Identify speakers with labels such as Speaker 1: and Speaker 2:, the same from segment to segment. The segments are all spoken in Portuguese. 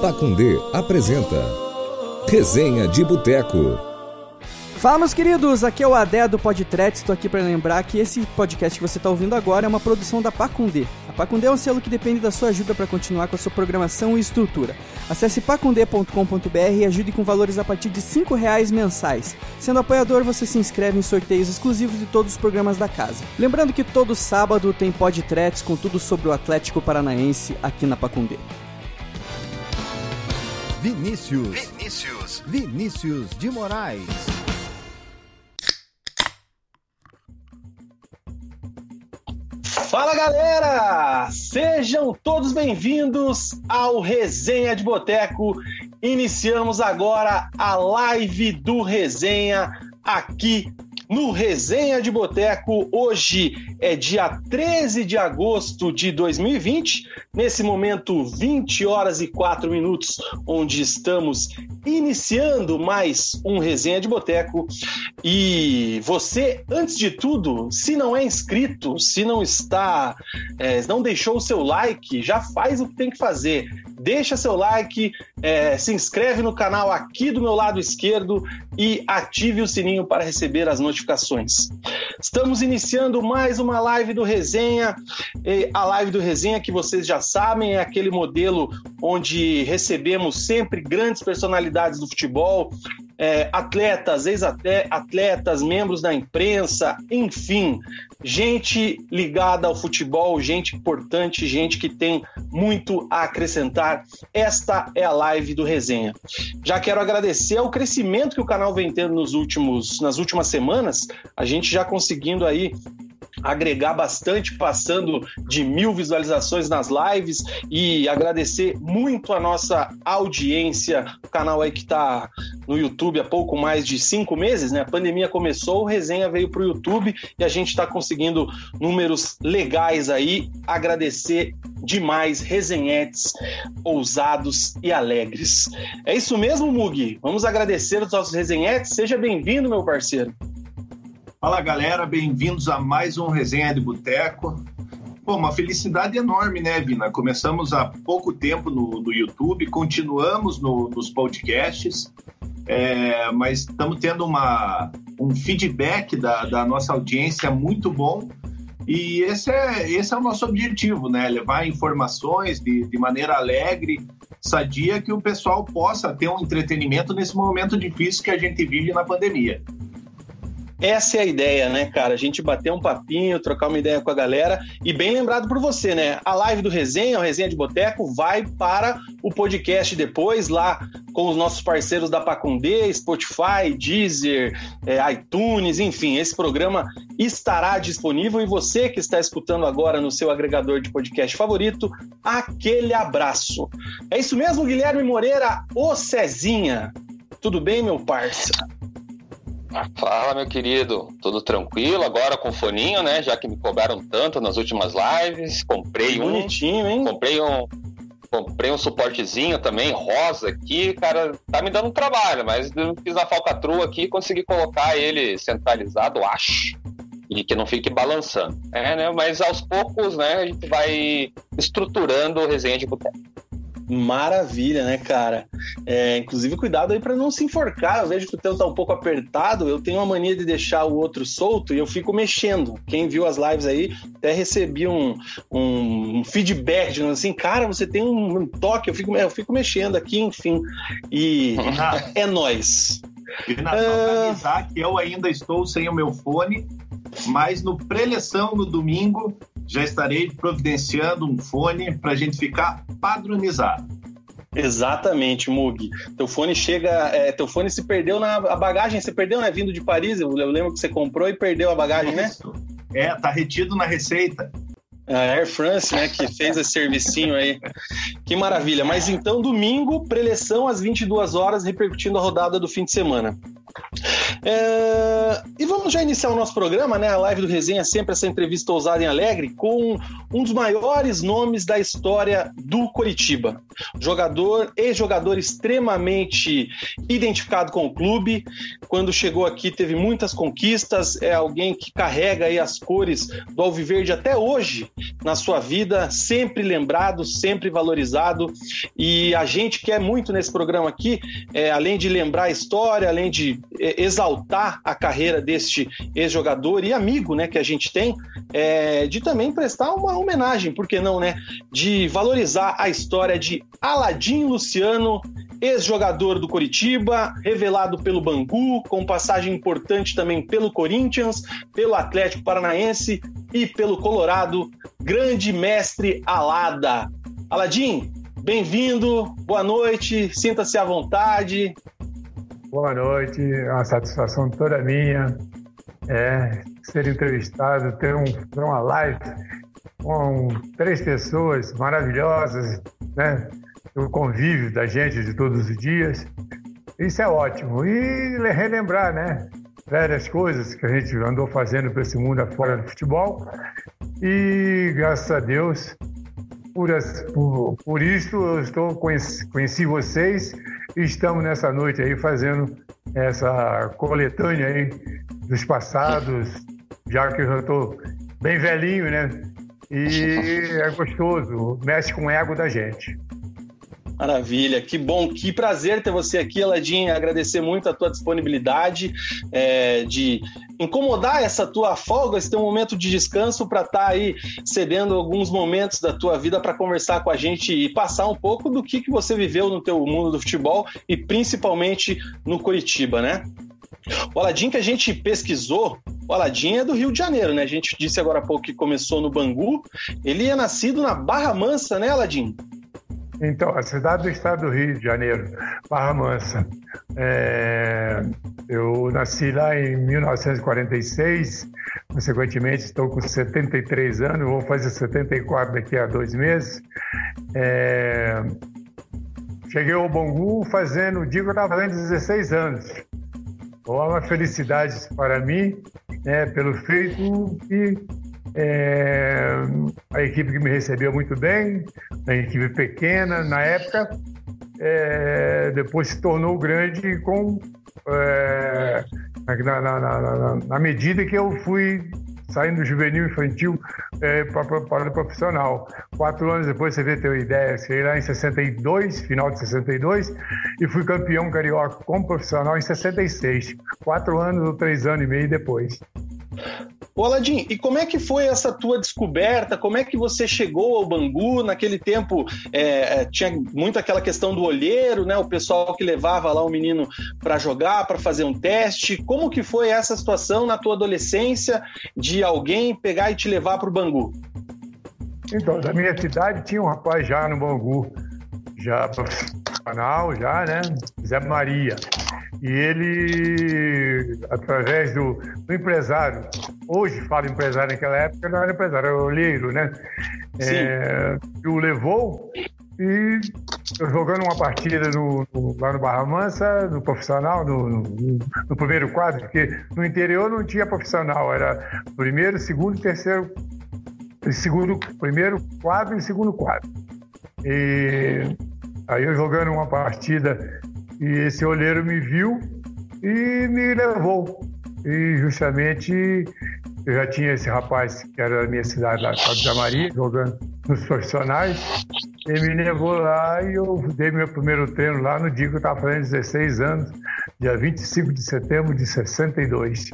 Speaker 1: Pacundê apresenta Resenha de Boteco.
Speaker 2: Fala, meus queridos, aqui é o Adé do Podtret. Estou aqui para lembrar que esse podcast que você está ouvindo agora é uma produção da Pacundê. A Pacundê é um selo que depende da sua ajuda para continuar com a sua programação e estrutura. Acesse pacundê.com.br e ajude com valores a partir de R$ reais mensais. Sendo apoiador, você se inscreve em sorteios exclusivos de todos os programas da casa. Lembrando que todo sábado tem Podtrets com tudo sobre o Atlético Paranaense aqui na Pacundê.
Speaker 1: Vinícius. Vinícius. Vinícius de Moraes.
Speaker 3: Fala galera! Sejam todos bem-vindos ao Resenha de Boteco. Iniciamos agora a live do Resenha aqui no Resenha de Boteco. Hoje é dia 13 de agosto de 2020, nesse momento 20 horas e 4 minutos, onde estamos iniciando mais um Resenha de Boteco. E você, antes de tudo, se não é inscrito, se não está, é, não deixou o seu like, já faz o que tem que fazer. Deixa seu like, é, se inscreve no canal aqui do meu lado esquerdo e ative o sininho para receber as notificações. Estamos iniciando mais uma live do Resenha. A live do Resenha, que vocês já sabem, é aquele modelo onde recebemos sempre grandes personalidades do futebol, é, atletas, ex-atletas, membros da imprensa, enfim, gente ligada ao futebol, gente importante, gente que tem muito a acrescentar. Esta é a live do Resenha. Já quero agradecer ao crescimento que o canal vem tendo nos últimos, nas últimas semanas, a gente já conseguindo aí agregar bastante, passando de mil visualizações nas lives e agradecer muito a nossa audiência, o canal aí que está no YouTube há pouco mais de cinco meses, né? A pandemia começou, o resenha veio para o YouTube e a gente está conseguindo números legais aí. Agradecer demais, resenhetes ousados e alegres. É isso mesmo, Mugi? Vamos agradecer os nossos resenhetes. Seja bem-vindo, meu parceiro.
Speaker 4: Fala galera, bem-vindos a mais um Resenha de Boteco. Pô, uma felicidade enorme, né, Vina? Começamos há pouco tempo no, no YouTube, continuamos no, nos podcasts, é, mas estamos tendo uma, um feedback da, da nossa audiência muito bom. E esse é, esse é o nosso objetivo, né? Levar informações de, de maneira alegre, sadia, que o pessoal possa ter um entretenimento nesse momento difícil que a gente vive na pandemia.
Speaker 3: Essa é a ideia, né, cara? A gente bater um papinho, trocar uma ideia com a galera. E bem lembrado por você, né? A live do Resenha, o Resenha de Boteco, vai para o podcast depois, lá com os nossos parceiros da Pacundê, Spotify, Deezer, é, iTunes, enfim. Esse programa estará disponível. E você que está escutando agora no seu agregador de podcast favorito, aquele abraço. É isso mesmo, Guilherme Moreira, o Cezinha. Tudo bem, meu parça?
Speaker 5: Fala, meu querido. Tudo tranquilo? Agora com foninho, né? Já que me cobraram tanto nas últimas lives. Comprei um.
Speaker 3: Bonitinho, hein?
Speaker 5: Comprei um. Comprei um suportezinho também, rosa aqui, cara, tá me dando um trabalho, mas fiz a falcatrua aqui e consegui colocar ele centralizado, acho, e que não fique balançando. É, né? Mas aos poucos, né, a gente vai estruturando o resenha de boteco.
Speaker 3: Maravilha, né, cara? É, inclusive, cuidado aí para não se enforcar. Eu vejo que o teu tá um pouco apertado. Eu tenho a mania de deixar o outro solto e eu fico mexendo. Quem viu as lives aí até recebi um, um, um feedback dizendo assim: cara, você tem um, um, toque. Eu fico, eu fico mexendo aqui, enfim. E é nós.
Speaker 4: Na uh... avisar que eu ainda estou sem o meu fone, mas no preleção no domingo já estarei providenciando um fone para a gente ficar padronizado.
Speaker 3: Exatamente, Mug. Teu fone chega. É, teu fone se perdeu na a bagagem, você perdeu, né? Vindo de Paris. Eu, eu lembro que você comprou e perdeu a bagagem, né?
Speaker 4: Isso. né? É, tá retido na receita.
Speaker 3: A Air France, né, que fez esse servicinho aí. Que maravilha. Mas então, domingo, preleção às 22 horas, repercutindo a rodada do fim de semana. É... E vamos já iniciar o nosso programa, né? A live do Resenha, sempre essa entrevista ousada e alegre, com um dos maiores nomes da história do Coritiba. Jogador, ex-jogador extremamente identificado com o clube. Quando chegou aqui, teve muitas conquistas. É alguém que carrega aí as cores do Alviverde até hoje na sua vida, sempre lembrado, sempre valorizado. E a gente quer muito nesse programa aqui, é, além de lembrar a história, além de é, exaltar a carreira deste ex-jogador e amigo, né, que a gente tem, é, de também prestar uma homenagem, por que não, né, de valorizar a história de Aladim Luciano, ex-jogador do Coritiba, revelado pelo Bangu, com passagem importante também pelo Corinthians, pelo Atlético Paranaense e pelo Colorado, grande mestre Alada. Aladim, bem-vindo, boa noite, sinta-se à vontade.
Speaker 6: Boa noite, é uma satisfação toda minha é, ser entrevistado, ter, um, ter uma live com três pessoas maravilhosas, né? O convívio da gente de todos os dias. Isso é ótimo. E relembrar, né? Várias coisas que a gente andou fazendo para esse mundo afora do futebol. E graças a Deus, por, por, por isso eu estou conheci, conheci vocês e estamos nessa noite aí fazendo essa coletânea aí dos passados, já que eu já estou bem velhinho, né? E é gostoso, mexe com o ego da gente.
Speaker 3: Maravilha, que bom, que prazer ter você aqui, Aladim. Agradecer muito a tua disponibilidade é, de incomodar essa tua folga, esse teu momento de descanso para estar tá aí cedendo alguns momentos da tua vida para conversar com a gente e passar um pouco do que, que você viveu no teu mundo do futebol e principalmente no Curitiba, né? O Aladim que a gente pesquisou, o Aladim é do Rio de Janeiro, né? A gente disse agora há pouco que começou no Bangu. Ele é nascido na Barra Mansa, né, Aladim?
Speaker 6: Então, a cidade do estado do Rio de Janeiro, Barra Mansa. É, eu nasci lá em 1946, consequentemente estou com 73 anos, vou fazer 74 daqui a dois meses. É, cheguei ao Bangu fazendo, digo, eu estava fazendo 16 anos. Uma felicidade para mim, né, pelo feito e é, a equipe que me recebeu muito bem, a equipe pequena na época, é, depois se tornou grande com é, na, na, na, na, medida que eu fui saindo do juvenil infantil é, para o profissional. Quatro anos depois, você vê ter uma ideia, cheguei lá em 62, final de 62, e fui campeão carioca como profissional em 66. Quatro anos ou três anos e meio depois.
Speaker 3: Ô Aladim, e como é que foi essa tua descoberta? Como é que você chegou ao Bangu? Naquele tempo é, é tinha muito aquela questão do olheiro, né? O pessoal que levava lá o menino para jogar, para fazer um teste. Como que foi essa situação na tua adolescência de alguém pegar e te levar para o Bangu?
Speaker 6: Então, da minha cidade tinha um rapaz já no Bangu, já profissional, já, né? Zé Maria. E ele, através do, do empresário, hoje fala empresário naquela época, não era empresário, era olheiro, né? É, o levou e jogando uma partida no, no, lá no Barra Mansa, no profissional, no, no, no, primeiro quadro, porque no interior não tinha profissional, era primeiro, segundo, terceiro, segundo, primeiro quadro e segundo quadro. E aí eu jogando uma partida e esse olheiro me viu e me levou. E justamente eu já tinha esse rapaz que era da minha cidade, lá, de Maria, jogando nos profissionais. Ele me levou lá e eu dei meu primeiro treino lá no dia que eu estava fazendo 16 anos, dia 25 de setembro de 62.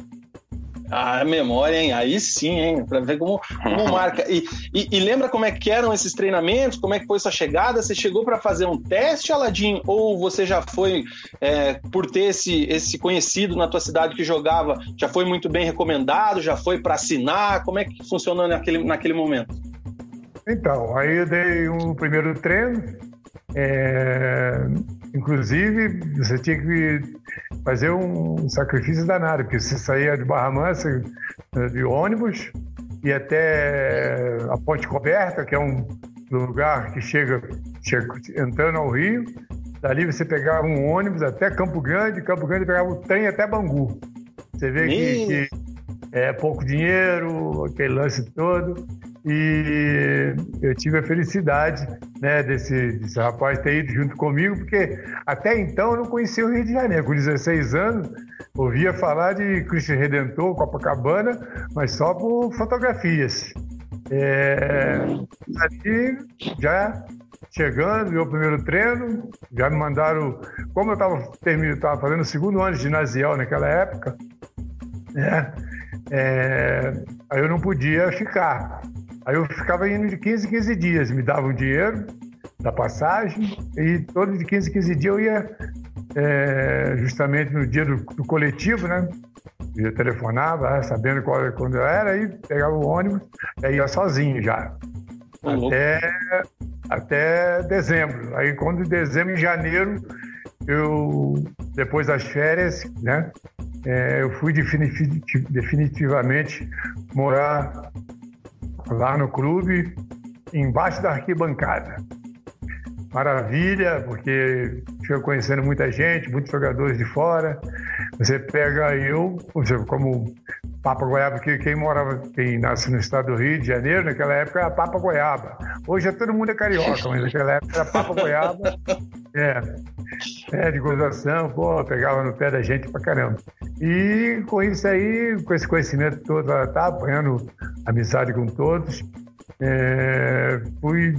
Speaker 3: Ah, memória, hein? Aí sim, hein? Pra ver como, como marca. E, e, e, lembra como é que eram esses treinamentos? Como é que foi sua chegada? Você chegou para fazer um teste, Aladim? Ou você já foi, é, por ter esse, esse conhecido na tua cidade que jogava, já foi muito bem recomendado? Já foi para assinar? Como é que funcionou naquele, naquele momento?
Speaker 6: Então, aí eu dei um primeiro treino. É, inclusive, você tinha que fazer um sacrifício danado, porque você saía de Barra Mansa de ônibus ir até a Ponte Coberta, que é um lugar que chega, chega entrando ao Rio. Dali você pegava um ônibus até Campo Grande, Campo Grande pegava o trem até Bangu. Você vê que, que é pouco dinheiro, aquele lance todo. E eu tive a felicidade né, desse, desse rapaz ter ido junto comigo, porque até então eu não conhecia o Rio de Janeiro. Com 16 anos, ouvia falar de Cristo Redentor, Copacabana, mas só por fotografias. É, já chegando, meu primeiro treino, já me mandaram. Como eu estava fazendo o segundo ano de ginasial naquela época, né, é, aí eu não podia ficar. Aí eu ficava indo de 15 em 15 dias, me davam dinheiro da passagem e todo de 15 em 15 dias eu ia é, justamente no dia do, do, coletivo, né? Eu telefonava, sabendo qual, quando eu era, aí pegava o ônibus e ia sozinho já. Uhum. Até, até dezembro. Aí quando em dezembro, em janeiro, eu, depois das férias, né? É, eu fui definitivamente morar lá no clube, embaixo da arquibancada. Maravilha, porque chego conhecendo muita gente, muitos jogadores de fora. Você pega eu, como Papa Goiaba, que quem morava, quem nasce no estado do Rio de Janeiro, naquela época era Papa Goiaba. Hoje é todo mundo é carioca, mas naquela época era Papa Goiaba. É, é de gozação, pô, pegava no pé da gente pra caramba. E com isso aí, com esse conhecimento todo, tá apanhando amizade com todos, é, fui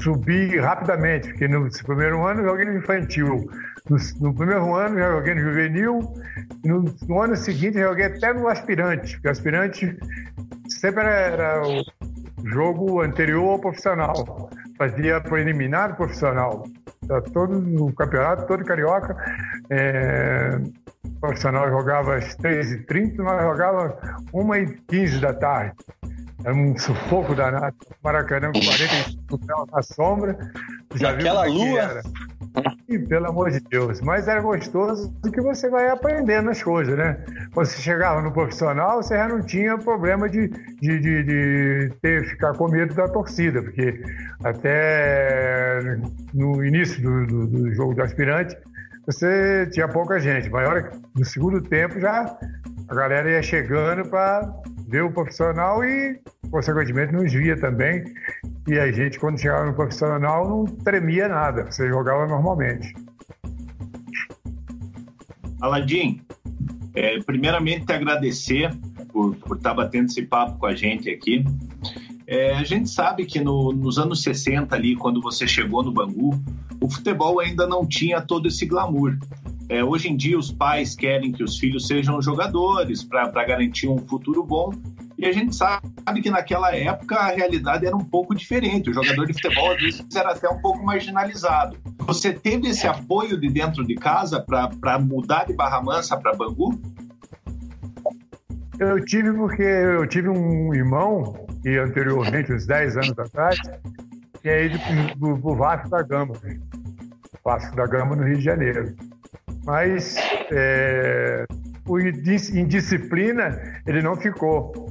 Speaker 6: subir rapidamente, porque no primeiro ano joguei no infantil, no, no primeiro ano joguei no juvenil, no, no, ano seguinte joguei até no aspirante, porque aspirante sempre era, era o jogo anterior ao profissional, fazia preliminar profissional. Todo no campeonato, todo carioca, é, o profissional jogava às 3h30, nós jogava 1h15 da tarde. Era um sufoco danado. Maracanã com 45 graus na sombra. Já
Speaker 3: Aquela viu
Speaker 6: lua. Era. E, pelo amor de Deus. Mas era gostoso do que você vai aprendendo as coisas, né? Quando você chegava no profissional, você já não tinha problema de, de, de, de ter, ficar com medo da torcida, porque até no início do, do, do jogo do aspirante, você tinha pouca gente. Mas no segundo tempo já a galera ia chegando para ver o profissional e, consequentemente, nos via também. E a gente, quando chegava no profissional, não tremia nada, você jogava normalmente.
Speaker 4: Aladim, é, primeiramente te agradecer por, por estar batendo esse papo com a gente aqui. É, a gente sabe que no, nos anos 60 ali, quando você chegou no Bangu, o futebol ainda não tinha todo esse glamour. É, hoje em dia, os pais querem que os filhos sejam jogadores para garantir um futuro bom. E a gente sabe que naquela época a realidade era um pouco diferente. O jogador de futebol, às vezes, era até um pouco marginalizado. Você teve esse apoio de dentro de casa para mudar de Barra Mansa para Bangu?
Speaker 6: Eu tive porque eu tive um irmão que anteriormente, uns 10 anos atrás, tinha ido para o Vasco da Gama. Vasco da Gama no Rio de Janeiro mas é, em disciplina ele não ficou.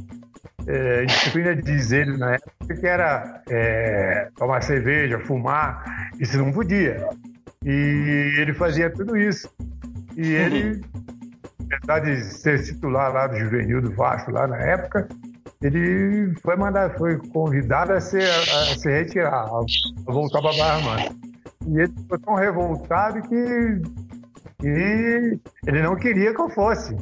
Speaker 6: É, disciplina diz ele na época que era é, tomar cerveja, fumar, isso não podia. E ele fazia tudo isso. E ele, apesar de ser titular lá do juvenil do Vasco lá na época, ele foi mandado, foi convidado a, ser, a, se retirar, a voltar para Barra Mansa. E ele ficou tão revoltado que e ele não queria que eu fosse.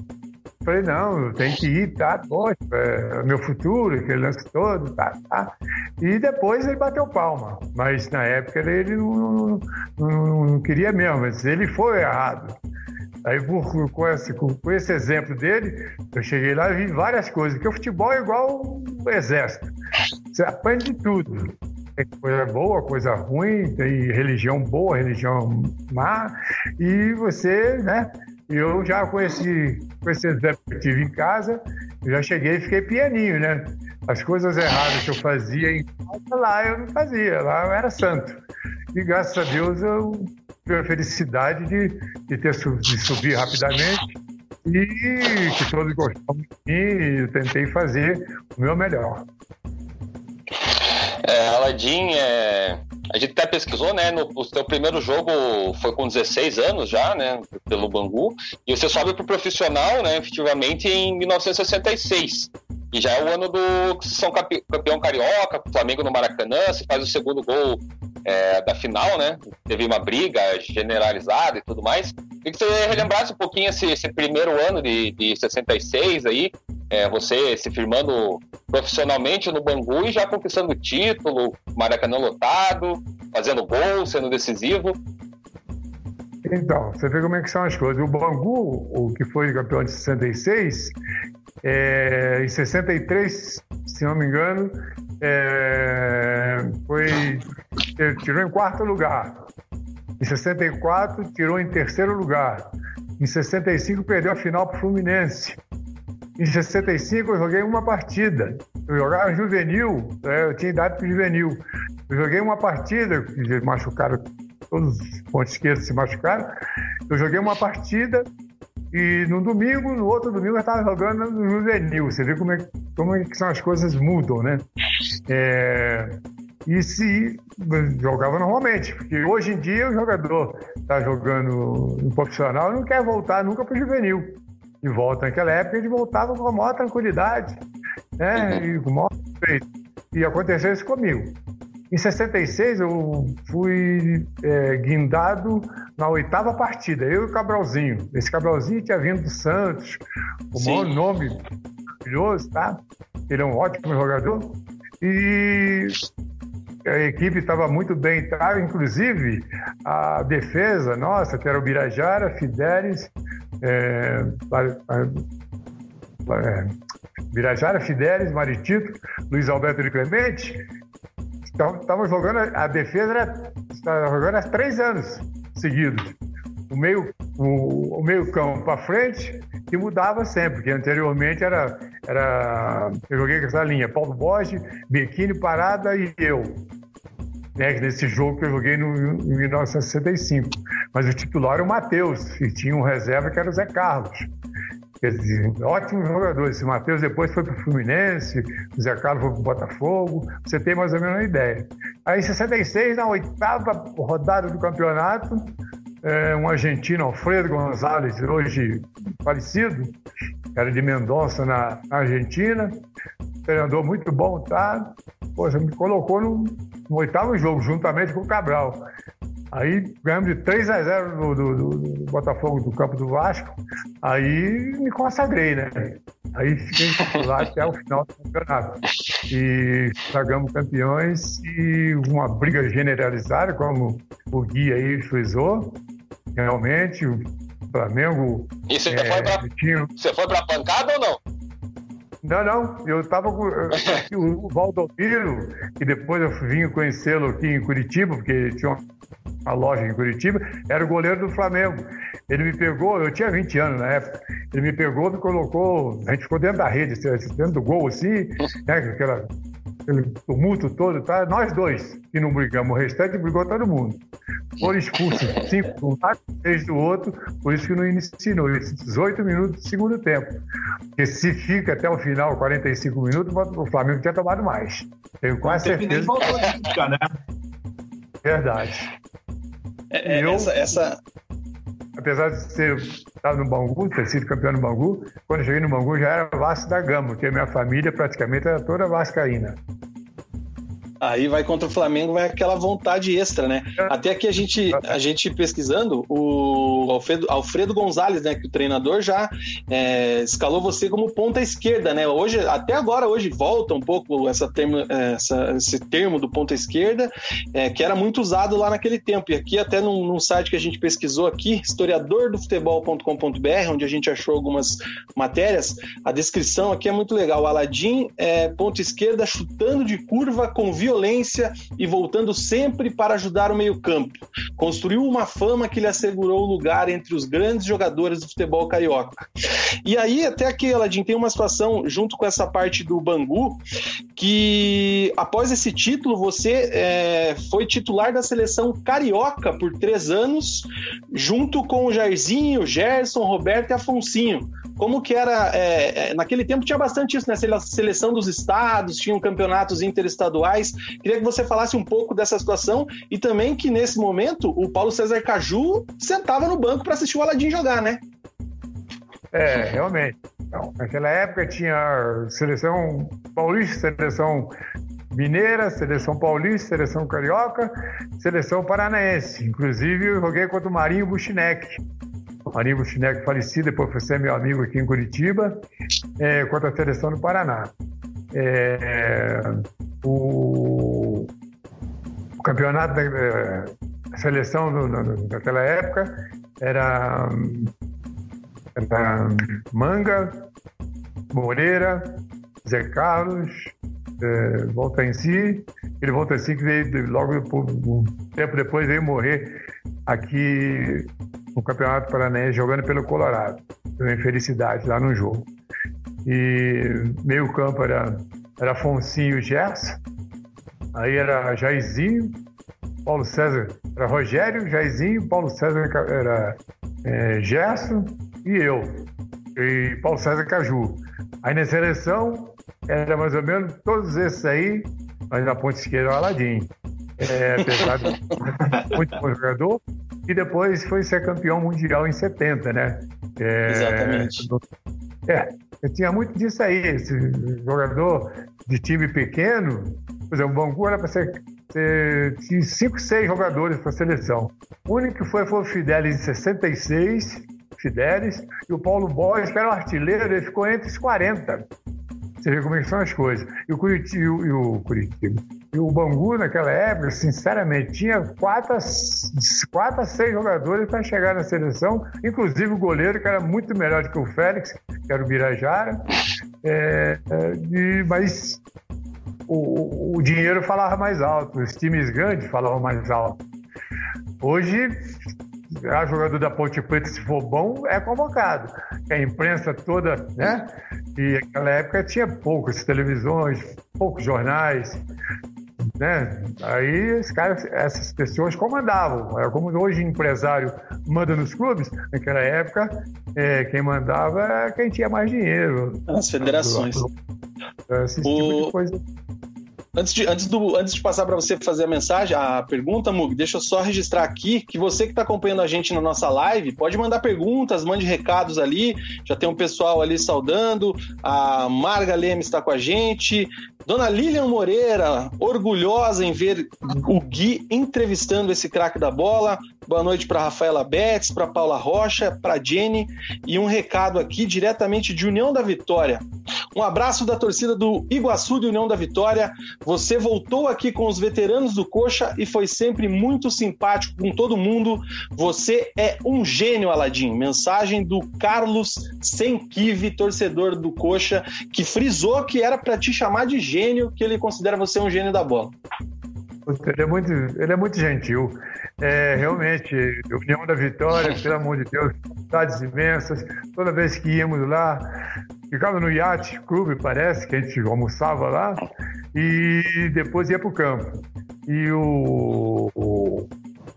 Speaker 6: Falei, não, tem que ir, tá? Poxa, é meu futuro, aquele lance todo, tá, tá. E depois ele bateu palma. Mas na época ele, não, não, não, queria mesmo, mas ele foi errado. Aí, com, esse, com esse exemplo dele, eu cheguei lá e vi várias coisas. Porque o futebol é igual o exército. Você aprende tudo tem coisa boa, coisa ruim, tem religião boa, religião má, e você, né? Eu já esse, com esse exemplo que tive em casa, já cheguei e fiquei pianinho, né? As coisas erradas que eu fazia em casa, lá eu não fazia, lá eu era santo. E graças a Deus eu tive a felicidade de, de ter de subir rapidamente e que todos gostavam de mim e eu tentei fazer o meu melhor.
Speaker 5: É, Aladim, é, a gente até pesquisou, né? No, o seu primeiro jogo foi com 16 anos já, né? Pelo Bangu. E você sobe para o profissional, né? Efetivamente em 1966. E já é o ano do são campeão carioca, Flamengo no Maracanã, você faz o segundo gol é, da final, né? Teve uma briga generalizada e tudo mais. Queria que você relembrasse um pouquinho esse, esse primeiro ano de, de 66 aí, é, você se firmando profissionalmente no Bangu e já conquistando título, Maracanã lotado, fazendo gol, sendo decisivo.
Speaker 6: Então, você vê como é que são as coisas. O Bangu, o que foi campeão de 66, é, em 63, se não me engano, é, foi, tirou em quarto lugar. Em 64, tirou em terceiro lugar. Em 65, perdeu a final para o Fluminense. Em 65, eu joguei uma partida. Eu jogava juvenil, né? eu tinha idade para juvenil. Eu joguei uma partida, machucaram, todos os pontos esquerdos se machucaram. Eu joguei uma partida e no domingo, no outro domingo, eu estava jogando no juvenil. Você vê como é, como é que são as coisas mudam, né? É, e se jogava normalmente, porque hoje em dia o jogador está jogando no profissional não quer voltar nunca para o juvenil. E volta naquela época, ele voltava com a maior tranquilidade, né? E com o maior respeito. E aconteceu isso comigo. Em 66, eu fui é, guindado na oitava partida, eu e o Cabralzinho. Esse Cabralzinho tinha vindo do Santos, o Sim. maior nome maravilhoso, tá? Ele é um ótimo jogador. E a equipe estava muito bem, tá? inclusive a defesa nossa, que era o Birajara, Fidelis, é, é, Birajara, Fidelis, Maritito, Luiz Alberto de Clemente, estavam jogando, a defesa estava jogando há três anos seguidos. O meio, o, o meio campo para frente e mudava sempre, porque anteriormente era, era eu joguei com essa linha, Paulo Borges, Biquini, Parada e eu. Né, nesse jogo que eu joguei no, em 1965. Mas o titular era o Matheus, e tinha um reserva que era o Zé Carlos. Dizer, ótimo jogador. Esse Matheus depois foi para o Fluminense, o Zé Carlos foi para o Botafogo. Você tem mais ou menos uma ideia. Aí, em 66, na oitava rodada do campeonato, é, um argentino, Alfredo Gonzalez, hoje falecido, era de Mendonça, na, na Argentina, treinador muito bom, tá? Poxa, me colocou no, no oitavo jogo, juntamente com o Cabral. Aí ganhamos de 3 a 0 do, do, do, Botafogo do campo do Vasco. Aí me consagrei, né? Aí fiquei lá até o final do campeonato. E pagamos campeões e uma briga generalizada, como o Gui aí frisou. Realmente, o Flamengo.
Speaker 5: E você, é, foi pra, tinha... você foi pra pancada ou não?
Speaker 6: Não, não, eu estava com o Valdomiro, que depois eu vim conhecê-lo aqui em Curitiba, porque tinha uma loja em Curitiba, era o goleiro do Flamengo. Ele me pegou, eu tinha 20 anos na época, ele me pegou, me colocou, a gente ficou dentro da rede, assim, dentro do gol, assim, né, aquela, aquele tumulto todo, tá? nós dois, que não brigamos, o restante brigou todo mundo. Foram expulsos cinco de um lado, seis do outro, por isso que não iniciou, esses 18 minutos do segundo tempo. Porque se fica até o final, 45 minutos, o Flamengo tinha tomado mais. Tenho quase certeza. Voltou a né? Verdade.
Speaker 3: É, é, eu, essa, essa,
Speaker 6: Apesar de ser estar no Bangu, ter sido campeão no Bangu, quando cheguei no Bangu já era Vasco da Gama, porque a minha família praticamente era toda vascaína.
Speaker 3: Aí vai contra o Flamengo, vai aquela vontade extra, né? É. Até aqui a gente, a gente pesquisando, o Alfredo, Alfredo Gonzalez, né, que o treinador já é, escalou você como ponta esquerda, né? Hoje, até agora, hoje volta um pouco essa termo, essa, esse termo do ponta esquerda, é, que era muito usado lá naquele tempo. E aqui, até num, num site que a gente pesquisou aqui, historiadordofutebol.com.br, onde a gente achou algumas matérias, a descrição aqui é muito legal. Aladim, é, ponta esquerda, chutando de curva com violência violência e voltando sempre para ajudar o meio-campo. Construiu uma fama que lhe assegurou lugar entre os grandes jogadores do futebol carioca. E aí, até aqui, Aladim, tem uma situação junto com essa parte do Bangu que após esse título você é, foi titular da seleção carioca por três anos, junto com o Jairzinho, Gerson, Roberto e Afonsinho. Como que era. É, é, naquele tempo tinha bastante isso, né? Seleção dos estados, tinham campeonatos interestaduais. Queria que você falasse um pouco dessa situação e também que nesse momento o Paulo César Caju sentava no banco para assistir o Aladim jogar, né?
Speaker 6: É, realmente. Então, naquela época tinha seleção paulista, seleção mineira, seleção paulista, seleção carioca, seleção paranaense. Inclusive, eu joguei contra o Marinho Buchinek Aníbal Chineco falecido, depois foi ser meu amigo aqui em Curitiba, é, contra a seleção do Paraná. É, o, o, campeonato da é, seleção do, do, daquela época era, era Manga, Moreira, Zé Carlos, é, Volta em Si. Ele Volta em Si que veio logo um tempo depois veio morrer aqui no Campeonato Paranaense jogando pelo Colorado. Deu infelicidade lá no jogo. E meio campo era, era Afonsinho e Gerson. Aí era Jairzinho, Paulo César era Rogério, Jairzinho, Paulo César era é, Gerson e eu. E Paulo César Caju. Aí na seleção era mais ou menos todos esses aí, mas na ponta esquerda o Aladim. É, apesar de muito bom jogador, e depois foi ser campeão mundial em 70, né?
Speaker 3: É, Exatamente.
Speaker 6: É, tinha muito disso aí, esse jogador de time pequeno, por exemplo, o Bangu era para ser, ser tinha cinco, seis jogadores para a seleção. O único que foi foi o Fidelis em 66, Fidelis, e o Paulo Borges, que era o artilheiro, ele ficou entre os 40. Você vê como é são as coisas. E o Curitiba, e o, Curitiba, e o Bangu, naquela época, sinceramente, tinha quatro quatro a seis jogadores para chegar na seleção, inclusive o goleiro, que era muito melhor do que o Félix, que era o Birajara. É, é, e, mas o, o dinheiro falava mais alto, os times grandes falavam mais alto. Hoje, a jogador da Ponte Preta, se for bom, é convocado. A imprensa toda, né? E naquela época tinha poucas televisões, poucos jornais, né? Aí caras, essas pessoas comandavam. Era como hoje empresário manda nos clubes. Naquela época, é, quem mandava era quem tinha mais dinheiro.
Speaker 3: As federações.
Speaker 6: Esse tipo o... de coisa.
Speaker 3: Antes de, antes, do, antes de passar para você fazer a mensagem, a pergunta, Mug, deixa eu só registrar aqui que você que está acompanhando a gente na nossa live pode mandar perguntas, mande recados ali. Já tem um pessoal ali saudando. A Marga Leme está com a gente. Dona Lilian Moreira, orgulhosa em ver o Gui entrevistando esse craque da bola. Boa noite para Rafaela Betts, para Paula Rocha, para Jenny e um recado aqui diretamente de União da Vitória. Um abraço da torcida do Iguaçu de União da Vitória. Você voltou aqui com os veteranos do Coxa e foi sempre muito simpático com todo mundo. Você é um gênio, Aladim. Mensagem do Carlos Senkive, torcedor do Coxa, que frisou que era para te chamar de gênio, que ele considera você um gênio da bola.
Speaker 6: Ele é muito, ele é muito gentil. É, realmente, União da Vitória, pelo amor de Deus, saudades imensas. Toda vez que íamos lá, ficava no Yacht Clube, parece, que a gente almoçava lá, e depois ia para o campo. E o, o,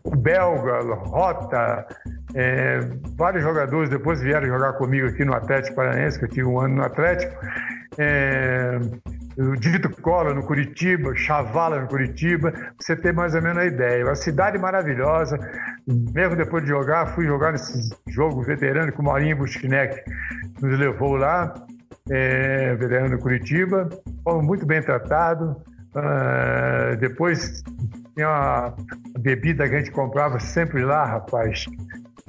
Speaker 6: o Belga, Rota, é, vários jogadores depois vieram jogar comigo aqui no Atlético Paranaense, que eu tive um ano no Atlético. É, o Dito Cola no Curitiba, Chavala no Curitiba, você tem mais ou menos a ideia. Uma cidade maravilhosa, mesmo depois de jogar, fui jogar nesse jogo veterano que o Maurinho Buschneck nos levou lá, é, veterano do Curitiba, fomos muito bem tratados. Uh, depois tinha uma bebida que a gente comprava sempre lá, rapaz.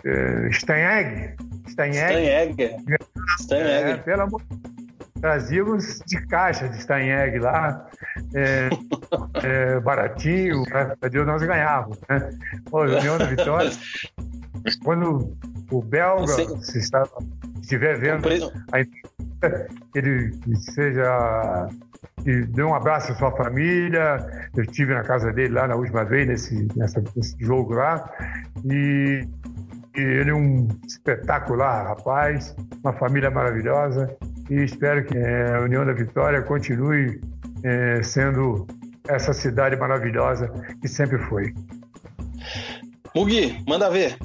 Speaker 6: Uh, Steinegg.
Speaker 3: Steinegg.
Speaker 6: Steinegg. É, pelo amor trazíamos de caixa de Steinegg lá, é, é, baratinho, graças a Deus nós ganhávamos. Né? Pô, União da Vitória, quando o belga se está, estiver vendo, aí, ele seja e dê um abraço à sua família. Eu estive na casa dele lá na última vez, nesse, nessa, nesse jogo lá. E, e ele é um espetacular rapaz, uma família maravilhosa. E espero que é, a União da Vitória continue é, sendo essa cidade maravilhosa que sempre foi.
Speaker 3: Mugi, manda ver.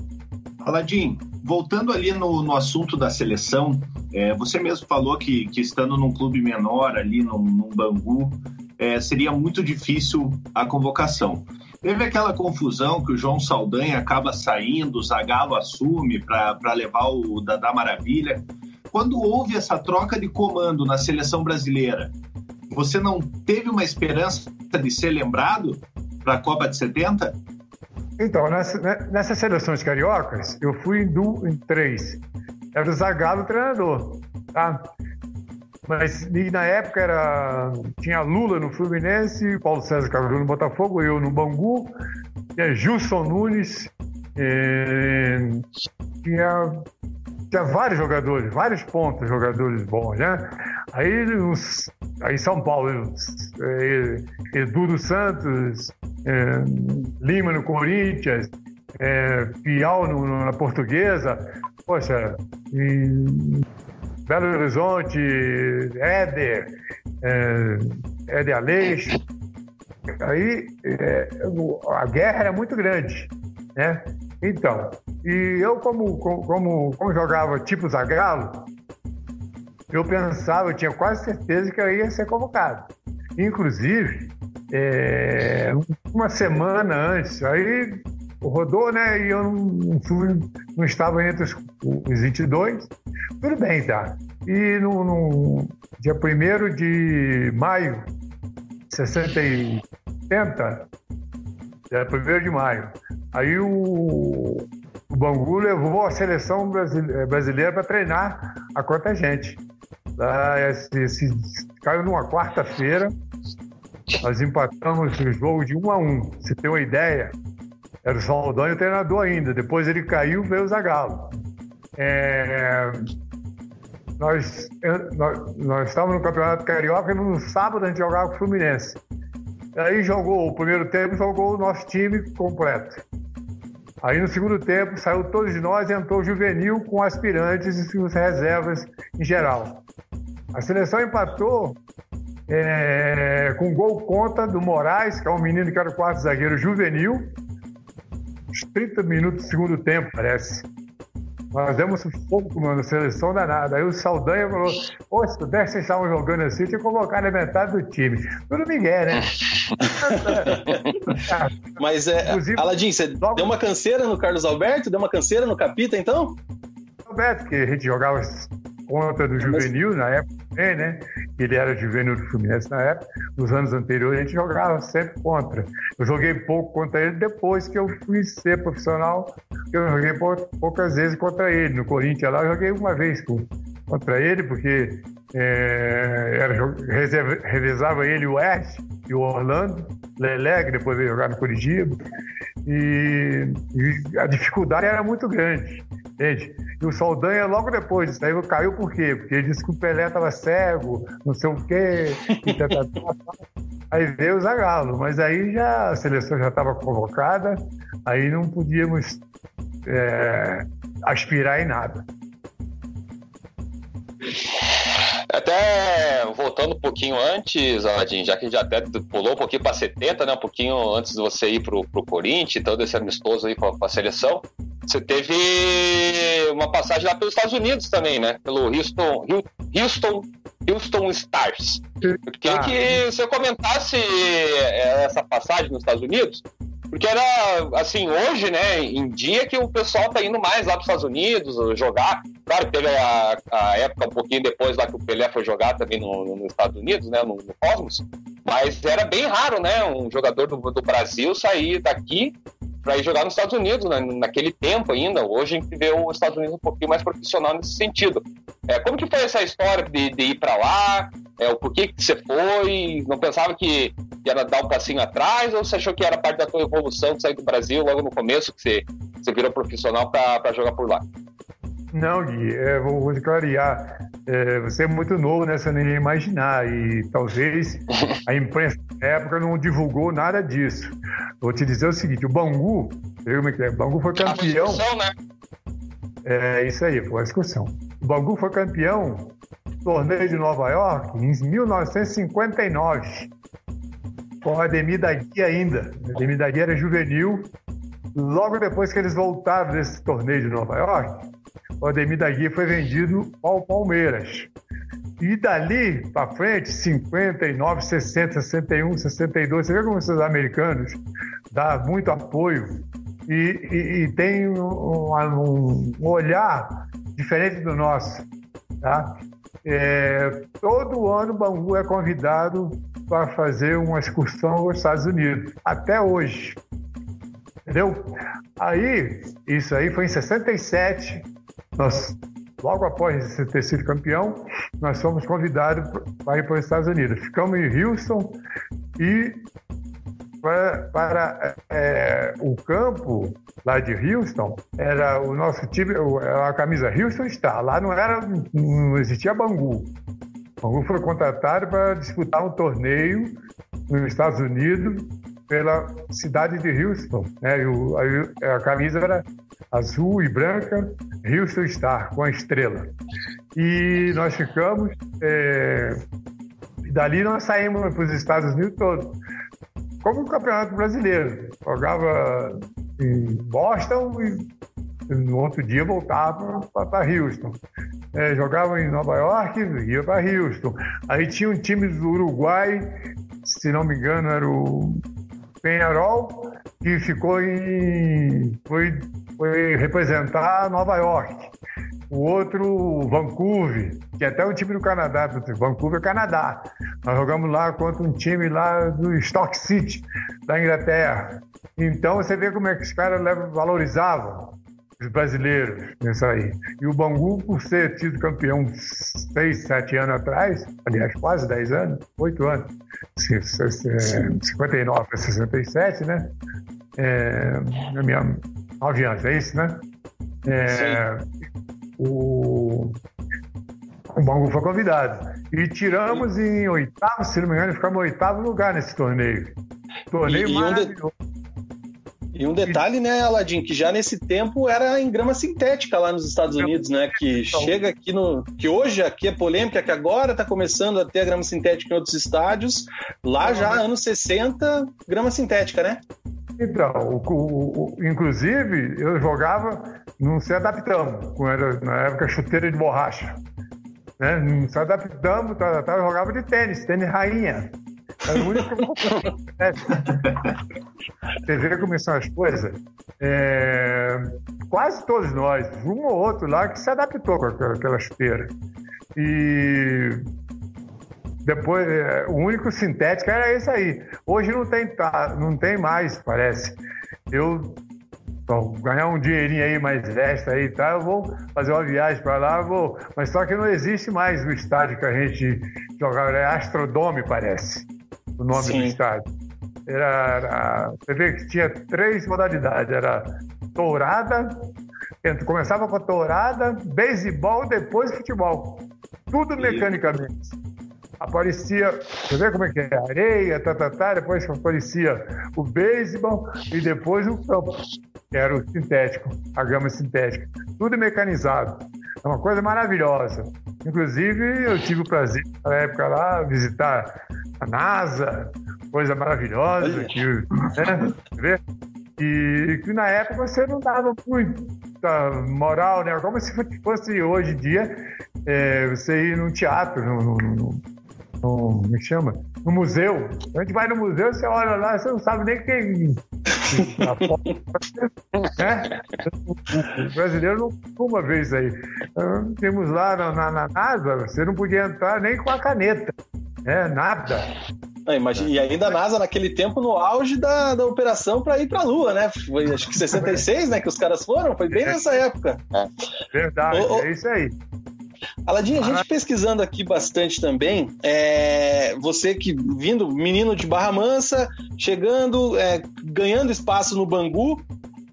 Speaker 4: Aladim, voltando ali no, no assunto da seleção, é, você mesmo falou que, que estando num clube menor ali, num, num Bangu, é, seria muito difícil a convocação. Teve aquela confusão que o João Saldanha acaba saindo, o Zagallo assume para levar o Dadá Maravilha. Quando houve essa troca de comando na seleção brasileira, você não teve uma esperança de ser lembrado para a Copa de 70?
Speaker 6: Então, nessa, né, nessas seleções cariocas, eu fui em, em três. Era o Zagallo treinador, tá? Mas na época era tinha Lula no Fluminense, Paulo César Carvalho no Botafogo, eu no Bangu, tinha Gilson Nunes, eh, tinha, tinha vários jogadores, vários pontos jogadores bons, né? Aí, os, aí São Paulo, eh, Edu dos Santos, eh, Lima no Corinthians, é, Piau no, na Portuguesa, poxa, Belo Horizonte, Éder, é, Éder Aleixo. Aí é, a guerra era muito grande, né? Então, e eu como, como, como jogava tipo Zagallo, eu pensava, eu tinha quase certeza que eu ia ser convocado. Inclusive, é, uma semana antes, aí rodou, né? E eu não, fui, não estava entre os, os 22. Tudo bem, tá? E no, no dia 1 de maio de 60 e 70, dia 1 de maio, aí o, o Bangu levou a seleção brasileira para treinar a conta gente. Esse, esse, caiu numa quarta-feira, nós empatamos o jogo de um a um. Você tem uma ideia? Era o Saldanha o treinador ainda. Depois ele caiu, veio o Zagallo. É... Nós, nós, nós estávamos no Campeonato Carioca e no sábado a gente jogava com o Fluminense. Aí jogou o primeiro tempo, jogou o nosso time completo. Aí no segundo tempo saiu todos nós e entrou o juvenil com aspirantes e os reservas em geral. A seleção empatou é, com gol contra do Moraes, que é um menino que era o quarto zagueiro juvenil, uns 30 minutos do segundo tempo, parece. Nós demos um pouco na seleção danada. Aí o Saldanha falou: Pô, se pudesse vocês estavam jogando assim, tinha que colocar na metade do time. Tudo Miguel, né?
Speaker 3: Mas, é, Aladim, você logo... deu uma canseira no Carlos Alberto? Deu uma canseira no Capita, então?
Speaker 6: Alberto, que a gente jogava contra do juvenil na época também, né? Ele era juvenil do Fluminense na época. Nos anos anteriores a gente jogava sempre contra. Eu joguei pouco contra ele depois que eu fui ser profissional. Eu joguei poucas vezes contra ele. No Corinthians lá eu joguei uma vez contra ele, porque é, era, revezava ele o Ed e o Orlando, Lelé, que depois veio jogar no Curitiba. E, e a dificuldade era muito grande. Entende? E o Saldanha, logo depois disso aí, caiu por quê? Porque ele disse que o Pelé estava cego, não sei o quê. aí veio o Zagallo, mas aí já a seleção já estava convocada, aí não podíamos é, aspirar em nada.
Speaker 5: Até voltando um pouquinho antes, Aladim, já que já até pulou um pouquinho para 70, né? Um pouquinho antes de você ir para o Corinthians, todo esse amistoso aí com a seleção. Você teve uma passagem lá pelos Estados Unidos também, né? Pelo Houston, Houston, Houston Stars. Eu queria que você comentasse é, essa passagem nos Estados Unidos, porque era, assim, hoje, né, em dia que o pessoal tá indo mais lá para os Estados Unidos jogar. Claro, teve a, a, época um pouquinho depois lá que o Pelé foi jogar também no, no, nos Estados Unidos, né, no, no, Cosmos. Mas era bem raro, né, um jogador do, do Brasil sair daqui para ir jogar nos Estados Unidos, né? naquele tempo ainda. Hoje a gente vê os Estados Unidos um pouquinho mais profissional nesse sentido. É, como que foi essa história de, de ir para lá? É, o porquê que você foi? Não pensava que ia dar um passinho atrás? Ou você achou que era parte da tua evolução de sair do Brasil logo no começo, que você, você virou profissional para jogar por lá?
Speaker 6: Não, Gui, é, vou, vou clarear. É, você é muito novo, né? Você nem ia imaginar. E talvez a imprensa na época não divulgou nada disso. Vou te dizer o seguinte: o Bangu, como é que é? O Bangu foi campeão. Né? É isso aí, foi uma excursão. O Bangu foi campeão do torneio de Nova York em 1959. Com o Ademir da Guia ainda. O Ademir da Guia era juvenil. Logo depois que eles voltaram desse torneio de Nova York, o Ademir da Guia foi vendido ao Palmeiras. E dali para frente, 59, 60, 61, 62, você vê como esses americanos dão muito apoio e, e, e tem um, um, olhar diferente do nosso. Tá? É, todo ano o Bangu é convidado para fazer uma excursão aos Estados Unidos, até hoje. Entendeu? Aí, isso aí foi em 67, nós, logo após ter sido campeão, nós fomos convidados para ir para os Estados Unidos. Ficamos em Houston e para, para é, o campo lá de Houston, era o nosso time, a camisa Houston está. Lá não era, não existia Bangu. Bangu foi contratado para disputar um torneio nos Estados Unidos pela cidade de Houston. Né? O, a, a, camisa era azul e branca, Houston Star, com a estrela. E nós ficamos. É, e dali nós saímos para os Estados Unidos todos. Como o Campeonato Brasileiro. Jogava em Boston e no outro dia voltava para Houston. É, jogava em Nova York e ia para Houston. Aí tinha um time do Uruguai, se não me engano, era o Penharol, que ficou em. foi, foi representar Nova York. O outro, Vancouver, que é até um time do Canadá, Vancouver, Canadá. Nós jogamos lá contra um time lá do Stock City, da Inglaterra. Então você vê como é que os caras valorizavam brasileiros nisso aí. E o Bangu, por ser tido campeão seis, sete anos atrás, aliás, quase dez anos, oito anos, 59 para 67, né? É, na minha nove anos, é isso, né? É, o, o Bangu foi convidado. E tiramos em oitavo, se não me engano, ficamos em oitavo lugar nesse torneio. Torneio e, maravilhoso.
Speaker 3: E um detalhe, né, Aladim, que já nesse tempo era em grama sintética lá nos Estados Unidos, né? Que então. chega aqui no. Que hoje aqui é polêmica, que agora está começando a ter a grama sintética em outros estádios. Lá já, anos 60, grama sintética, né?
Speaker 6: Então, o, o, o, inclusive, eu jogava, não se adaptamos, era, na época chuteira de borracha. Né? Não se adaptamos, tá, tá, eu jogava de tênis, tênis rainha. Era o único. Você vê como são as coisas. É... Quase todos nós, um ou outro lá, que se adaptou com aquela chuteira. E depois, é, o único sintético era esse aí. Hoje não tem, não tem mais, parece. Eu ganhar um dinheirinho aí mais extra aí, tá? Eu vou fazer uma viagem para lá, vou. Mas só que não existe mais o estádio que a gente jogava, é Astrodome, parece o nome Sim. do estádio. Era, era, você vê que tinha três modalidades, era tourada, começava com a tourada, beisebol, depois futebol. Tudo mecanicamente. Aparecia, você vê como é que é? Areia, tá, tá, tá, depois aparecia o beisebol e depois o campo, que era o sintético, a gama sintética. Tudo mecanizado. É uma coisa maravilhosa. Inclusive, eu tive o prazer, na época lá, visitar a NASA, coisa maravilhosa, que, né? E que na época você não dava muita moral, né? Como se fosse hoje em dia é, você ir num teatro, no, no, no, me é chama? No museu. A gente vai no museu, você olha lá, você não sabe nem quem. Né? O brasileiro não costuma ver isso aí. Então, temos lá na, na, na NASA, você não podia entrar nem com a caneta. É, nada.
Speaker 3: É, imagina, e ainda a NASA naquele tempo no auge da, da operação para ir para a Lua, né? Foi acho que 66, né? Que os caras foram, foi bem nessa época.
Speaker 6: Verdade, ô, é isso aí.
Speaker 3: Aladinho, a gente pesquisando aqui bastante também, é, você que vindo, menino de Barra Mansa, chegando, é, ganhando espaço no Bangu,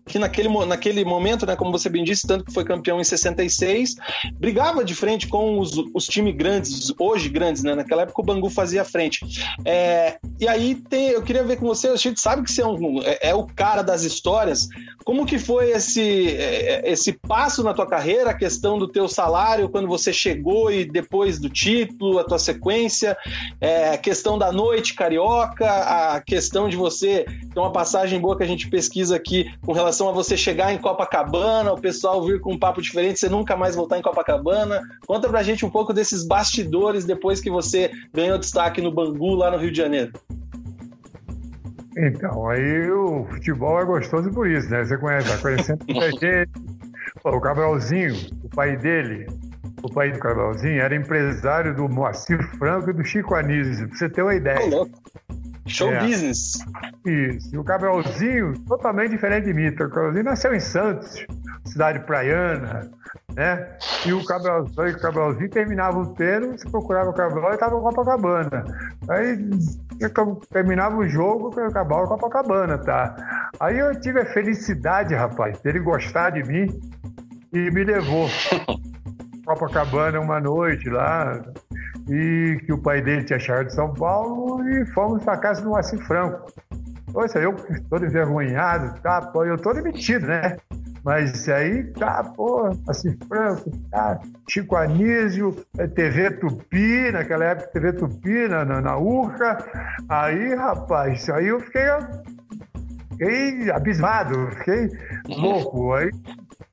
Speaker 3: que naquele, naquele momento, né, como você bem disse, tanto que foi campeão em 66, brigava de frente com os, os times grandes, hoje grandes, né? Naquela época o Bangu fazia frente. É, e aí tem, eu queria ver com você, a gente sabe que você é, um, é, é o cara das histórias. Como que foi esse, é, esse passo na tua carreira, a questão do teu salário quando você chegou e depois do título, a tua sequência, é, a questão da noite carioca, a questão de você ter uma passagem boa que a gente pesquisa aqui com relação a você chegar em Copacabana, o pessoal vir com um papo diferente, você nunca mais voltar em Copacabana. Conta pra gente um pouco desses bastidores depois que você ganhou destaque no Bangu, lá no Rio de Janeiro.
Speaker 6: Então, aí o futebol é gostoso por isso, né? Você conhece, tá conhecendo muita gente. O Cabralzinho, o pai dele, o pai do Cabralzinho, era empresário do Moacir Franco e do Chico Anísio, pra você ter uma ideia.
Speaker 3: Show é. business.
Speaker 6: Isso. E o Cabralzinho, totalmente diferente de mim. O Cabralzinho nasceu em Santos, cidade praiana, né? E o Cabralzinho, o Cabralzinho terminava o treino, você procurava o Cabral e estava em Copacabana. Aí terminava o jogo, acabava Copacabana, tá? Aí eu tive a felicidade, rapaz, dele gostar de mim e me levou Copacabana uma noite lá, e que o pai dele tinha chegado de São Paulo e fomos para casa do Moacir Franco. Poxa, eu todo envergonhado, tá, pô, eu tô demitido, né? Mas aí tá, pô, Moacir Franco, tá, Chico Anísio, é TV Tupi, naquela época TV Tupi, na, na, na Urca. Aí, rapaz, aí eu fiquei, fiquei abismado, fiquei louco. Aí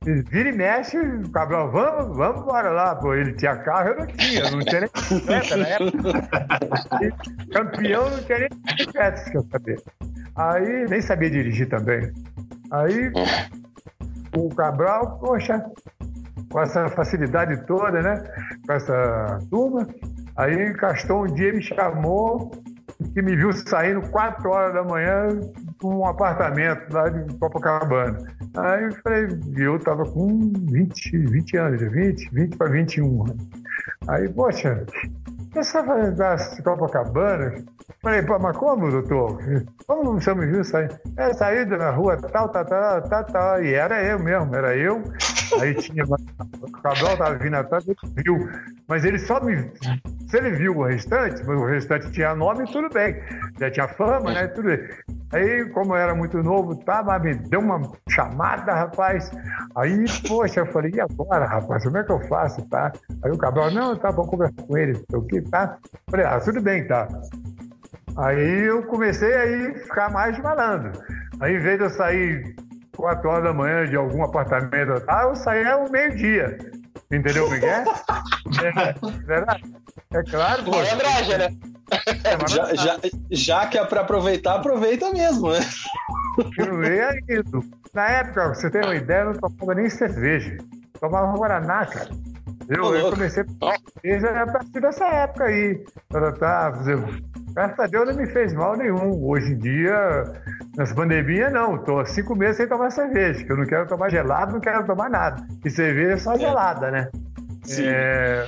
Speaker 6: Vira e mexe, Cabral, vamos, vamos embora lá, pô. Ele tinha carro, eu não tinha, não tinha nem bicicleta na época. Campeão não tinha nem bicicleta, eu saber. Aí, nem sabia dirigir também. Aí, o Cabral, poxa, com essa facilidade toda, né? Com essa turma. Aí, Castor um dia me chamou, que me viu saindo 4 horas da manhã de um apartamento lá de Copacabana. Aí eu falei, eu tava com 20, 20 anos, 20, 20 para 21 anos. Aí, poxa, essa da Copacabana, falei, pô, mas como, doutor? Como você me viu sair? É, saí na rua, tal, tal, tal, tal, tal. E era eu mesmo, era eu. Aí tinha. O Cabral tava vindo atrás, ele viu. Mas ele só me. Se ele viu o restante, o restante tinha nome, tudo bem. Já tinha fama, né? Tudo bem. Aí, como eu era muito novo, tava, me deu uma chamada, rapaz. Aí, poxa, eu falei, e agora, rapaz? Como é que eu faço, tá? Aí o Cabral, não, tá, vou conversar com ele, o que, tá? Falei, ah, tudo bem, tá. Aí eu comecei a ficar mais malandro. Aí, em vez de eu sair 4 horas da manhã de algum apartamento, ah, eu saía ao meio-dia. Entendeu, Miguel? É, é, é claro.
Speaker 5: Pô, é né?
Speaker 3: É, já, já, já, que é para aproveitar, aproveita mesmo, né?
Speaker 6: É isso. Na época, você tem uma ideia, eu não tomava nem cerveja. Tomava Guaraná, cara. Eu, eu comecei a cerveja a partir dessa época aí. Tá, graças a Deus não me fez mal nenhum. Hoje em dia, nessa pandemia, não. Estou há cinco meses sem tomar cerveja, que eu não quero tomar gelado, não quero tomar nada. E cerveja é só gelada, né? Sim. É,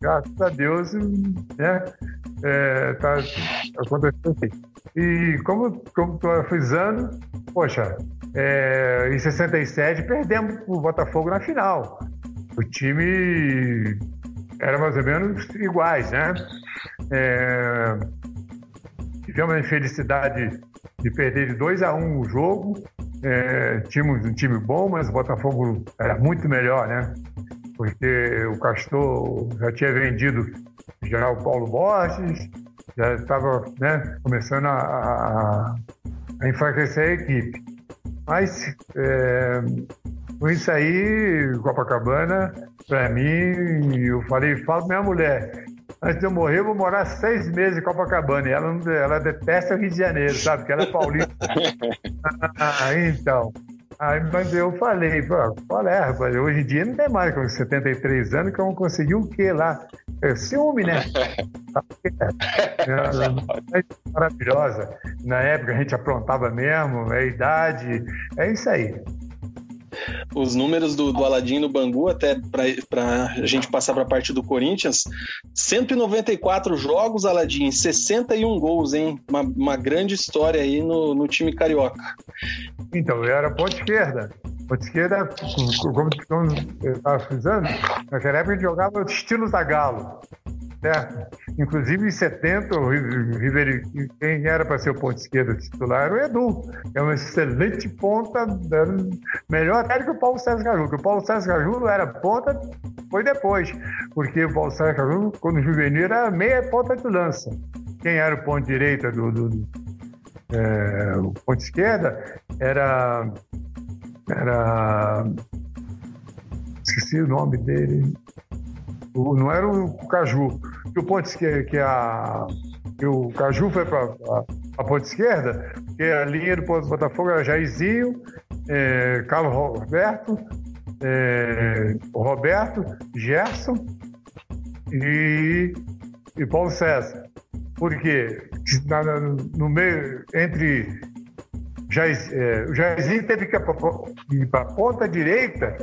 Speaker 6: graças a Deus, né? É, tá acontecendo assim. E como estou frisando, poxa, é, em 67 perdemos o Botafogo na final. O time era mais ou menos iguais, né? É, tivemos a infelicidade de perder de 2 a 1 um o jogo. É, tínhamos um time bom, mas o Botafogo era muito melhor, né? Porque o Castor já tinha vendido o Paulo Borges, já estava né, começando a, a, a, enfraquecer a equipe. Mas é, com isso aí, Copacabana, para mim, eu falei, falo minha mulher, antes de eu morrer, eu vou morar seis meses em Copacabana. E ela, ela detesta o Rio de Janeiro, sabe? Porque ela é paulista. ah, então. Aí, mas eu falei, qual é, rapaz? Hoje em dia não tem mais, com 73 anos, que eu vou conseguir o quê lá? É ciúme, né? É maravilhosa. Na época a gente aprontava mesmo, é idade, é isso aí.
Speaker 3: Os números do, do Aladim no Bangu, até para a gente passar para a parte do Corinthians, 194 jogos, Aladim, 61 gols, hein? Uma, uma grande história aí no, no time carioca.
Speaker 6: Então, eu era ponta esquerda. Ponta esquerda, como, eu estava frisando, naquela época a gente jogava estilo Galo certo? Inclusive em 70, o quem era para ser o ponto esquerdo titular? O Edu, é um excelente ponta, melhor até que o Paulo César Caju, o Paulo César Caju era ponta, foi depois, porque o Paulo César Caju, quando juvenil, era meia ponta de lança. Quem era o ponto direita do, do, do é, o ponto esquerda era era esqueci o nome dele não era o Caju. E o ponto que, que, a, que o Caju foi para a ponta esquerda, que a linha do Botafogo era Jairzinho, é, Carlos Roberto, é, Roberto, Gerson e, e Paulo César. Porque na, no meio, entre Jair, é, o Jairzinho teve que ir para a ponta direita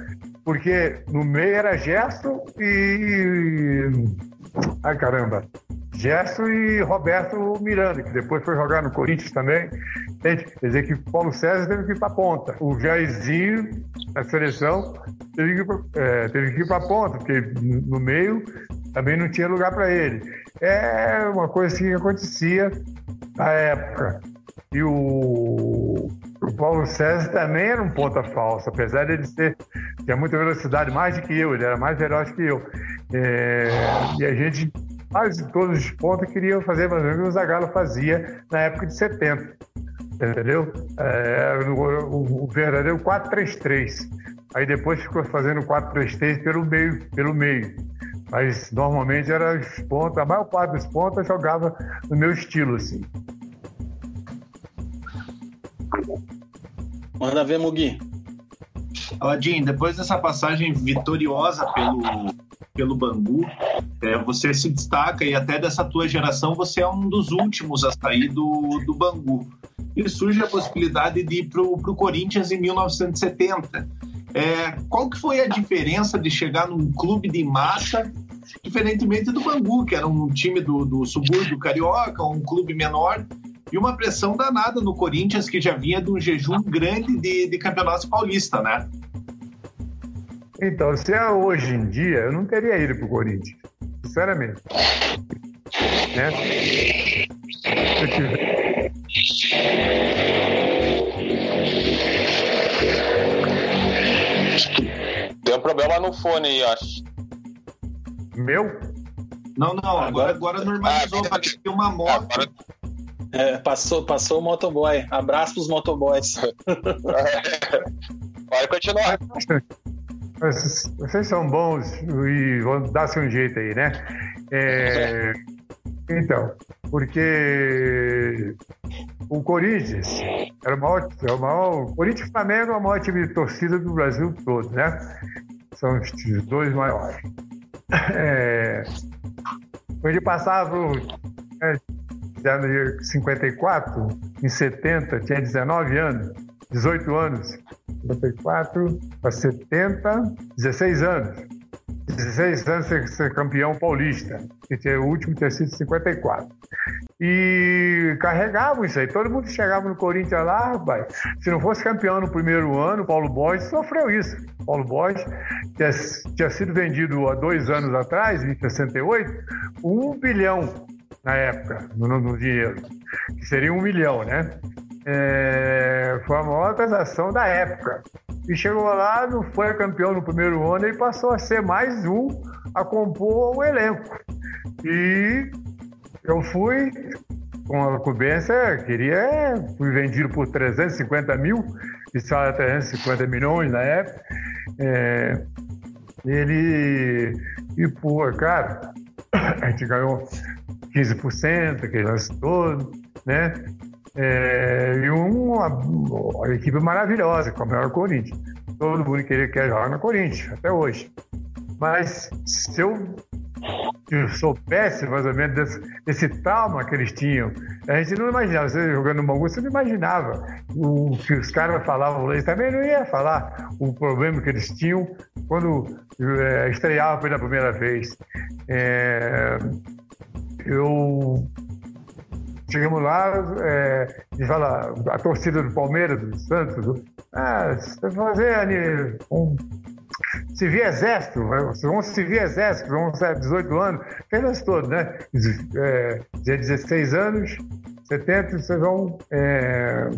Speaker 6: porque no meio era Gerson e. Ai caramba! Gerson e Roberto Miranda, que depois foi jogar no Corinthians também. Quer dizer que Paulo César teve que ir para ponta. O Jairzinho, na seleção, teve que, ir é, teve que ir para ponta, porque no meio também não tinha lugar para ele. É uma coisa que acontecia na época. E o, o Paulo César também era um ponta falsa, apesar de ele ser, tinha muita velocidade, mais do que eu, ele era mais veloz que eu. É, e a gente, quase todos os pontos, queriam fazer mais ou menos o que o Zagallo fazia na época de 70. Entendeu? É, o, o verdadeiro 4-3-3. Aí depois ficou fazendo 4-3-3 pelo meio, pelo meio. Mas normalmente era os pontos, a maior parte dos pontos jogava no meu estilo, assim.
Speaker 3: Manda ver, Mugi.
Speaker 4: Aladim, depois dessa passagem vitoriosa pelo, pelo Bangu, é, você se destaca e até dessa tua geração você é um dos últimos a sair do, do Bangu. E surge a possibilidade de ir para o Corinthians em 1970. É, qual que foi a diferença de chegar num clube de massa, diferentemente do Bangu, que era um time do, do subúrbio carioca, um clube menor, e uma pressão danada no Corinthians, que já vinha de um jejum grande de, de campeonato paulista, né?
Speaker 6: Então, se é hoje em dia, eu não teria ido pro Corinthians, sinceramente. Né? Se eu tiver...
Speaker 5: Tem um problema no fone aí, acho.
Speaker 6: Meu?
Speaker 4: Não, não, agora, agora normalizou, ah, parece que uma moto. Agora...
Speaker 3: É, passou, passou o motoboy. Abraço pros motoboys.
Speaker 5: Pode continuar.
Speaker 6: Vocês são bons e vão dar-se um jeito aí, né? É, então, porque o Corinthians era o maior, era o maior. Corinthians Flamengo é o maior time de torcida do Brasil todo, né? São os dois maiores. É, ele passava é, de 54, em 70, tinha 19 anos, 18 anos. 54 para 70, 16 anos. 16 anos ser, ser campeão paulista, que tinha, o último ter sido 54. E carregavam isso aí. Todo mundo chegava no Corinthians lá, rapaz. Se não fosse campeão no primeiro ano, Paulo Borges sofreu isso. Paulo Borges tinha, tinha sido vendido há dois anos atrás, em 68, um bilhão na época, no, no dinheiro, que seria um milhão, né? É, foi a maior transação da época. E chegou lá, não foi campeão no primeiro ano e passou a ser mais um a compor o elenco. E eu fui com a cobertura, queria, fui vendido por 350 mil, e saiu 350 milhões na época. É, ele, e pô, cara, a gente ganhou 15%, aquele lance todo, né? É, e uma, uma, equipe maravilhosa, como é o Corinthians. Todo mundo queria, quer jogar no Corinthians, até hoje. Mas se eu que soubesse mais ou menos desse, desse trauma que eles tinham. A gente não imaginava, você jogando no Bangu, você não imaginava o que os caras falavam, eles também não ia falar o problema que eles tinham quando é, estreava pela primeira vez. É, eu chegamos lá, é, e fala, a torcida do Palmeiras, do Santos, ah, fazer um servir exército, vão servir exército, vão ser 18 anos, aquelas todas, né? É, 16 anos, 70, vocês vão é,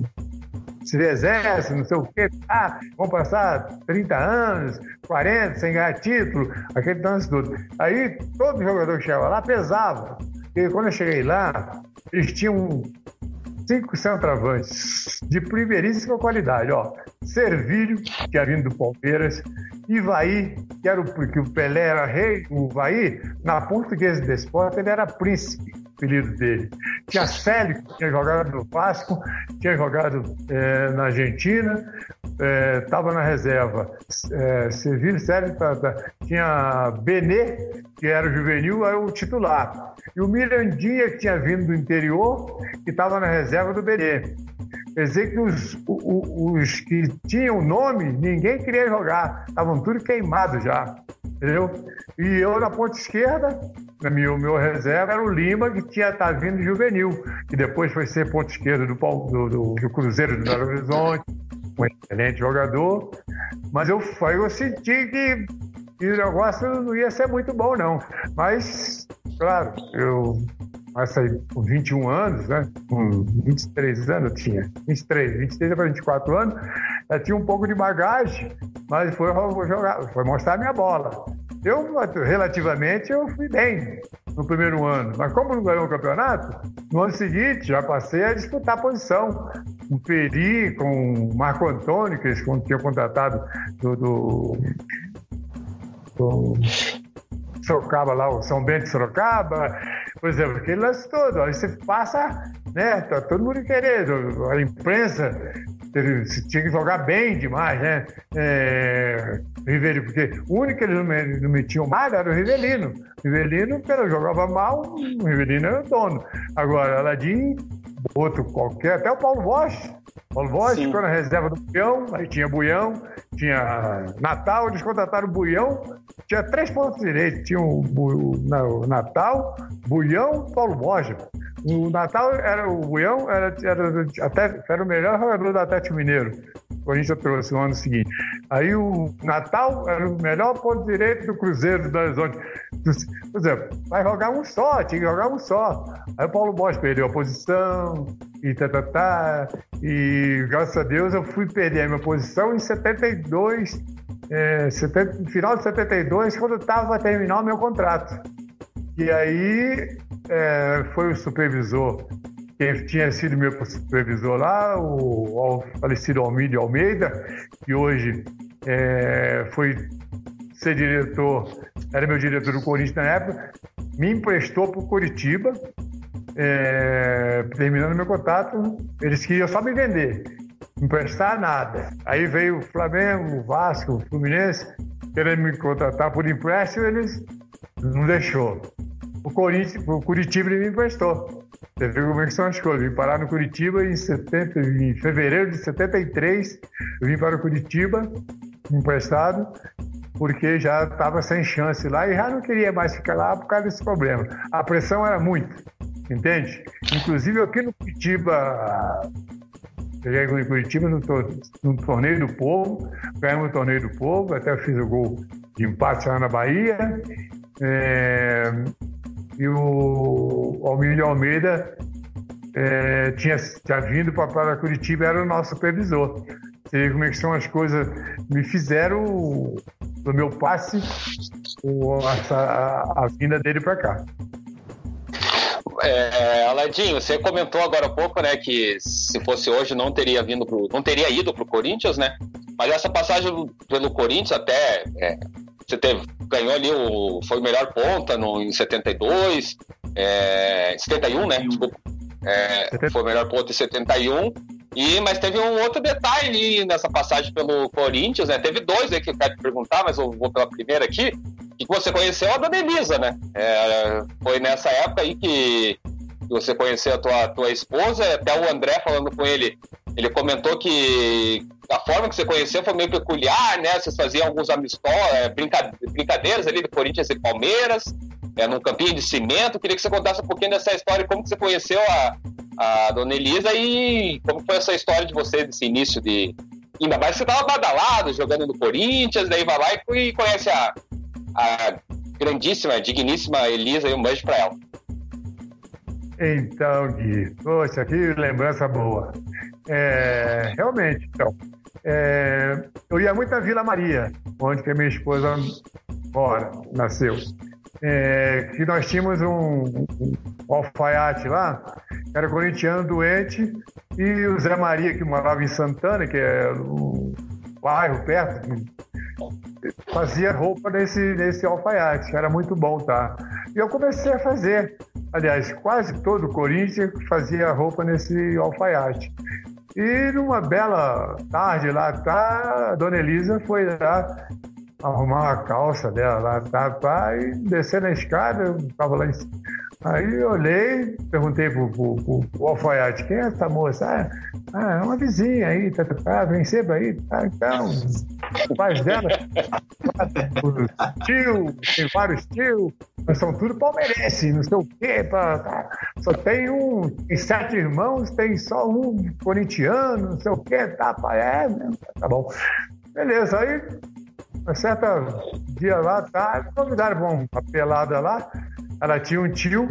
Speaker 6: exército, não sei o quê, ah, vão passar 30 anos, 40, sem ganhar título, aquele lance todo. Aí todo jogador que chegava lá pesava. E quando eu cheguei lá, eles tinham cinco centroavantes de primeiríssima qualidade, ó. Servílio, que era vindo do Palmeiras, Ivaí, que era o, o Pelé era rei, o Ivaí, na portuguesa do esporte, ele era príncipe, apelido dele. Tinha Célio, que tinha jogado no Vasco, tinha jogado é, na Argentina, estava é, na reserva. É, Célio, tá, tá. tinha Benê, que era o juvenil, era o titular. E o Mirandinha, que tinha vindo do interior, que estava na reserva do Benê. Quer dizer que os, os, os que tinham nome, ninguém queria jogar. Estavam tudo queimados já. Entendeu? E eu na ponta esquerda, o meu, meu reserva era o Lima, que tinha tá vindo juvenil, que depois foi ser ponta esquerda do, do, do, do Cruzeiro do Belo Horizonte, um excelente jogador. Mas eu, eu senti que, que o negócio não ia ser muito bom, não. Mas, claro, eu essa com 21 anos, né? Com 23 anos eu tinha. 23, 23 para 24 anos, eu tinha um pouco de bagagem, mas foi jogar, foi mostrar a minha bola. Eu, relativamente, eu fui bem no primeiro ano, mas como não ganhou o campeonato, no ano seguinte já passei a disputar a posição. Com Peri, com o Marco Antônio, que eles tinham contratado do, do, do Sorocaba lá, o São Bento de Sorocaba, por exemplo, aquele lance todo. Aí você passa, né? Tá todo mundo querendo. A imprensa tinha que jogar bem demais, né? É, Rivelino, porque o único que eles não, não metiam mal era o Rivelino. O Rivelino, pelo jogava mal, o Rivelino era o dono. Agora, Aladim, outro qualquer, até o Paulo Bosch. Paulo Bosch ficou na reserva do Buião, aí tinha Buião, tinha Natal, eles contrataram o Buião, tinha três pontos direitos, tinha o, o, o Natal, Buião, Paulo Bosch. O Natal era o Buião, era, era, até, era o melhor jogador do Atlético Mineiro. O Corinthians trouxe no ano seguinte. Aí o Natal era o melhor ponto direito do Cruzeiro do Horizonte. Por exemplo, vai jogar um só, tinha que jogar um só. Aí o Paulo Bosch perdeu a posição, e tá, tá, tá. E graças a Deus eu fui perder a minha posição em 72, é, 70, no final de 72, quando estava a terminar o meu contrato. E aí é, foi o supervisor, quem tinha sido meu supervisor lá, o, o falecido Almídio Almeida, que hoje é, foi ser diretor, era meu diretor do Corinthians na época, me emprestou para o Curitiba, é, terminando meu contrato, eles queriam só me vender, emprestar nada. Aí veio o Flamengo, o Vasco, o Fluminense, querendo me contratar por empréstimo, eles não deixou. O Corinthians, o Curitiba me emprestou. Você viu como é que são as coisas. vim parar no Curitiba em, 70, em fevereiro de 73. Eu vim para o Curitiba, emprestado, porque já estava sem chance lá e já não queria mais ficar lá por causa desse problema. A pressão era muito entende? Inclusive aqui no Curitiba, cheguei em Curitiba no, no Torneio do Povo, ganhamos o Torneio do Povo, até fiz o gol de empate lá na Bahia. É, e o Almílio Almeida é, tinha, tinha vindo para Curitiba, era o nosso supervisor. Você vê como é que são as coisas. Me fizeram do meu passe o, a, a, a vinda dele para cá.
Speaker 5: É, Aladinho, você comentou agora há pouco, né, que se fosse hoje não teria vindo pro, não teria ido pro Corinthians, né? Mas essa passagem pelo Corinthians até é, você teve, ganhou ali o foi o melhor ponta no em 72, é, 71, né? Desculpa. É, foi o melhor ponto em 71 E, mas teve um outro detalhe nessa passagem pelo Corinthians, né? Teve dois aí que eu quero te perguntar, mas eu vou pela primeira aqui. Que você conheceu a Dona Elisa, né? É, foi nessa época aí que você conheceu a tua, tua esposa, até o André falando com ele, ele comentou que a forma que você conheceu foi meio peculiar, né? Vocês faziam alguns amistosos, é, brincadeiras ali do Corinthians e Palmeiras, é, num campinho de cimento. Queria que você contasse um pouquinho dessa história, como que você conheceu a, a dona Elisa e como foi essa história de você, desse início de. Ainda mais que você estava badalado, jogando no Corinthians, daí vai lá e conhece a, a grandíssima, digníssima Elisa e um beijo para ela.
Speaker 6: Então, Gui, poxa, que lembrança boa. É, realmente, então, é, eu ia muito à Vila Maria, onde a minha esposa mora, nasceu. É, que nós tínhamos um, um, alfaiate lá, que era corintiano doente, e o Zé Maria, que morava em Santana, que é um bairro perto, fazia roupa nesse, nesse alfaiate, era muito bom, tá? E eu comecei a fazer. Aliás, quase todo o Corinthians fazia roupa nesse alfaiate. E numa bela tarde lá, tá, a dona Elisa foi lá arrumar a calça dela lá, tá, tá, e descer na escada, eu tava lá em cima. Aí eu olhei, perguntei pro, pro, pro, pro alfaiate, quem é essa moça? Ah, ah, é uma vizinha aí, tá, tá, tá vem sempre aí, tá, então, o pai dela, o tio, tem vários tios, mas são tudo palmeirenses, não sei o quê, tá, tá. só tem um, tem sete irmãos, tem só um corintiano, não sei o quê, tá, pai, é, tá bom. Beleza, aí, uma certa dia lá, tá, convidaram pra uma pelada lá, ela tinha um tio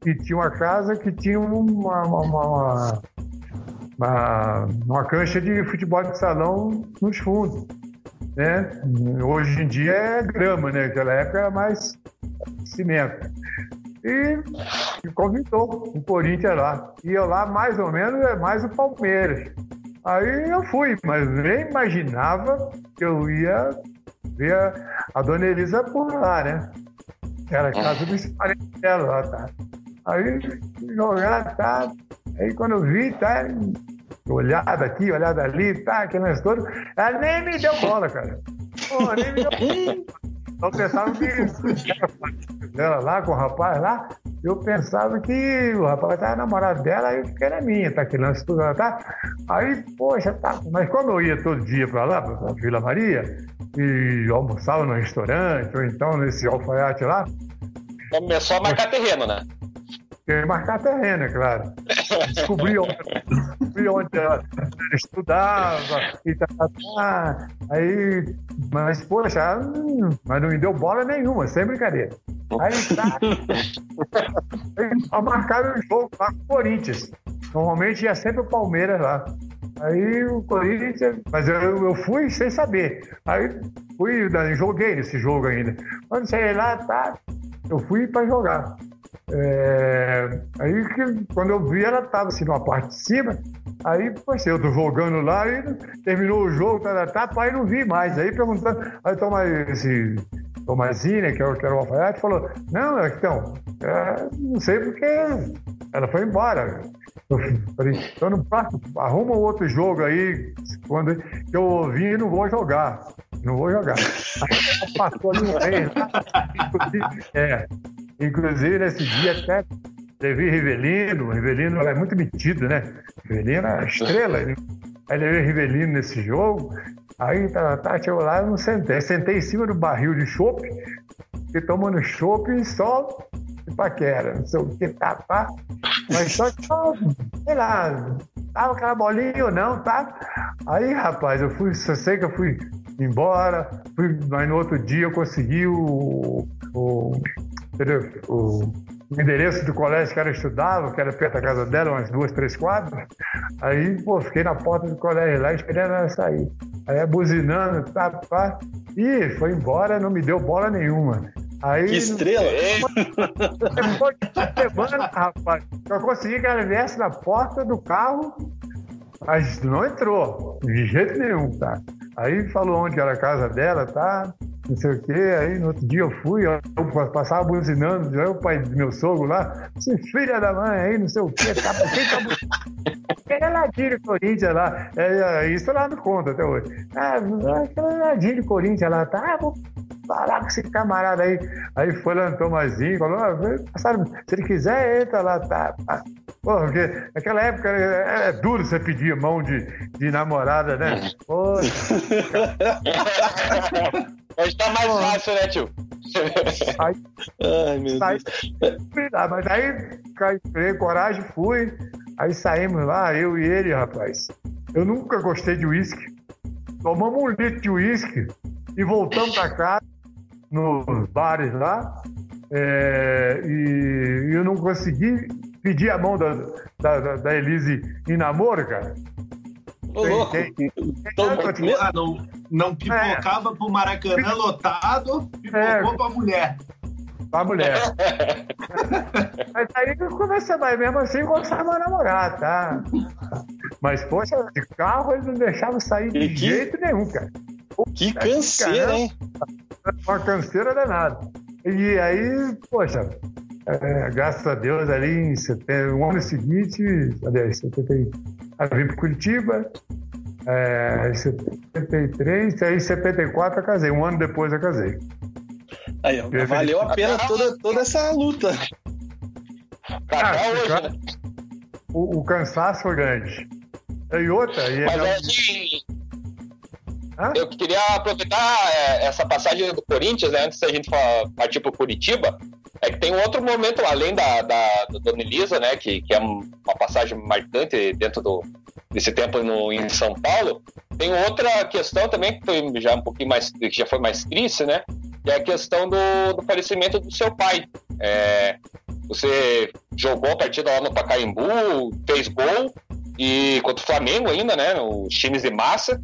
Speaker 6: que tinha uma casa que tinha uma, uma, uma, uma, uma cancha de futebol de salão nos fundos. Né? Hoje em dia é grama, né? Naquela época era mais cimento. E, e convidou o Corinthians lá. E eu lá, mais ou menos, é mais o Palmeiras. Aí eu fui, mas nem imaginava que eu ia ver a, a dona Elisa por lá, né? Era a casa dos parentes dela lá, tá? Aí jogar, tá? Aí quando eu vi, tá? Olhada aqui, olhada ali, tá? Aquele lance todo. Ela nem me deu bola, cara. Pô, nem me deu bola. Eu pensava que dela lá com o rapaz lá, eu pensava que o rapaz estava namorado dela, aí eu fiquei na minha, tá? Que lance tudo lá, tá? Aí, poxa, tá. Mas como eu ia todo dia para lá, pra Vila Maria, e almoçava no restaurante, ou então nesse alfaiate lá.
Speaker 5: Começou a marcar terreno, né?
Speaker 6: Tem marcar terreno, é claro. Descobri onde, descobri onde ela estudava e tá, tá, tá. Aí, mas, poxa, mas não me deu bola nenhuma, sem brincadeira. Aí tá. Aí, marcaram o jogo lá com o Corinthians. Normalmente ia sempre o Palmeiras lá. Aí o Corinthians, mas eu, eu fui sem saber. Aí fui, joguei nesse jogo ainda. Quando cheguei lá, tá, eu fui para jogar. É, aí que, quando eu vi, ela estava assim numa parte de cima. Aí, poxa, eu tô jogando lá e terminou o jogo, tá, tá, tá, aí não vi mais. Aí perguntando, aí toma esse Tomazinho, né, que era, que era o alfaiate, falou: Não, então, é, não sei porque ela foi embora. Eu falei, então não arruma outro jogo aí, quando que eu ouvi não vou jogar. Não vou jogar. Aí passou ali um mês. É. Inclusive, nesse dia até levei Rivelino. Rivelino é muito metido, né? Rivelino é estrela. Aí levei Rivelino nesse jogo. Aí tá, tá, chegou lá, eu não sentei. Sentei em cima do barril de chope, e tomando chope só de paquera, não sei o que, tá, tá. Mas só que, sei lá, tava aquela bolinha ou não, tá? Aí, rapaz, eu fui, só sei que eu fui embora, fui, mas no outro dia eu consegui o, o, o o endereço do colégio que ela estudava, que era perto da casa dela, umas duas, três quadras. Aí, pô, fiquei na porta do colégio lá esperando ela sair. Aí, buzinando, tá, tá. E foi embora, não me deu bola nenhuma. Aí,
Speaker 3: que estrela!
Speaker 6: Depois de semana, rapaz, eu consegui que ela viesse na porta do carro, mas não entrou, de jeito nenhum, tá? Aí falou onde era a casa dela, tá? Não sei o quê. Aí no outro dia eu fui, eu passava buzinando, aí o pai do meu sogro lá, esse filha da mãe aí, não sei o quê, tá, quem tá é ladinho de Corinthians lá. É, é, isso lá me conta até hoje. Ah, aquela ladinho de Corinthians lá, tá? Ah, vou falar com esse camarada aí. Aí foi lá no Tomazinho, falou, ah, se ele quiser, entra lá, tá. tá. Pô, porque naquela época é, é, duro você pedir mão de, de namorada, né? Pô.
Speaker 5: Hoje tá mais fácil, né, tio?
Speaker 3: Aí, Ai, meu Deus.
Speaker 6: Mas aí, criei coragem, fui. Aí saímos lá, eu e ele, rapaz. Eu nunca gostei de uísque. Tomamos um litro de uísque e voltamos pra casa, nos bares lá. É, e eu não consegui pedir a mão da, da, da Elise em namoro, cara.
Speaker 4: Ô, louco. Tem, tem, tem, ah, não, não pipocava é. pro Maracanã lotado, pipocou é. pra mulher.
Speaker 6: Pra mulher. Mas aí começa mais mesmo assim começava a namorar, tá? Mas, poxa, de carro eles não deixavam sair de que... jeito nenhum, cara.
Speaker 3: Que canseira, hein?
Speaker 6: Uma canseira danada. E aí, poxa, é, graças a Deus, ali em setembro, o ano seguinte, aliás, 70, eu vim para Curitiba, é, em 73, aí em 74 eu casei, um ano depois eu casei.
Speaker 3: Aí, ó, valeu a pena toda, toda essa luta.
Speaker 6: Ah, hoje, né? o, o, cansaço foi grande. E outra. E
Speaker 5: Mas é assim, eu queria aproveitar é, essa passagem do Corinthians, né, antes da gente partir para Curitiba, é que tem um outro momento, além da, da, da Dona Elisa, né, que, que é uma passagem marcante dentro do, desse tempo no, em São Paulo, tem outra questão também que foi já um pouquinho mais, que já foi mais triste, né, que é a questão do, do falecimento do seu pai. É, você jogou a partida lá no Pacaembu, fez gol, e contra o Flamengo ainda, né, os times de massa,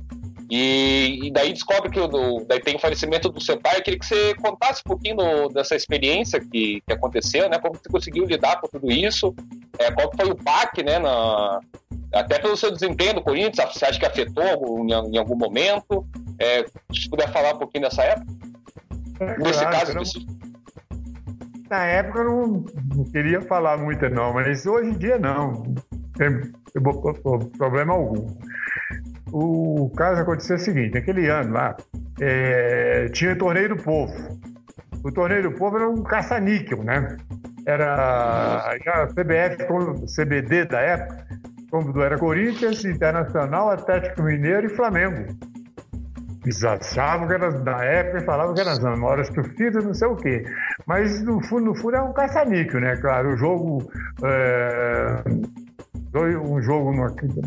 Speaker 5: e, e, daí descobre que o, daí tem o falecimento do seu pai. Eu queria que você contasse um pouquinho do, dessa experiência que, que aconteceu, né? Como você conseguiu lidar com tudo isso? É, qual foi o PAC, né? Na, até pelo seu desempenho no Corinthians, você acha que afetou em, em algum momento? É, se puder falar um pouquinho dessa época?
Speaker 6: É, Nesse claro, caso não... Na época eu não, queria falar muito, não, mas hoje em dia não. Tem problema algum. O caso aconteceu o seguinte: naquele ano lá, é, tinha Torneio do Povo. O Torneio do Povo era um caça-níquel, né? Era a CBF, CBD da época, como era Corinthians, Internacional, Atlético Mineiro e Flamengo. Eles achavam que era da época falavam que era as memórias torcidas, não sei o quê. Mas no fundo, no fundo é um caça-níquel, né? Claro, o jogo. É um jogo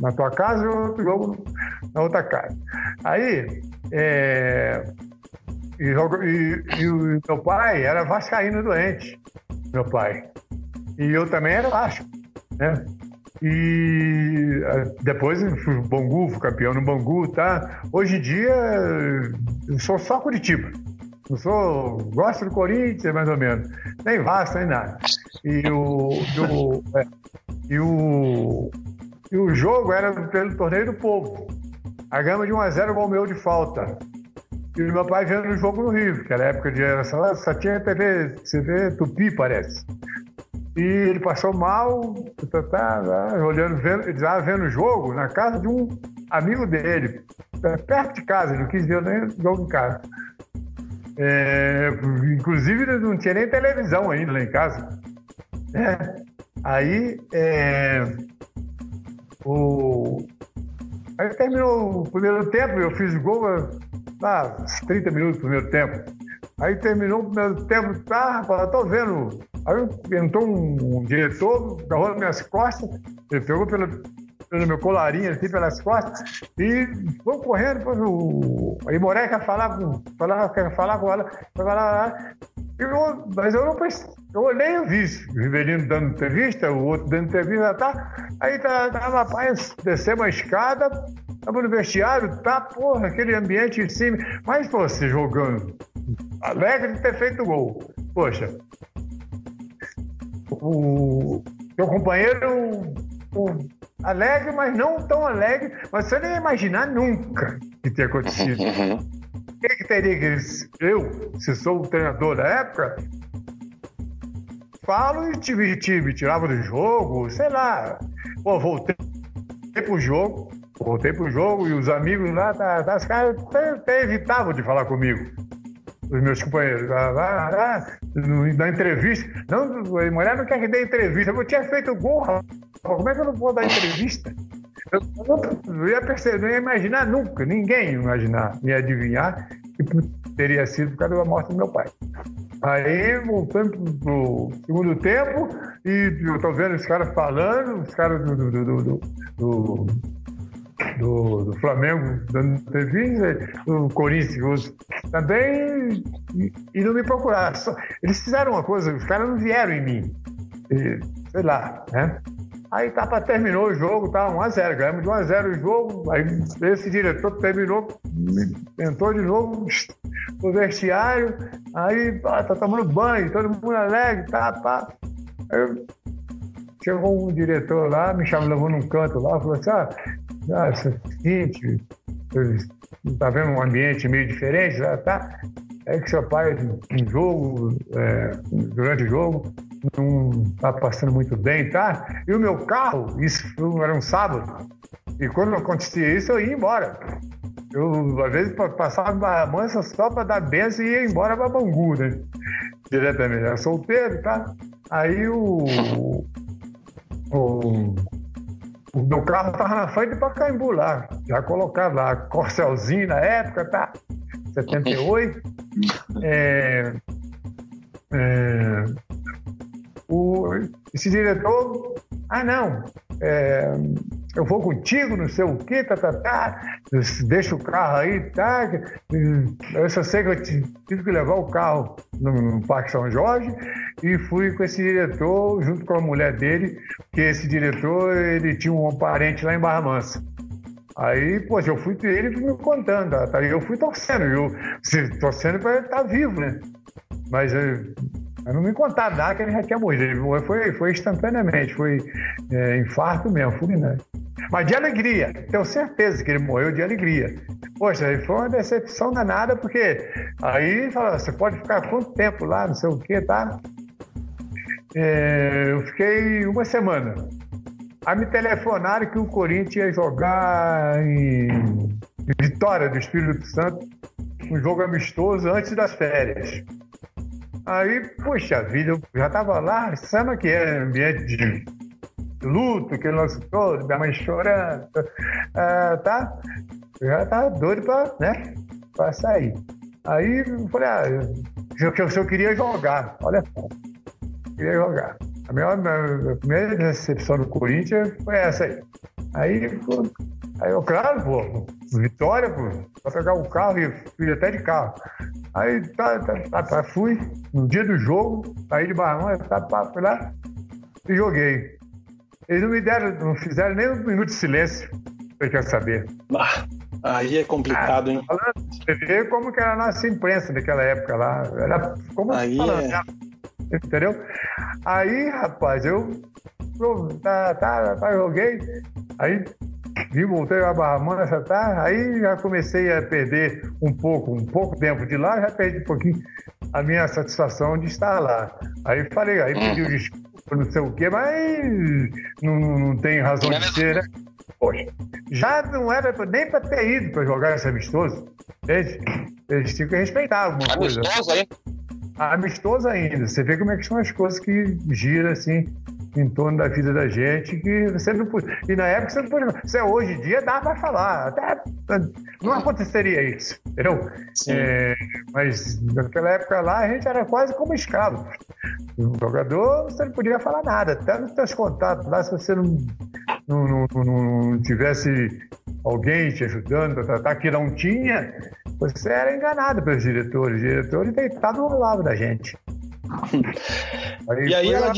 Speaker 6: na tua casa e outro jogo na outra casa. Aí, é, e, e, e, o meu pai era vascaíno doente, meu pai. E eu também era Vasco, né? E depois fui Bangu, fui campeão no Bangu, tá? Hoje em dia eu sou só Curitiba. Eu sou, gosto do Corinthians, mais ou menos. Nem Vasco, nem nada. E o, é, e o, e o jogo era pelo Torneio do Povo. A gama de 1x0 gol meu de falta. E meu pai vendo o jogo no Rio, que era época de. Só, só tinha TV, TV Tupi, parece. E ele passou mal, tá, tá, tá, olhando, vendo, ele estava vendo o jogo na casa de um amigo dele, perto de casa, ele não quis ver nem jogo em casa. É, inclusive, não tinha nem televisão ainda lá em casa. É, Aí, é, o, aí terminou o primeiro tempo, eu fiz gol lá, 30 minutos do primeiro tempo. Aí terminou o primeiro tempo, tá, rapaz, tô vendo. Aí entrou um, um diretor, agarrou nas minhas costas, ele pegou pelo, pelo meu colarinho, assim, pelas costas, e foi correndo, depois o. Quer falar com. Falar, quer falar com ela, falar, eu, mas eu não eu olhei e vi o Rivelino dando entrevista, o outro dando entrevista, tá? Aí tá, tá rapaz, descemos a escada, tava no vestiário, tá, porra, aquele ambiente em cima. Mas você jogando, alegre de ter feito gol. Poxa, o seu companheiro o, alegre, mas não tão alegre, mas você nem ia imaginar nunca que ter acontecido. que, que teria que. Eu, se sou o treinador da época, falo e te, me tirava do jogo, sei lá. Pô, voltei pro jogo, voltei pro jogo e os amigos lá, tá, os caras até, até evitavam de falar comigo. Os meus companheiros, na entrevista. Não, a mulher não quer que dê entrevista. Eu tinha feito gol, rapaz. Como é que eu não vou dar entrevista? Eu não ia perceber, não ia imaginar nunca, ninguém ia imaginar, ia adivinhar que teria sido por causa da morte do meu pai. Aí voltando pro segundo tempo, e eu tô vendo os caras falando, os caras do, do, do, do, do, do Flamengo dando entrevista, o Corinthians também, e, e não me procuraram. Eles fizeram uma coisa, os caras não vieram em mim. E, sei lá, né? Aí Tapa terminou o jogo, tá 1x0, ganhamos de 1x0 o jogo. Aí esse diretor terminou, entrou de novo no vestiário, aí pá, tá tomando banho, todo mundo alegre, tá, pá. Aí, chegou um diretor lá, me chamou, levou num canto lá, falou assim: ah, ah é seguinte, tá vendo um ambiente meio diferente, tá? É que seu pai, em jogo, é, durante o jogo, não está passando muito bem, tá? E o meu carro, isso era um sábado, e quando acontecia isso, eu ia embora. Eu, às vezes, passava Barra Mansa só para dar benção e ia embora para Bangu, né? Diretamente. Era solteiro, tá? Aí o. O, o meu carro estava na frente para Caimbu lá. Já colocava lá, Corcelzinho na época, tá? 78. É, é, o, esse diretor, ah, não, é, eu vou contigo, não sei o quê, tá, tá, tá, deixa o carro aí, tá. Eu só sei que eu tive que levar o carro no, no Parque São Jorge e fui com esse diretor, junto com a mulher dele, que esse diretor, ele tinha um parente lá em Barra Mansa. Aí, poxa, eu fui ele me contando, tá? eu fui torcendo, eu torcendo para ele estar tá vivo, né? Mas eu não me contaram nada que ele já morrido. Ele foi, foi instantaneamente, foi é, infarto mesmo, fulminante. Mas de alegria, tenho certeza que ele morreu de alegria. Poxa, foi uma decepção danada, porque aí fala, você pode ficar quanto tempo lá, não sei o que, tá? É, eu fiquei uma semana. Aí me telefonaram que o Corinthians ia jogar em Vitória do Espírito Santo, um jogo amistoso antes das férias. Aí, puxa vida, eu já tava lá, sabe que é ambiente de luto, que lance todo, minha mãe chorando, ah, tá? Eu já tava doido pra, né, pra sair. Aí eu falei, ah, eu, eu, eu queria jogar, olha só, queria jogar. A, minha, primeira decepção do Corinthians foi essa aí. Aí, aí eu, claro, pô, vitória, pô, pra pegar o carro e fui até de carro. Aí tá, tá, tá, tá, fui, no dia do jogo, aí de Barrão, tá, tá, fui lá e joguei. Eles não me deram, não fizeram nem um minuto de silêncio, você quer saber.
Speaker 3: Ah, aí é complicado, ah, hein?
Speaker 6: Você vê como que era a nossa imprensa naquela época lá. Era como
Speaker 3: aí falando, é...
Speaker 6: Entendeu? Aí, rapaz, eu tá, tá, tá, joguei. Aí Vim, voltei a Barra Mansa, tá? Aí já comecei a perder um pouco, um pouco tempo de lá, já perdi um pouquinho a minha satisfação de estar lá. Aí falei, aí pedi uhum. desculpa, não sei o quê, mas não, não tem razão de ser, né? Poxa, já não era nem para ter ido para jogar esse amistoso. Eles, eles tinham que respeitar alguma coisa.
Speaker 5: Amistoso ainda?
Speaker 6: Amistoso ainda. Você vê como é que são as coisas que giram assim em torno da vida da gente que você não podia. E na época você não podia. Você, hoje em dia dá para falar. Até, não aconteceria isso, entendeu? É, mas naquela época lá a gente era quase como escravo. Um jogador, você não podia falar nada. Até nos seus contatos lá, se você não, não, não, não tivesse alguém te ajudando a tratar que não tinha, você era enganado pelos diretores. Os diretores deitados ao lado da gente.
Speaker 3: Aí e aí ela.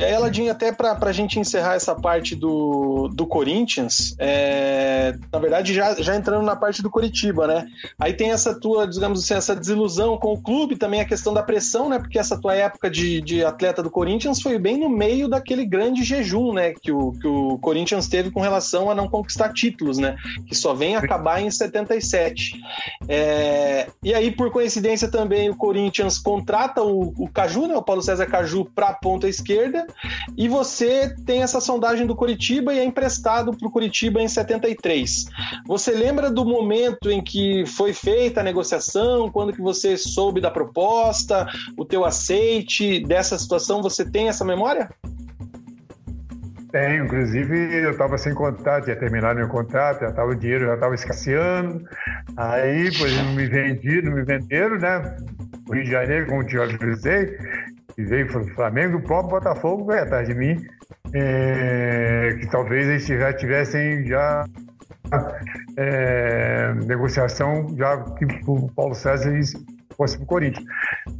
Speaker 3: E aí, até para a gente encerrar essa parte do, do Corinthians, é, na verdade, já, já entrando na parte do Coritiba, né? Aí tem essa tua, digamos assim, essa desilusão com o clube, também a questão da pressão, né? Porque essa tua época de, de atleta do Corinthians foi bem no meio daquele grande jejum, né? Que o, que o Corinthians teve com relação a não conquistar títulos, né? Que só vem acabar em 77. É, e aí, por coincidência, também o Corinthians contrata o, o Caju, né? O Paulo César Caju para a ponta esquerda e você tem essa sondagem do Curitiba e é emprestado para o Curitiba em 73. Você lembra do momento em que foi feita a negociação, quando que você soube da proposta, o teu aceite dessa situação, você tem essa memória?
Speaker 6: Tenho, inclusive eu estava sem contrato, ia terminar meu contrato, já tava, o dinheiro já estava escasseando. Aí, pois, não me vendi, não me venderam, né? O Rio de Janeiro, como te avisei, e veio para o Flamengo, o próprio Botafogo veio atrás de mim, é, que talvez eles já tivessem já é, negociação já que o Paulo César fosse para o Corinthians.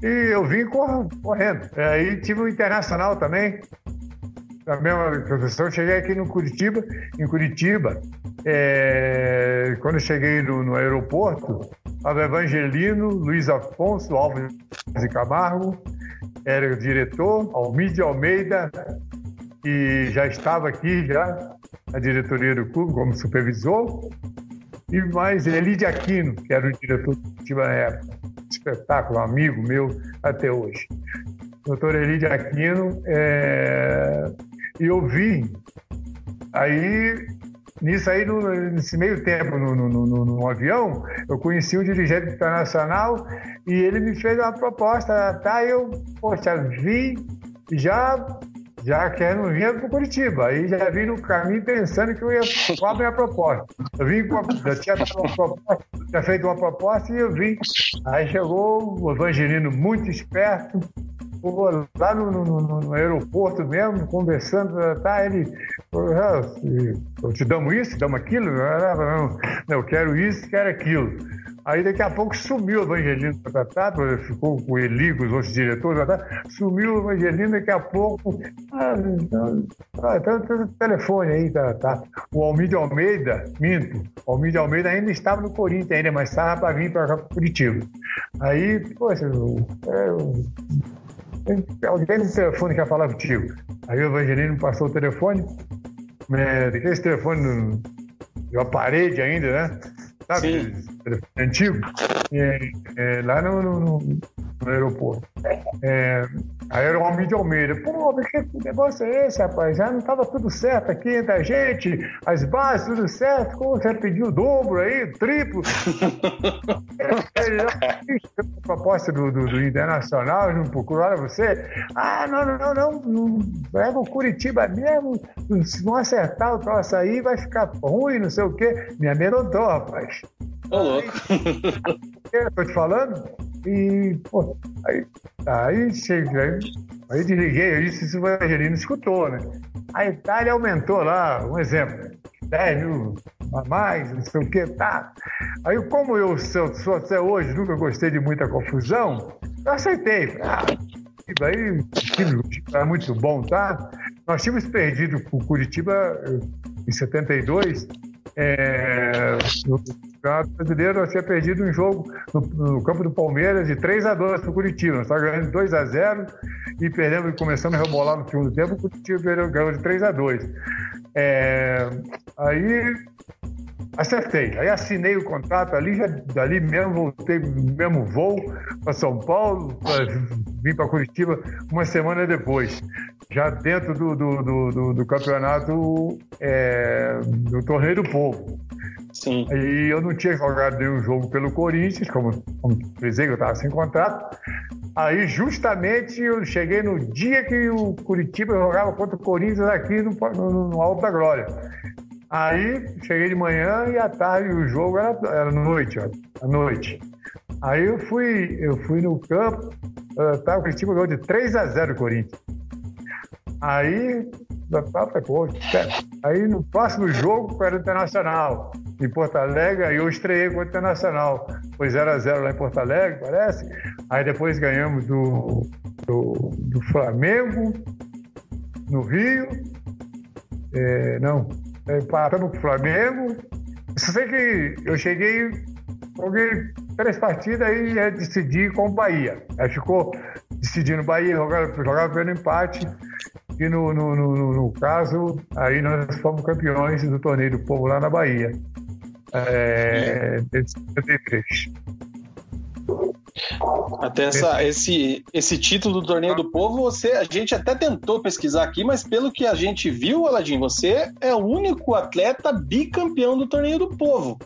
Speaker 6: E eu vim correndo. É, aí tive o Internacional também, a mesma professor, cheguei aqui no Curitiba, em Curitiba, é, quando eu cheguei no, no aeroporto, estava Evangelino, Luiz Afonso, Alves de Camargo, era o diretor, Almir Almeida, que já estava aqui já na diretoria do clube como supervisor, e mais Elide Aquino, que era o diretor do Curitiba na época. Espetáculo, amigo meu até hoje. Doutor Elide Aquino, é, eu vi. Aí, nisso aí, no, nesse meio tempo, no, no, no, no avião, eu conheci o dirigente internacional e ele me fez uma proposta, tá? Eu, poxa, vi, já já quero vir para Curitiba. Aí já vim no caminho pensando que eu ia qual a minha proposta. Eu vim com a, tinha, proposta, tinha feito uma proposta e eu vim. Aí chegou o Evangelino muito esperto, lá no, no, no, aeroporto mesmo, conversando, tá, ele, ah, eu te damos isso, damos aquilo, não, eu quero isso, quero aquilo. Aí daqui a pouco sumiu o Evangelino Tatá, ficou com o Eli, com os outros diretores, tá, sumiu o Evangelino, daqui a pouco. Ah, ah, tá, tá, telefone aí, tá, tá. O Almir Almeida, minto, o Almir Almeida ainda estava no Corinthians, ainda, mas estava para vir para Curitiba. Aí, poxa, eu, Alguém no telefone quer falar contigo. Aí o Evangelino passou o telefone, é, esse telefone de uma parede ainda, né? Sabe? Telefone antigo. É, é, lá no, no, no, aeroporto. É, aí era o homem de Almeida. Pô, mas que negócio é esse, rapaz? Já não estava tudo certo aqui entre a gente, as bases, tudo certo. Como você pediu o dobro aí, o triplo? a proposta do, do, do Internacional, não procuraram você? Ah, não, não, não, não. Leva o Curitiba mesmo, se não acertar o troço aí, vai ficar ruim, não sei o quê. Me amedrontou, rapaz.
Speaker 3: Ô, louco.
Speaker 6: Eu tô te falando? E, pô, aí, aí cheguei, aí, aí desliguei, eu disse se o Evangelino escutou, né? A Itália aumentou lá, um exemplo, 10 mil a mais, não sei o que, tá. Aí, como eu sou, sou até hoje, nunca gostei de muita confusão, eu aceitei. Ah, aí time era muito bom, tá? Nós tínhamos perdido com o Curitiba eh, em 72, é, no Campeonato Brasileiro, nós tinha perdido um jogo no, no campo do Palmeiras de 3 a 2 para o Curitiba. Nós estávamos ganhando 2 a 0 e perdemos, começamos a rebolar no segundo tempo, o Curitiba ganhou de 3 a 2 é, Aí acertei. Aí assinei o contrato ali, já, dali mesmo voltei mesmo voo para São Paulo, pra, vim para Curitiba uma semana depois, já dentro do, do, do, do, do campeonato é, do Torneio do Povo.
Speaker 3: Sim.
Speaker 6: E eu não tinha jogado nenhum jogo pelo Corinthians, como, como dizer que eu estava sem contrato. Aí, justamente, eu cheguei no dia que o Curitiba jogava contra o Corinthians aqui no, no, no Alto da Glória. Aí cheguei de manhã e à tarde o jogo era, era noite, ó, à noite. Aí eu fui, eu fui no campo, uh, tá, o Curitiba ganhou de 3 a 0 o Corinthians. Aí, aí no próximo jogo era o Internacional, em Porto Alegre, aí eu estreiei com o Internacional. Foi 0 a 0 lá em Porto Alegre, parece. Aí depois ganhamos do, do, do Flamengo no Rio. É, não, empatamos com o Flamengo. Só sei que eu cheguei, joguei três partidas e ia decidir com o Bahia. Aí ficou decidindo Bahia, jogava, jogava pelo empate. E no, no, no, no, caso, aí nós fomos campeões do torneio do povo lá na Bahia. É, em 73.
Speaker 3: Até essa, esse, esse título do Torneio do Povo, você, a gente até tentou pesquisar aqui, mas pelo que a gente viu, Aladim, você é o único atleta bicampeão do Torneio do Povo,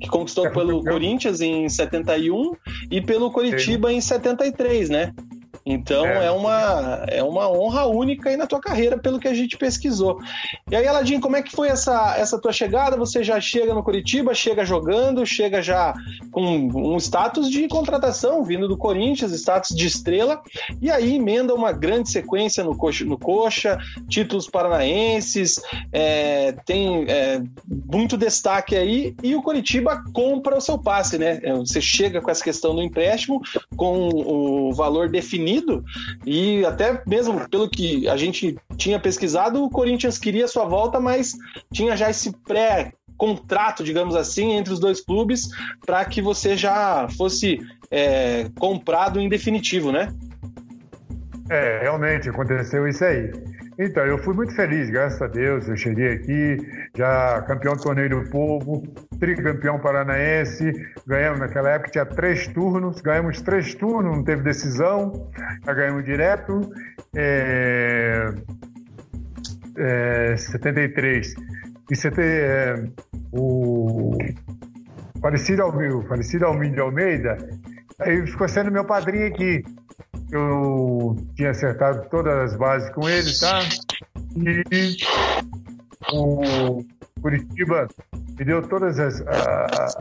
Speaker 3: que conquistou é pelo Corinthians em 71 e pelo Coritiba em 73, né? Então é. é, uma, é uma honra única aí na tua carreira, pelo que a gente pesquisou. E aí, Aladim, como é que foi essa, essa tua chegada? Você já chega no Curitiba, chega jogando, chega já com um status de contratação vindo do Corinthians, status de estrela, e aí emenda uma grande sequência no Coxa, no coxa títulos paranaenses, é, tem é, muito destaque aí, e o Coritiba compra o seu passe, né? Você chega com essa questão do empréstimo, com o valor definido definido e até mesmo pelo que a gente tinha pesquisado, o Corinthians queria sua volta, mas tinha já esse pré contrato, digamos assim, entre os dois clubes para que você já fosse é, comprado em definitivo, né?
Speaker 6: É, realmente aconteceu isso aí. Então, eu fui muito feliz, graças a Deus. Eu cheguei aqui, já campeão do Torneio do Povo, tricampeão paranaense. Ganhamos, naquela época tinha três turnos, ganhamos três turnos, não teve decisão, já ganhamos direto. É, é, 73. E você é, o falecido Almir, falecido Almir de Almeida, aí ficou sendo meu padrinho aqui. Eu tinha acertado todas as bases com ele, tá? E o Curitiba me deu todas as,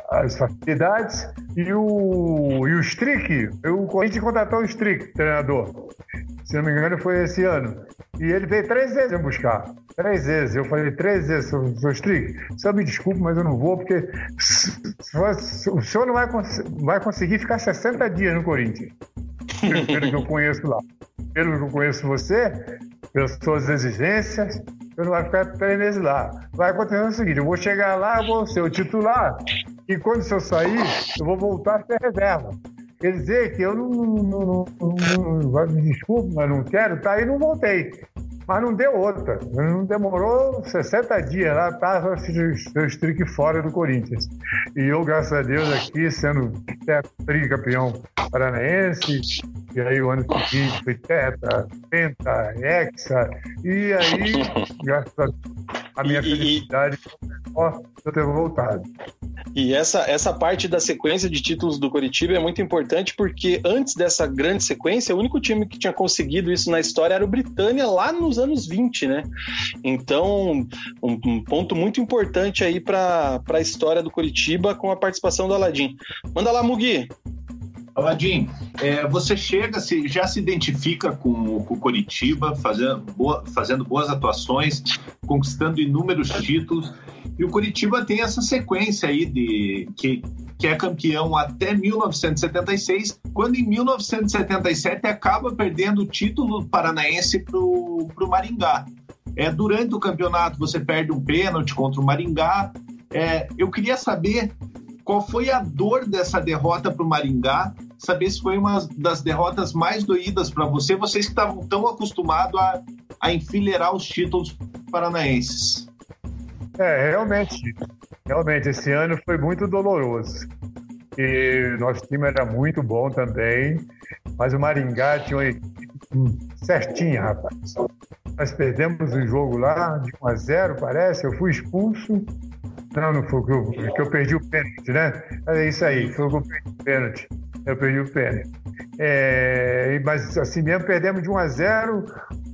Speaker 6: as facilidades e o, e o Strick, eu, a gente contratou o Strick, treinador. Se não me engano, foi esse ano. E ele veio três vezes me buscar. Três vezes. Eu falei três vezes, seu, seu Strick, só me desculpe, mas eu não vou, porque o senhor não vai, vai conseguir ficar 60 dias no Corinthians pelo que eu conheço lá. Pelo que eu conheço você, pelas suas exigências, você não vai ficar três meses lá. Vai acontecer o seguinte: eu vou chegar lá, eu vou ser o titular, e quando eu sair, eu vou voltar a ser reserva. Quer dizer que eu não, não, não, não, me desculpe, mas não quero, tá aí não voltei. Mas não deu outra. Não demorou 60 dias lá, estava seu streak fora do Corinthians. E eu, graças a Deus, aqui, sendo tricampeão paranaense, e aí o ano seguinte foi teta, penta, hexa, e aí, graças a Deus, a minha e, felicidade foi eu ter voltado.
Speaker 3: E essa, essa parte da sequência de títulos do Coritiba é muito importante porque antes dessa grande sequência, o único time que tinha conseguido isso na história era o Britânia lá nos anos 20, né? Então, um, um ponto muito importante aí para a história do Coritiba com a participação do Aladim. Manda lá, Mugi.
Speaker 4: Aladim, é, você chega, se, já se identifica com, o Coritiba, fazendo, boa, fazendo boas atuações, conquistando inúmeros títulos. E o Curitiba tem essa sequência aí de que, que é campeão até 1976, quando em 1977 acaba perdendo o título paranaense para o Maringá. É, durante o campeonato você perde um pênalti contra o Maringá. É, eu queria saber qual foi a dor dessa derrota para o Maringá, saber se foi uma das derrotas mais doídas para você, vocês que estavam tão acostumados a, a enfileirar os títulos paranaenses.
Speaker 6: É, realmente. Realmente, esse ano foi muito doloroso. E nosso time era muito bom também, mas o Maringá tinha uma equipe certinha, rapaz. Nós perdemos o jogo lá de 1 a 0, parece. Eu fui expulso. Não, não foi que eu, que eu perdi o pênalti, né? É isso aí, foi que eu perdi o pênalti. Eu perdi o pênalti. É, mas assim mesmo, perdemos de 1 a 0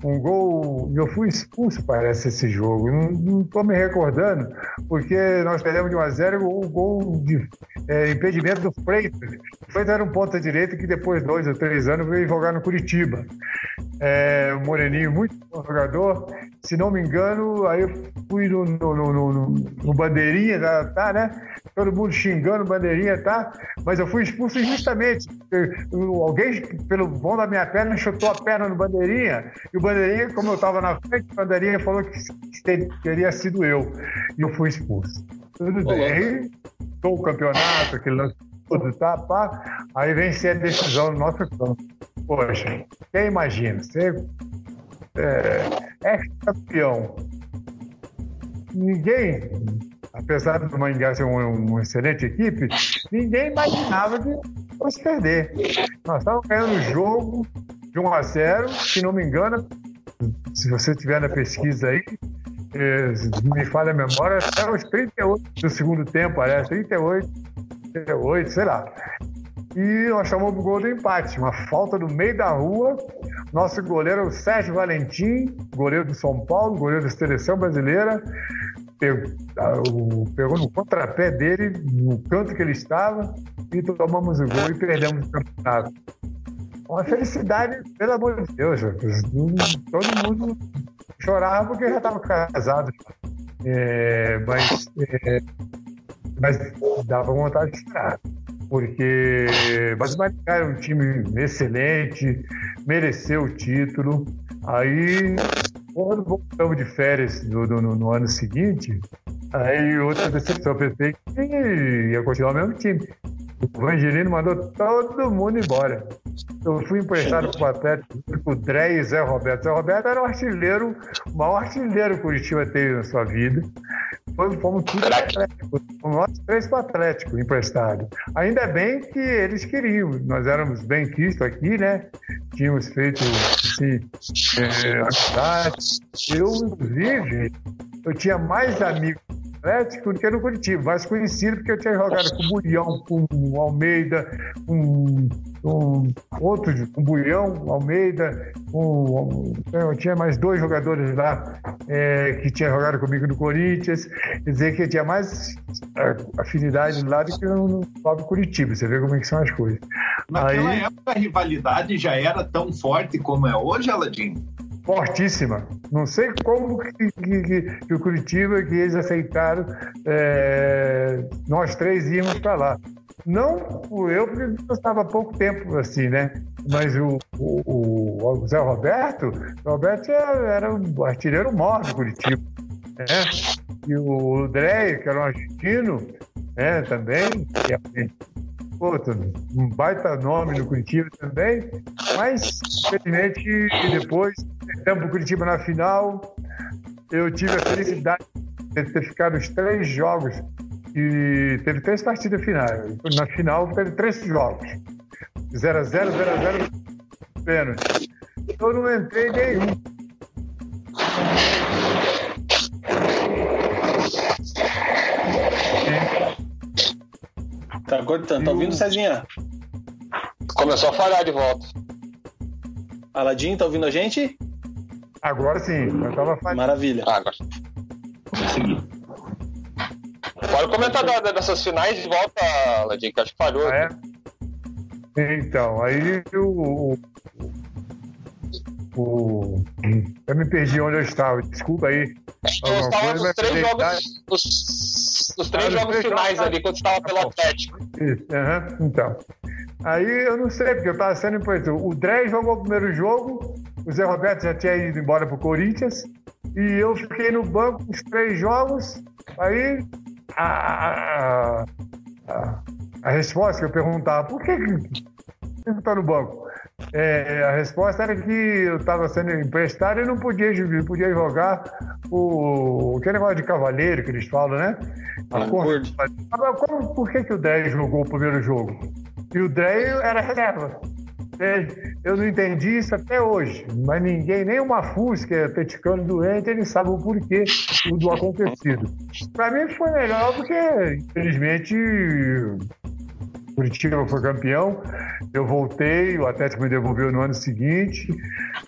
Speaker 6: um gol. Eu fui expulso, parece, esse jogo. Não estou me recordando, porque nós perdemos de 1 a 0 o gol de é, impedimento do Freitas. O Freitas era um ponta-direita que depois de dois ou três anos veio jogar no Curitiba. É, um moreninho, muito bom jogador. Se não me engano, aí eu fui no, no, no, no, no Bandeirinha, tá, tá, né? Todo mundo xingando Bandeirinha, tá? Mas eu fui expulso justamente. Alguém, pelo bom da minha perna, chutou a perna no Bandeirinha e o Bandeirinha, como eu estava na frente, o Bandeirinha falou que teria sido eu. E eu fui expulso. Tudo bem. Aí, o campeonato, aquele lance tudo, tá, pá. Aí vem ser a decisão do nosso campo. Poxa, quem imagina? Você é, é campeão. Ninguém, apesar do Maringá ser uma, uma excelente equipe, ninguém imaginava que fosse perder. Nós estávamos ganhando o jogo de 1 a 0, se não me engano, se você tiver na pesquisa aí, eh, me falha a memória, até os 38 do segundo tempo, parece, 38, 38, sei lá. E nós chamamos o gol do empate, uma falta no meio da rua. Nosso goleiro, o Sérgio Valentim, goleiro do São Paulo, goleiro da seleção brasileira, pegou, pegou no contrapé dele, no canto que ele estava, e tomamos o gol e perdemos o campeonato. Uma felicidade, pelo amor de Deus, todo mundo chorava porque já estava casado. É, mas, é, mas dava vontade de chorar. Porque mas o Maringá é um time excelente, mereceu o título. Aí, quando voltamos de férias no, no, no ano seguinte, aí outra decepção, pensei que ia continuar o mesmo time. O Angelino mandou todo mundo embora. Eu fui emprestado para o Atlético o Dré e Zé Roberto. Zé Roberto era o artilheiro, o maior artilheiro que o Curitiba teve na sua vida. Fomos, fomos tudo Atlético. Fomos nós três para o Atlético emprestado. Ainda bem que eles queriam. Nós éramos bem quistos aqui, né? Tínhamos feito assim, é, amizade. Eu, inclusive, eu tinha mais amigos Atlético do que no Curitiba, mais conhecido porque eu tinha jogado com o Bulhão, com o Almeida, com, com outro, com o Bulhão, Almeida, com, eu tinha mais dois jogadores lá é, que tinham jogado comigo no Corinthians, quer dizer que eu tinha mais afinidade lá do que no próprio Curitiba, você vê como é que são as coisas.
Speaker 4: Naquela Aí... época a rivalidade já era tão forte como é hoje, Aladim?
Speaker 6: Fortíssima. Não sei como que, que, que o Curitiba, que eles aceitaram, é, nós três íamos para lá. Não eu, porque eu estava há pouco tempo assim, né? Mas o, o, o Zé Roberto, o Roberto era o artilheiro maior do Curitiba. Né? E o Drey, que era um argentino, né, também, que é outro, um baita nome no Curitiba também, mas infelizmente depois perdemos o Curitiba na final. Eu tive a felicidade de ter ficado os três jogos e teve três partidas finais. Na final teve três jogos. 0 a 0 0 a 0 pênalti. Eu não entrei nenhum.
Speaker 3: Tá cortando. Tá ouvindo, Cezinha?
Speaker 5: Começou a falhar de volta.
Speaker 3: Aladim, tá ouvindo a gente?
Speaker 6: Agora sim, eu tava falhando.
Speaker 3: Maravilha. Ah, agora.
Speaker 5: Pode comentar da, dessas finais de volta, Aladim, que acho que falhou. Ah,
Speaker 6: é? Então, aí o, o, Eu me perdi onde eu estava, desculpa aí.
Speaker 5: Eu estava nos três jogos, os, os três jogos finais jogos, ali, quando estava pelo Atlético.
Speaker 6: Isso, uhum, então. Aí eu não sei, porque eu estava sendo imposto. O Dré jogou o primeiro jogo, o Zé Roberto já tinha ido embora para o Corinthians, e eu fiquei no banco os três jogos. Aí a, a, a resposta que eu perguntava, por que você está no banco? É, a resposta era que eu estava sendo emprestado e não podia, podia jogar o aquele negócio de cavaleiro que eles falam, né? A Agora, como, por que, que o Drey jogou o primeiro jogo? E o Drey era reserva. Eu não entendi isso até hoje, mas ninguém, nem uma Fusca é peticano doente, ele sabe o porquê do acontecido. Para mim foi melhor porque, infelizmente, Curitiba foi campeão. Eu voltei, o Atlético me devolveu no ano seguinte.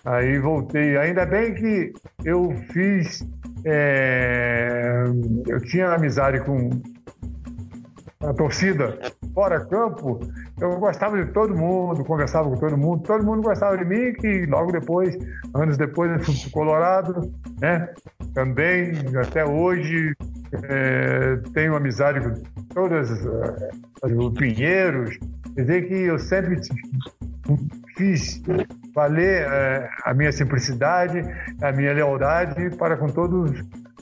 Speaker 6: Aí voltei. Ainda bem que eu fiz. É, eu tinha amizade com a torcida fora campo. Eu gostava de todo mundo, conversava com todo mundo. Todo mundo gostava de mim, que logo depois, anos depois, eu fui Colorado, né? Também, até hoje, é, tenho amizade com todas os Pinheiros. Quer dizer que eu sempre fiz valer é, a minha simplicidade, a minha lealdade para com todas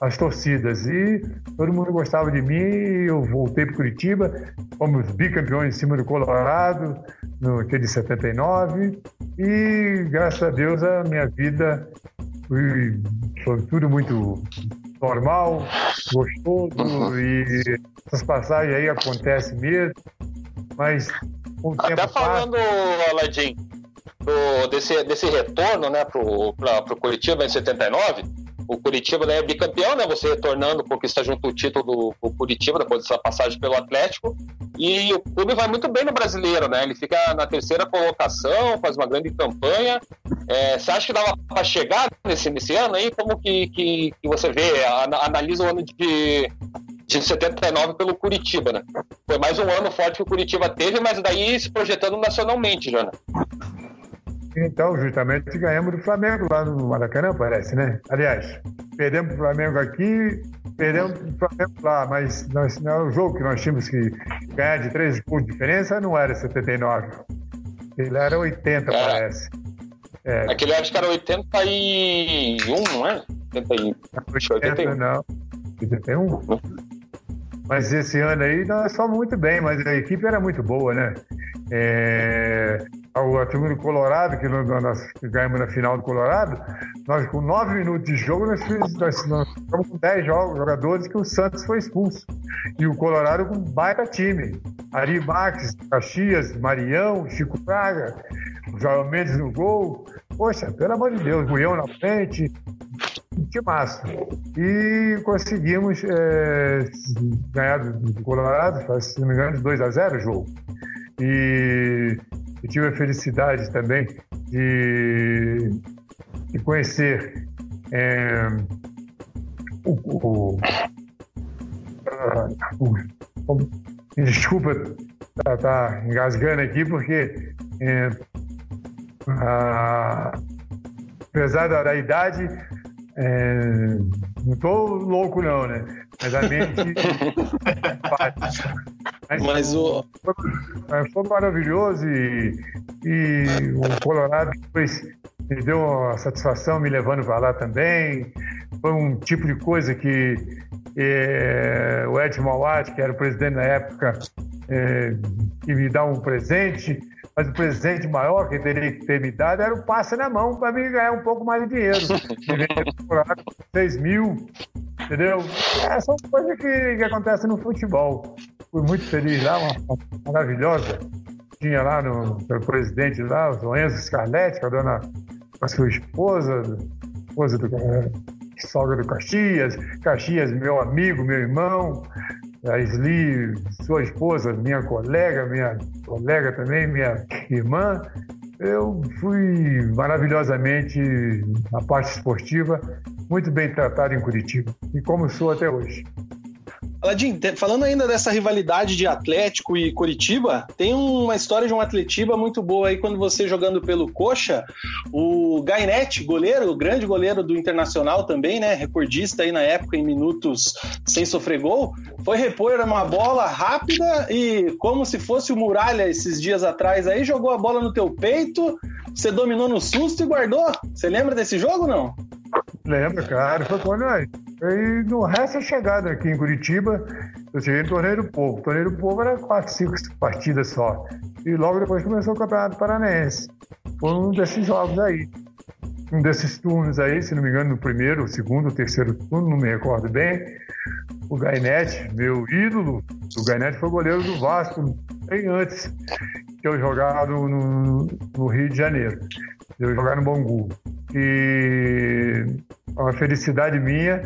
Speaker 6: as torcidas. E todo mundo gostava de mim, eu voltei para Curitiba, fomos bicampeões em cima do Colorado, no aquele de 79, e graças a Deus a minha vida foi, foi tudo muito normal, gostoso, uhum. e essas passagens aí acontecem mesmo, mas
Speaker 5: com o Até tempo falando, passa... Aladim, do, desse, desse retorno né, para o Curitiba em 79, o Curitiba né, é bicampeão, né? Você retornando, conquista junto o título do Curitiba, depois dessa passagem pelo Atlético. E o clube vai muito bem no brasileiro, né? Ele fica na terceira colocação, faz uma grande campanha. É, você acha que dava para chegar nesse, nesse ano aí? Como que, que, que você vê? Analisa o ano de, de 79 pelo Curitiba, né? Foi mais um ano forte que o Curitiba teve, mas daí se projetando nacionalmente, Jana.
Speaker 6: Então, justamente ganhamos do Flamengo lá no Maracanã, parece, né? Aliás, perdemos o Flamengo aqui, perdemos o Flamengo lá, mas nós, não, o jogo que nós tínhamos que ganhar de três pontos de diferença não era 79. Ele era 80, é. parece.
Speaker 5: É. Aquele acho que era 81, não é? 81.
Speaker 6: 80, não. 81? Mas esse ano aí nós fomos muito bem, mas a equipe era muito boa, né? É, o time do Colorado, que nós ganhamos na final do Colorado, nós com nove minutos de jogo, nós, nós, nós ficamos com dez jogadores que o Santos foi expulso. E o Colorado com baita time. Ari Max, Caxias, Marião, Chico Praga, João Mendes no gol. Poxa, pelo amor de Deus, Buião na frente, massa. E conseguimos é, ganhar do Colorado, se não me engano, 2 a 0 o jogo. E eu tive a felicidade também de, de conhecer é, o, o, o, Desculpa tá, tá engasgando aqui, porque é, a, apesar da, da idade, é, não estou louco não, né? Mas a mente.
Speaker 5: Mas, Mas o.
Speaker 6: Foi, foi maravilhoso e, e o Colorado depois me deu uma satisfação me levando para lá também. Foi um tipo de coisa que é, o Ed Mawat, que era o presidente na época, é, que me dá um presente, mas o presente maior que teria que ter me dado era o passe na mão para me ganhar um pouco mais de dinheiro. 6 mil, entendeu? É, são coisas que, que acontecem no futebol fui muito feliz lá, uma maravilhosa. Tinha lá no, o presidente lá, o Enzo Scarletti, a dona, a sua esposa, esposa do sogra do Caxias, Caxias, meu amigo, meu irmão, a Sli, sua esposa, minha colega, minha colega também, minha irmã. Eu fui maravilhosamente, na parte esportiva, muito bem tratado em Curitiba, e como sou até hoje.
Speaker 3: Aladim, falando ainda dessa rivalidade de Atlético e Curitiba, tem uma história de um Atletiba muito boa aí quando você jogando pelo Coxa, o Gainetti, goleiro, o grande goleiro do Internacional também, né, recordista aí na época em minutos sem sofrer gol, foi repor uma bola rápida e como se fosse o Muralha esses dias atrás aí, jogou a bola no teu peito, você dominou no susto e guardou. Você lembra desse jogo não?
Speaker 6: Lembro, cara. Foi quando nós. E no resto da chegada aqui em Curitiba, eu cheguei no Torneio do Povo. O Torneio do Povo era quatro, cinco partidas só. E logo depois começou o Campeonato Paranaense. Foi um desses jogos aí. Um desses turnos aí, se não me engano, no primeiro, segundo, terceiro turno, não me recordo bem. O Gainete, meu ídolo, o Gainete foi goleiro do Vasco bem antes que eu jogava no, no, no Rio de Janeiro. Eu jogar no Bangu. E é uma felicidade minha,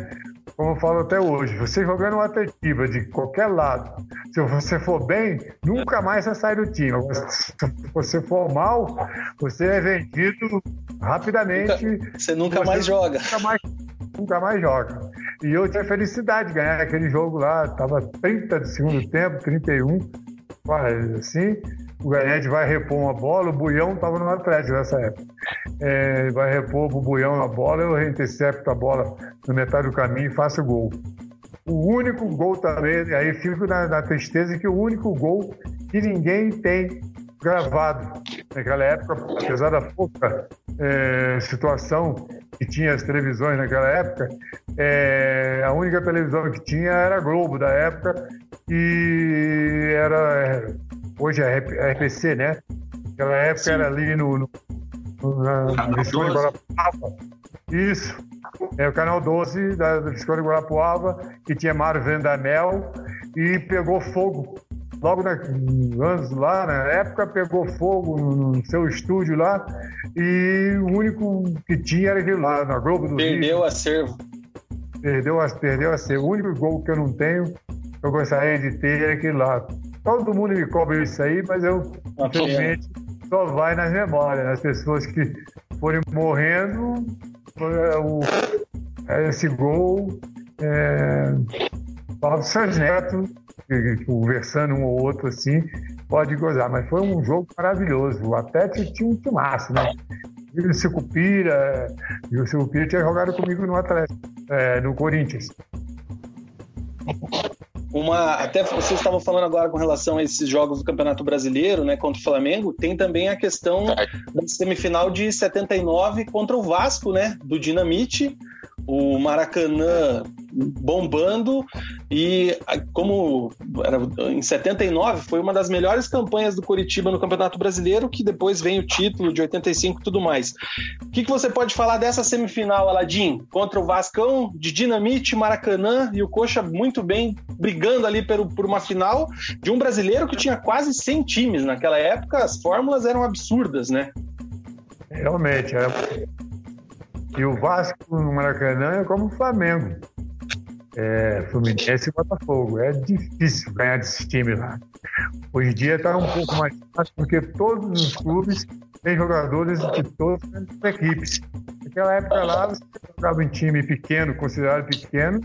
Speaker 6: como eu falo até hoje, você jogando uma atrativa de qualquer lado, se você for bem, nunca mais você sai do time. Se você for mal, você é vendido rapidamente.
Speaker 3: Nunca, você nunca você mais joga.
Speaker 6: Nunca mais, nunca mais joga. E eu tinha felicidade de ganhar aquele jogo lá, tava 30 de segundo tempo, 31, quase assim o Garnete vai repor uma bola, o Buião estava no Atlético nessa época. É, vai repor o Buião na bola, eu intercepto a bola na metade do caminho e faço gol. O único gol também, aí fico na, na tristeza que o único gol que ninguém tem gravado naquela época, apesar da pouca é, situação que tinha as televisões naquela época, é, a única televisão que tinha era a Globo da época e era hoje é a RPC, né? Naquela época Sim. era ali no, no, na, Visconde Guarapuava. Isso. É o canal 12 da Visconde Guarapuava, que tinha Mário Vendamel e pegou fogo logo na, anos lá, na época, pegou fogo no seu estúdio lá e o único que tinha era aquele lá, na Globo do
Speaker 3: Perdeu o acervo.
Speaker 6: Perdeu, perdeu a acervo. O único gol que eu não tenho, que eu gostaria de ter, é aquele lá. Todo mundo me cobra isso aí, mas eu, ah, infelizmente, só vai nas memórias. As pessoas que forem morrendo, o, esse gol é, Paulo Santos Neto conversando um ou outro assim, pode gozar. Mas foi um jogo maravilhoso. O Atlético tinha um timaço, né? E o Sicupira, e o Sicupira tinha jogado comigo no Atlético, é, no Corinthians.
Speaker 3: Uma, até vocês estavam falando agora com relação a esses jogos do Campeonato Brasileiro, né, contra o Flamengo, tem também a questão da semifinal de 79 contra o Vasco, né, do Dinamite, o Maracanã bombando e como era em 79 foi uma das melhores campanhas do Curitiba no Campeonato Brasileiro, que depois vem o título de 85 e tudo mais. O que, que você pode falar dessa semifinal, Aladim, contra o Vascão de Dinamite, Maracanã e o Coxa muito bem brigando ali por, por uma final de um brasileiro que tinha quase 100 times naquela época, as fórmulas eram absurdas, né?
Speaker 6: Realmente, era e o Vasco no Maracanã é como o Flamengo. É, Fluminense e Botafogo. É difícil ganhar desse time lá. Hoje em dia está um pouco mais fácil, porque todos os clubes têm jogadores de todas as equipes. Naquela época lá, você jogava em time pequeno, considerado pequeno,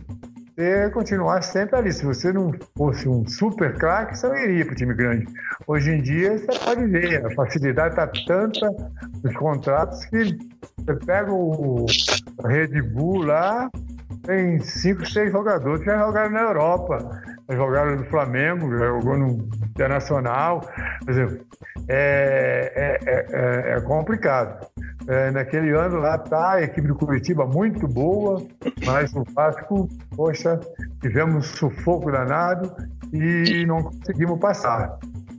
Speaker 6: você continuar sempre ali. Se você não fosse um super craque, você não iria para o time grande. Hoje em dia, você pode ver, a facilidade está tanta nos contratos que você pega o Red Bull lá, tem cinco, seis jogadores que já jogaram na Europa, jogaram no Flamengo, jogou no Internacional. Por exemplo, é, é, é, é complicado. É, naquele ano lá tá a equipe do Curitiba muito boa, mas o Vasco, poxa, tivemos sufoco danado e não conseguimos passar.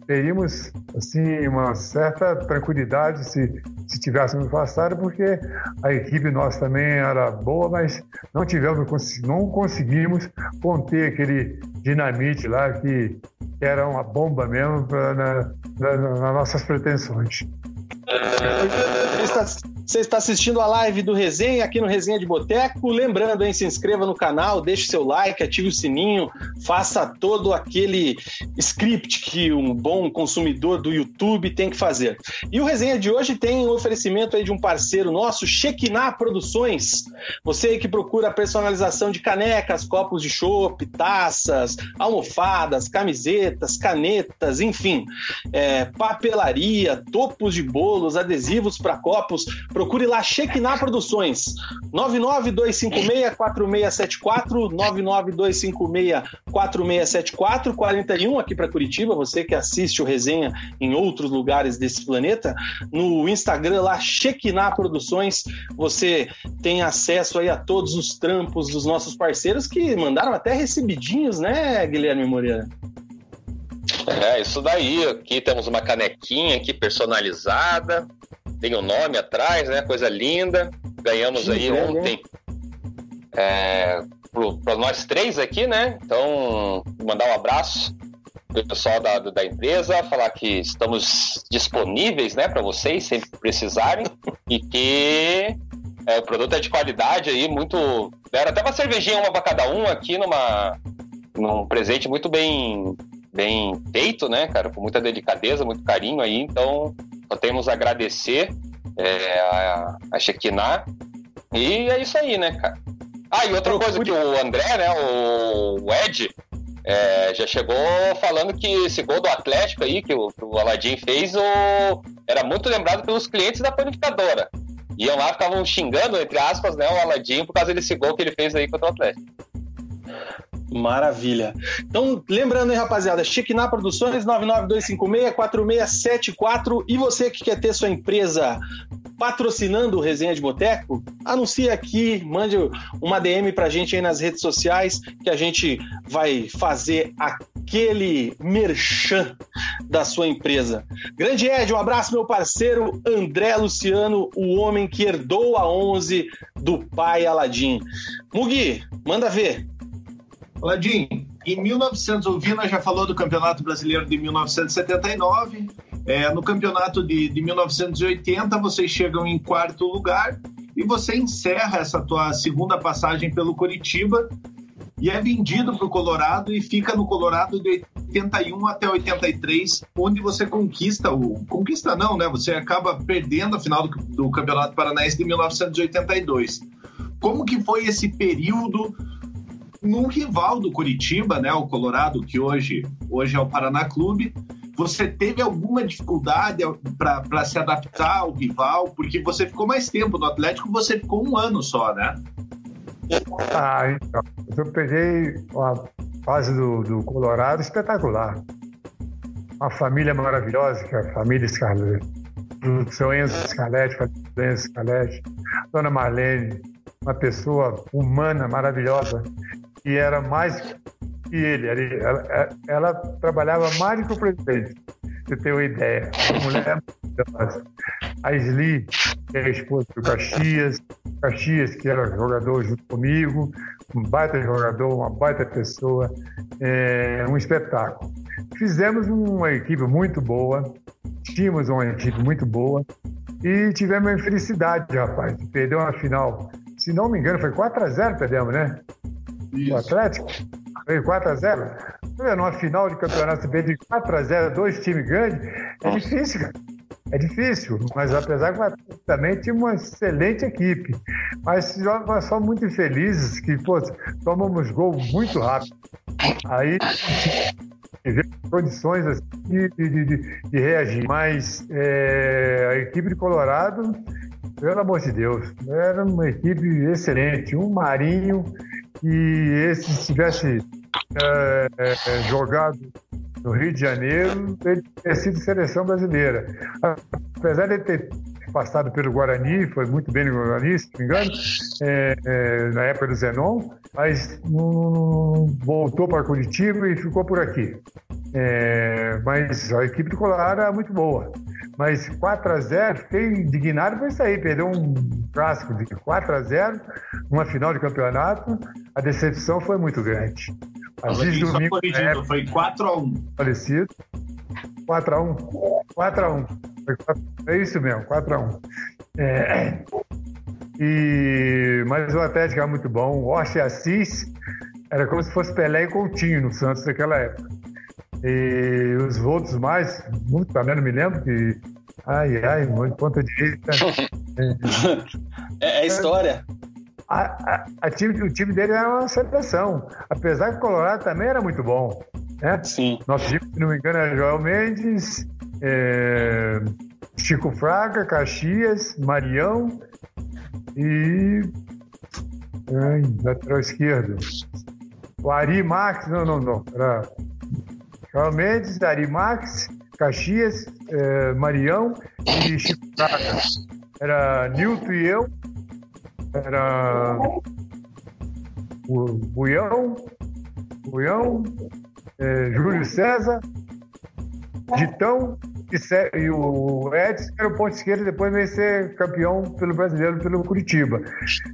Speaker 6: Teríamos, assim, uma certa tranquilidade se, se tivéssemos passado, porque a equipe nossa também era boa, mas não tivemos, não conseguimos conter aquele dinamite lá que era uma bomba mesmo pra, na, na, nas nossas pretensões.
Speaker 3: Você está assistindo a live do Resenha aqui no Resenha de Boteco. Lembrando, hein, se inscreva no canal, deixe seu like, ative o sininho, faça todo aquele script que um bom consumidor do YouTube tem que fazer. E o Resenha de hoje tem um oferecimento aí de um parceiro nosso, Chequiná Produções. Você que procura personalização de canecas, copos de chopp, taças, almofadas, camisetas, canetas, enfim, é, papelaria, topos de bolos, adesivos para copos, procure lá Shekinah Produções. 99256-4674, 99256-4674, 41 aqui para Curitiba, você que assiste o resenha em outros lugares desse planeta, no Instagram lá, Shekinah Produções, você tem acesso aí a todos os trampos dos nossos parceiros que mandaram até recebidinhos, né, Guilherme Moreira?
Speaker 5: É, isso daí. Aqui temos uma canequinha aqui personalizada. Tem o um nome atrás, né? Coisa linda. Ganhamos Sim, aí é, ontem. É, para nós três aqui, né? Então, mandar um abraço pro pessoal da, da empresa, falar que estamos disponíveis, né, para vocês, sempre que precisarem, e que é, o produto é de qualidade aí, muito. Era até uma cervejinha, uma para cada um aqui, numa, num presente muito bem bem feito, né, cara, com muita delicadeza, muito carinho aí, então só temos a agradecer é, a, a Shekinah, e é isso aí, né, cara. Ah, e outra coisa que o André, né, o, Ed, é, já chegou falando que esse gol do Atlético aí, que o, que o Aladim fez, o, era muito lembrado pelos clientes da panificadora. Iam lá, ficavam xingando, entre aspas, né, o Aladim por causa desse gol que ele fez aí contra o Atlético.
Speaker 3: Maravilha. Então, lembrando aí, rapaziada, Chiquiná Produções 99256-4674 e você que quer ter sua empresa patrocinando o Resenha de Boteco, anuncie aqui, mande uma DM pra gente aí nas redes sociais que a gente vai fazer aquele merchan da sua empresa. Grande Ed, um abraço meu parceiro André Luciano, o homem que herdou a 11 do pai Aladim. Mugi, manda ver.
Speaker 4: Aladim, em 1900, o Vina já falou do Campeonato Brasileiro de 1979. É, no campeonato de, de 1980, vocês chegam em quarto lugar e você encerra essa tua segunda passagem pelo Curitiba e é vendido para o Colorado e fica no Colorado de 81 até 83, onde você conquista o. Conquista não, né? Você acaba perdendo a final do, do Campeonato Paranaense de 1982. Como que foi esse período no rival do Curitiba, né? O Colorado, que hoje, hoje é o Paraná Clube. Você teve alguma dificuldade para se adaptar ao rival? Porque você ficou mais tempo no Atlético, você ficou um ano só, né?
Speaker 6: Ah, então. Eu peguei uma fase do, do Colorado espetacular. Uma família maravilhosa, que é a família Scarlett. O seu Enzo Scarlett, Enzo Scarlett, Dona Marlene, uma pessoa humana maravilhosa, que era mais que ele. Ela, ela, ela trabalhava mais que o presidente, você tem uma ideia. Uma mulher maravilhosa. A Sli, que é a esposa do Caxias, Caxias, que era jogador junto comigo, um baita jogador, uma baita pessoa, é, um espetáculo. Fizemos uma equipe muito boa, tínhamos uma equipe muito boa e tivemos a infelicidade, rapaz, de perder uma final. Se não me engano, foi 4 a 0 perdemos, né? Isso. O Atlético? Foi 4 a 0 Numa final de campeonato, você perde 4 a 0 dois times grandes, é difícil, cara. É difícil, mas apesar que o Atlético também tinha uma excelente equipe. Mas nós somos muito infelizes que, pô, tomamos gol muito rápido. Aí condições assim, de, de, de, de, reagir. Mas é, a equipe de Colorado, pelo amor de Deus, era uma equipe excelente. Um Marinho, e esse se tivesse é, é, jogado no Rio de Janeiro, ele ter sido seleção brasileira. Apesar de ter passado pelo Guarani, foi muito bem no Guarani, se não me engano, é, é, na época do Zenon, mas não voltou para Curitiba e ficou por aqui. É, mas a equipe do Colorado era muito boa. Mas 4 a 0 fiquei indignado por isso aí. Perdeu um clássico de 4 a 0 numa final de campeonato. A decepção foi muito grande.
Speaker 4: A Giz Domingo época, foi 4x1.
Speaker 6: Falecido. 4x1. 4x1. É isso mesmo, 4x1. É, e, mas o Atlético era muito bom. O Orche Assis era como se fosse Pelé e Coutinho no Santos naquela época. E os outros mais, muito também não me lembro que. Ai, ai, ponta direita.
Speaker 3: é, é história
Speaker 6: a, a, a time, o time dele era uma seleção. Apesar que o Colorado também era muito bom. Né?
Speaker 3: Sim.
Speaker 6: Nosso time, se não me engano, era Joel Mendes, é, Chico Fraga, Caxias, Marião e. Ai, lateral esquerdo. O Ari Max, não, não, não. Era Joel Mendes, Ari Max, Caxias, é, Marião e Chico Fraga. Era Nilton e eu era o Buião, Buião, é, Júlio César, Ditão e, e o Edson, que era o ponto esquerdo, depois veio ser campeão pelo brasileiro pelo Curitiba.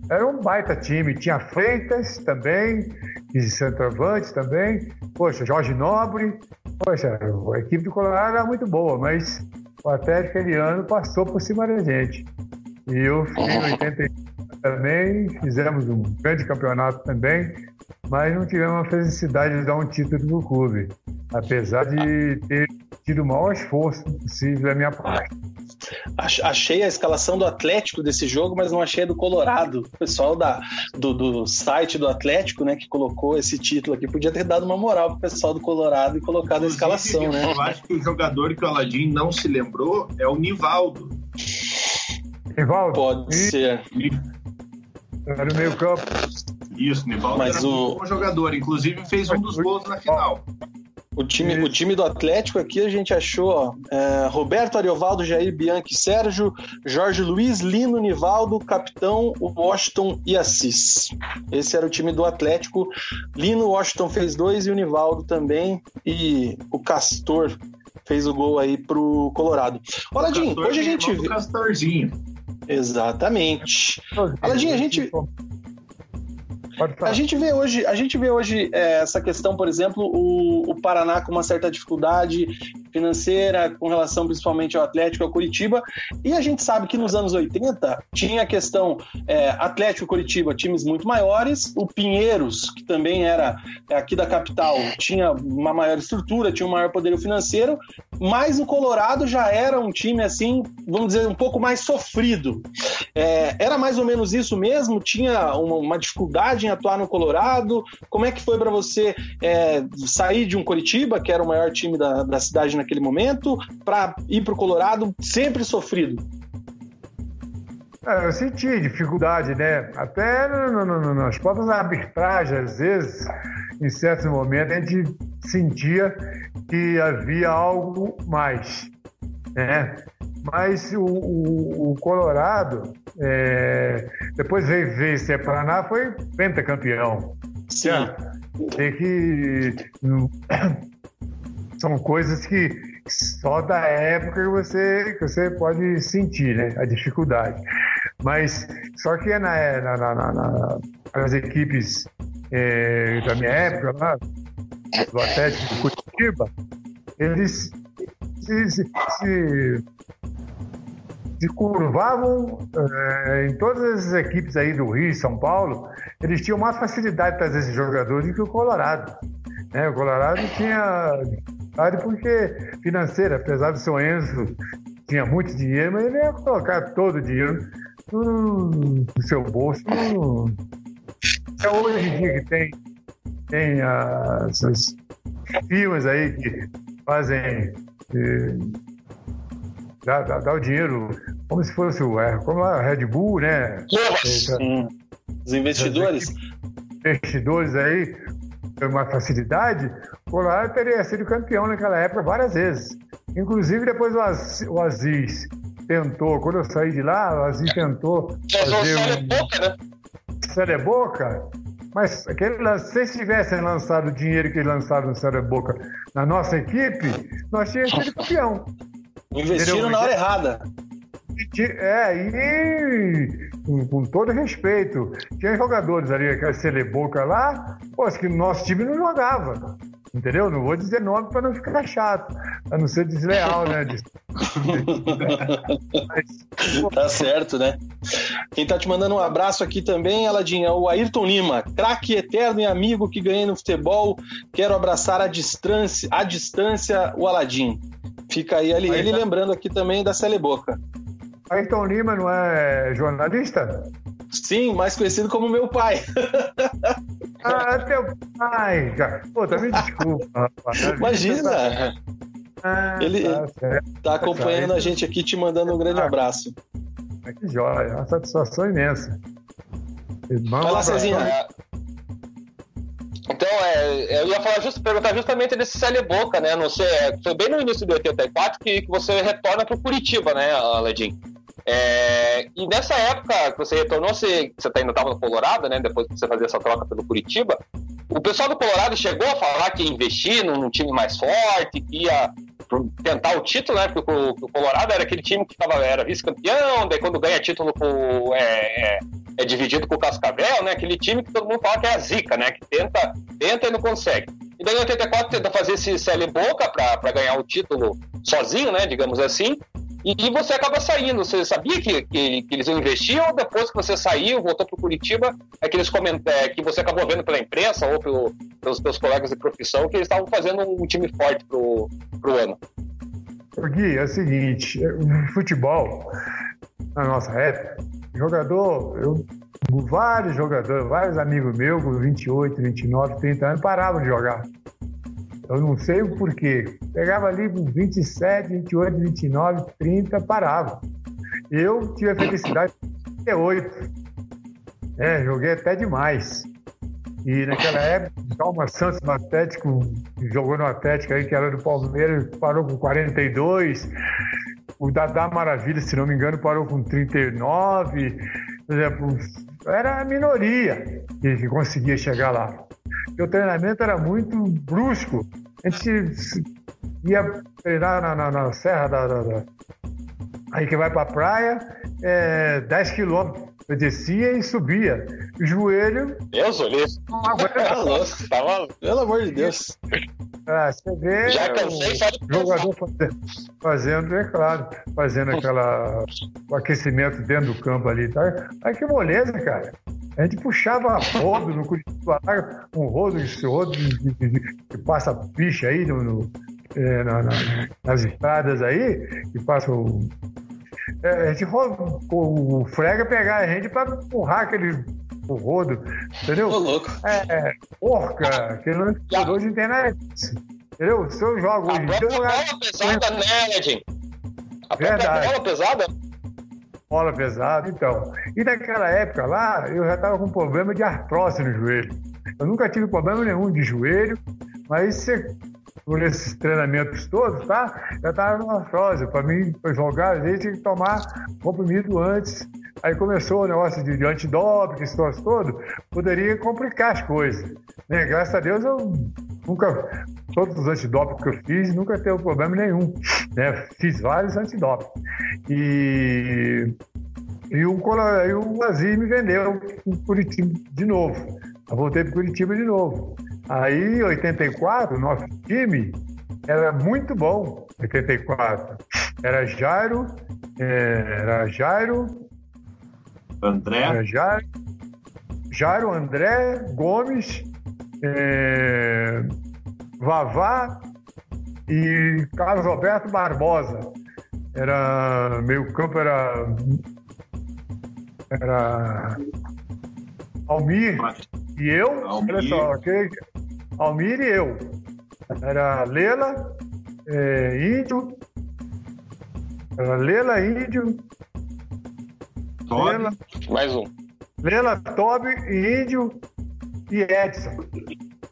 Speaker 6: Era um baita time, tinha Freitas também, e centroavante também, poxa, Jorge Nobre, poxa, a equipe do Colorado era muito boa, mas o Atlético aquele ano passou por cima da gente. E eu fiquei em 85 também, fizemos um grande campeonato também, mas não tivemos a felicidade de dar um título no clube, apesar de ter tido o maior esforço possível da minha parte.
Speaker 3: Achei a escalação do Atlético desse jogo, mas não achei a do Colorado. O pessoal da, do, do, site do Atlético, né, que colocou esse título aqui, podia ter dado uma moral pro pessoal do Colorado e colocado Inclusive, a escalação, né?
Speaker 4: Eu acho que o jogador que o Aladim não se lembrou é o Nivaldo.
Speaker 6: Nivaldo?
Speaker 3: Pode e... ser.
Speaker 6: Era no meio campo.
Speaker 4: Isso, Nivaldo
Speaker 3: Mas
Speaker 4: era
Speaker 3: o...
Speaker 4: um bom jogador. Inclusive fez um dos gols na final.
Speaker 3: O time, o time do Atlético aqui a gente achou ó, é, Roberto Ariovaldo, Jair Bianchi, Sérgio, Jorge Luiz, Lino, Nivaldo, Capitão, Washington e Assis. Esse era o time do Atlético. Lino, Washington fez dois e o Nivaldo também. E o Castor fez o gol aí pro Colorado. Jim, hoje a gente
Speaker 4: vê. Castorzinho.
Speaker 3: Exatamente. Aladinho, a gente. A gente vê hoje, a gente vê hoje é, essa questão, por exemplo, o, o, Paraná com uma certa dificuldade financeira com relação principalmente ao Atlético ao Curitiba. E a gente sabe que nos anos 80 tinha a questão é, Atlético e Curitiba, times muito maiores. O Pinheiros, que também era é, aqui da capital, tinha uma maior estrutura, tinha um maior poder financeiro. Mas o Colorado já era um time assim, vamos dizer, um pouco mais sofrido. É, era mais ou menos isso mesmo? Tinha uma, uma dificuldade atuar no Colorado? Como é que foi para você é, sair de um Curitiba, que era o maior time da, da cidade naquele momento, para ir para o Colorado sempre sofrido?
Speaker 6: É, eu senti dificuldade, né? Até no, no, no, nas próprias arbitragens, às vezes, em certos momentos, a gente sentia que havia algo mais, né? Mas o, o, o Colorado, é, depois veio, veio ser Paraná, foi pentacampeão.
Speaker 3: Sim.
Speaker 6: Tem que. São coisas que só da época que você, que você pode sentir, né? A dificuldade. Mas só que na, na, na, na nas equipes é, da minha época, lá, do Atlético de Curitiba, eles se, se, se se curvavam é, em todas as equipes aí do Rio e São Paulo, eles tinham mais facilidade de trazer esses jogadores do que o Colorado. Né? O Colorado tinha dificuldade porque financeira, apesar do seu Enzo tinha muito dinheiro, mas ele ia colocar todo o dinheiro no, seu bolso. No... Hoje em dia que tem, tem as, as firmas aí que fazem eh, dá, dá, dá o dinheiro como se fosse o é, como a Red Bull, né?
Speaker 3: Sim. Os investidores.
Speaker 6: Investidores aí, uma facilidade, o Colorado teria sido campeão naquela época várias vezes. Inclusive, depois o, Aziz tentou, quando eu saí de lá, o Aziz tentou.
Speaker 5: Fazer um... boca, né?
Speaker 6: Boca. Mas aquele, se eles tivessem lançado o dinheiro que eles lançaram no Céu Boca na nossa equipe, nós tínhamos sido campeão.
Speaker 3: Investiram na hora errada.
Speaker 6: É, e com, com, todo respeito, tinha jogadores ali, aquela Celeboca lá, pô, que o nosso time não jogava. Entendeu? Não vou dizer nome para não ficar chato, para não ser desleal, né?
Speaker 3: Tá certo, né? Quem tá te mandando um abraço aqui também, Aladinha, é o Ayrton Lima, craque eterno e amigo que ganhei no futebol. Quero abraçar à distância, à distância o Aladim. Fica aí ele, ele lembrando aqui também da Celeboca.
Speaker 6: Ayrton Lima não é jornalista?
Speaker 3: Sim, mais conhecido como meu pai.
Speaker 6: ah, teu pai, cara. Pô, também tá desculpa, rapaz.
Speaker 3: Imagina. Ah, ele tá, tá acompanhando a gente aqui, te mandando um grande abraço.
Speaker 6: Que joia, é uma satisfação imensa.
Speaker 5: Vai lá, Cezinha. Então, é, eu ia falar just, perguntar justamente desse Célia Boca, né? Não sei, é, foi bem no início de 84 que, que você retorna para o Curitiba, né, Ledin? É, e nessa época que você retornou, você, você ainda estava no Colorado, né? Depois que você fazia essa troca pelo Curitiba, o pessoal do Colorado chegou a falar que ia investir num, num time mais forte, que ia tentar o título, né? Porque o, o Colorado era aquele time que tava, era vice-campeão, daí quando ganha título com, é, é, é, dividido com o Cascavel, né? Aquele time que todo mundo fala que é a zica, né? Que tenta, tenta e não consegue. E daí em 84 tenta fazer esse CL Boca para ganhar o título sozinho, né? Digamos assim. E, você acaba saindo. Você sabia que, que, que, eles iam investir ou depois que você saiu, voltou para Curitiba, é que, eles comentam, é, que você acabou vendo pela imprensa ou pelo, pelos seus colegas de profissão que eles estavam fazendo um time forte para o ano?
Speaker 6: Gui, é o seguinte, o futebol, na nossa época, jogador, eu, vários jogadores, vários amigos meus com 28, 29, 30 anos paravam de jogar. Eu não sei o porquê. Pegava ali com 27, 28, 29, 30, parava. Eu tive a felicidade de 38. É, joguei até demais. E naquela época, Dalma Santos no Atlético, jogou no Atlético aí, que era do Palmeiras, parou com 42. O Dadá Maravilha, se não me engano, parou com 39. Por exemplo, era a minoria que conseguia chegar lá. E o treinamento era muito brusco. A gente ia treinar na, na, na Serra da, da, da, Aí que vai para a praia, é, 10 quilômetros. Eu descia e subia. O joelho.
Speaker 5: Deus, olhei.
Speaker 3: Tava... Pelo amor de Deus.
Speaker 6: Ah, você vê.
Speaker 5: Já cansei só de
Speaker 6: jogador fazendo, fazendo, é claro, fazendo aquela, o aquecimento dentro do campo ali. Tá? Aí que moleza, cara. A gente puxava rodo no Curitiba, um rodo, esse rodo que passa picha aí no, no é, na, na, nas estradas aí, que passa o. É, a gente roda, o frega pegar a gente para empurrar aquele o rodo, entendeu?
Speaker 3: Tô louco.
Speaker 6: É, porca, que não é hoje internet. Entendeu? Se eu jogo hoje
Speaker 5: A própria bola pesada, né? A própria
Speaker 6: Verdade.
Speaker 5: bola pesada.
Speaker 6: bola pesada, então. E naquela época lá, eu já estava com problema de artrose no joelho. Eu nunca tive problema nenhum de joelho, mas você, por esses treinamentos todos, tá? Já estava com artrose. Para mim, para jogar, a gente tinha que tomar comprimido antes. Aí começou o negócio de, de antidoping, esse negócio todo, poderia complicar as coisas. Né? Graças a Deus eu nunca, todos os antidoping que eu fiz, nunca teve problema nenhum. Né? Fiz vários antidoping. E, e o, o Azir me vendeu para Curitiba de novo. Eu voltei para Curitiba de novo. Aí, em 84, nosso time era muito bom. 84. Era Jairo, eh, era Jairo,
Speaker 4: André,
Speaker 6: era Jairo, Jairo André Gomes, eh, Vavá e Carlos Roberto Barbosa. Era meio campo era era Almir e eu,
Speaker 4: Almir.
Speaker 6: olha só, ok? Almir e eu. Era Lela, eh, Índio, era Lela, Índio, Lela,
Speaker 5: Mais um.
Speaker 6: Lela, Toby, Índio e Edson.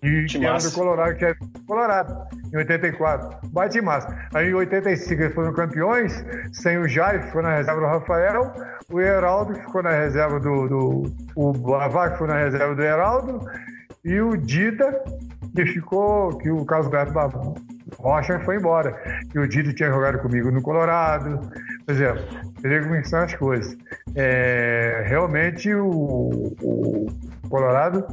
Speaker 6: E que era
Speaker 3: massa.
Speaker 6: do Colorado, que é do Colorado, em 84. Bate massa. Aí em 85 eles foram campeões, sem o Jair, que ficou na reserva do Rafael, o Heraldo, que ficou na reserva do. do o Bavá, que ficou na reserva do Heraldo, e o Dida, que ficou. que o Carlos Bavá. Rocha foi embora. E o Dida tinha jogado comigo no Colorado. Por exemplo, vê como são as coisas. É, realmente o, o Colorado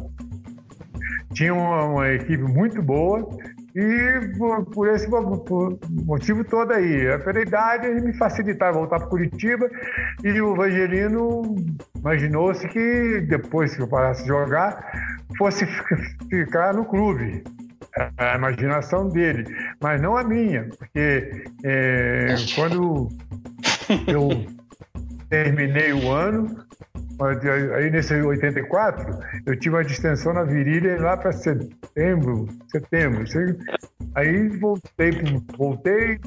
Speaker 6: tinha uma, uma equipe muito boa e por, por esse por motivo todo aí, a pela idade me facilitava voltar para Curitiba e o Evangelino imaginou-se que depois que eu parasse de jogar fosse fi- ficar no clube. A imaginação dele, mas não a minha, porque é, quando eu terminei o ano, aí nesse 84, eu tive uma distensão na virilha lá para setembro, setembro. Aí voltei, voltei,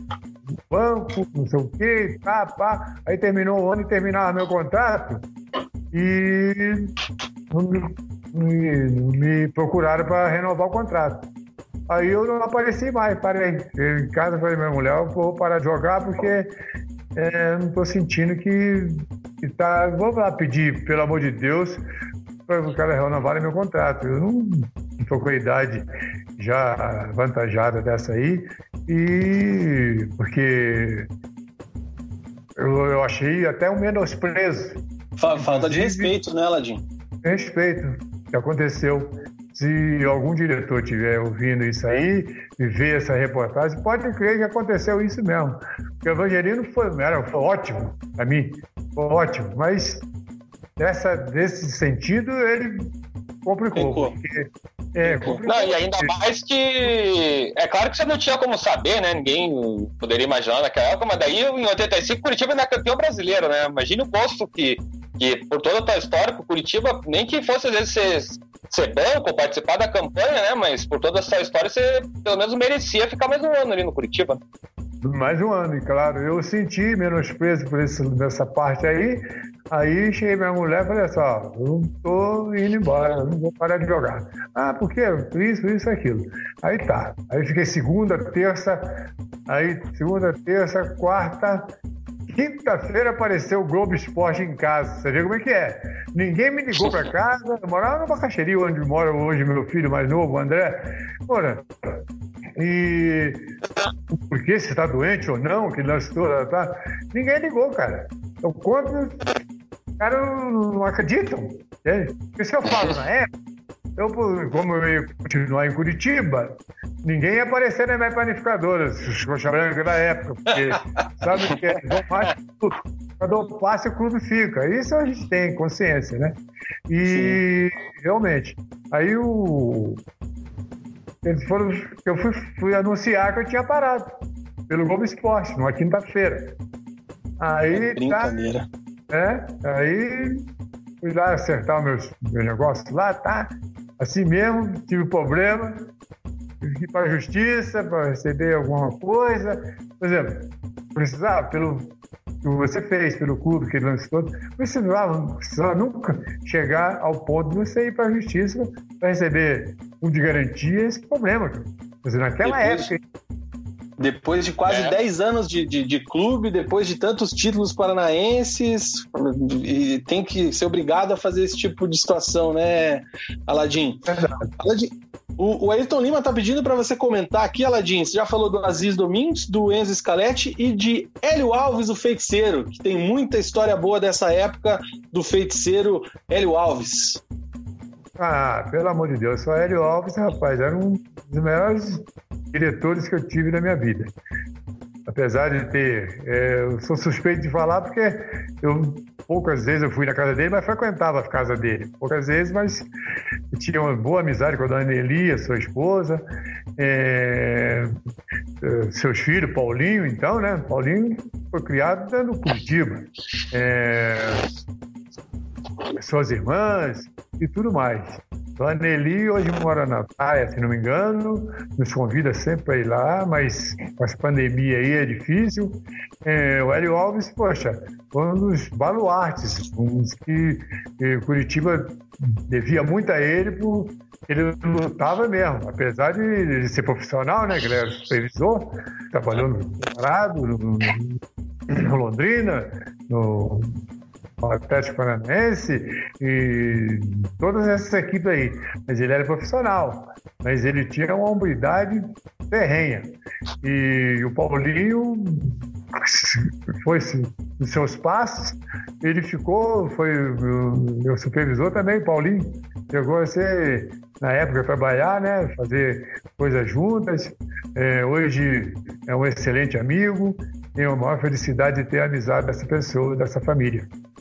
Speaker 6: banco, não sei o quê, pá, pá. Aí terminou o ano e terminava meu contrato e me, me- procuraram para renovar o contrato. Aí eu não apareci mais, parei. Em casa falei, minha mulher, eu vou parar de jogar porque é, não estou sentindo que, que tá. Vou lá pedir, pelo amor de Deus, para o cara renovar meu contrato. Eu não estou com a idade já avantajada dessa aí, e porque eu, eu achei até um menosprezo
Speaker 3: Fa- Falta de respeito, né, Ladinho?
Speaker 6: respeito que aconteceu. Se algum diretor estiver ouvindo isso aí e ver essa reportagem, pode crer que aconteceu isso mesmo. Porque o Evangelino foi, era, foi ótimo para mim, foi ótimo, mas dessa, desse sentido ele complicou. Porque, é, complicou.
Speaker 5: Não, e ainda mais que. É claro que você não tinha como saber, né? Ninguém poderia imaginar naquela época, mas daí em 85 Curitiba ainda é campeão brasileiro, né? Imagina o gosto que, por toda a tua história, o Curitiba, nem que fosse às vezes ser, ser banco, participar da campanha, né? Mas por toda essa história, você pelo menos merecia ficar mais um ano ali no Curitiba.
Speaker 6: mais um ano, e claro, eu senti menosprezo por esse, nessa parte aí. Aí cheguei minha mulher e falei assim: ó, eu tô indo embora, não vou parar de jogar. Ah, por quê? Isso, isso, aquilo. Aí tá. Aí fiquei segunda, terça, aí segunda, terça, quarta, Quinta-feira apareceu o Globo Esporte em casa. Você vê como é que é. Ninguém me ligou para casa. Eu morava numa caixeria onde mora hoje meu filho mais novo, o André. Ora, e por que se está doente ou não, que nós tá, ninguém ligou, cara. Eu conto, os caras não acreditam. Entende? Isso eu falo na época eu, como eu ia continuar em Curitiba, ninguém ia aparecer na minha panificadora, os coxa branca da época, porque sabe o que é? Quando eu passo, o clube fica. Isso a gente tem consciência, né? E Sim. realmente, aí o. Eles foram. Eu fui, fui anunciar que eu tinha parado pelo Globo Esporte, numa quinta-feira. Aí. É
Speaker 3: brincadeira.
Speaker 6: Tá, é, aí fui lá acertar meus, meus negócios lá, tá? Assim mesmo, tive problema, tive que ir para a justiça para receber alguma coisa. Por exemplo, precisava, pelo que você fez, pelo clube que ele lançou, precisava, precisava nunca chegar ao ponto de você ir para a justiça para receber um de garantia esse problema. Quer dizer, naquela Depois... época
Speaker 3: depois de quase é. 10 anos de, de, de, clube, depois de tantos títulos paranaenses, e tem que ser obrigado a fazer esse tipo de situação, né, Aladim? Aladim o, o Ayrton Lima tá pedindo para você comentar aqui, Aladim. Você já falou do Aziz Domingues, do Enzo Scaletti e de Hélio Alves, o feiticeiro, que tem muita história boa dessa época do feiticeiro Hélio Alves.
Speaker 6: Ah, pelo amor de Deus, só Hélio Alves, rapaz, era um dos melhores diretores que eu tive na minha vida. Apesar de ter. É, eu sou suspeito de falar porque eu poucas vezes eu fui na casa dele, mas frequentava a casa dele. Poucas vezes, mas tinha uma boa amizade com a dona Elia, sua esposa, é, é, seus filhos, Paulinho, então, né? Paulinho foi criado no Curitiba. É, suas irmãs e tudo mais. Então, a Nelly hoje mora na praia, se não me engano, nos convida sempre para ir lá, mas com essa pandemia aí é difícil. É, o Hélio Alves, poxa, foi um dos baluartes, um dos que, que Curitiba devia muito a ele por ele lutava mesmo, apesar de ser profissional, né? Ele era supervisor, trabalhou no no, no, no Londrina, no o Atlético Paranaense e todas essas equipes aí. Mas ele era profissional, mas ele tinha uma hombridade terrenha. E o Paulinho foi nos seus passos, ele ficou, foi meu supervisor também, Paulinho, chegou a ser, na época, trabalhar, né, fazer coisas juntas. É, hoje é um excelente amigo, tenho a maior felicidade de ter amizade dessa pessoa, dessa família.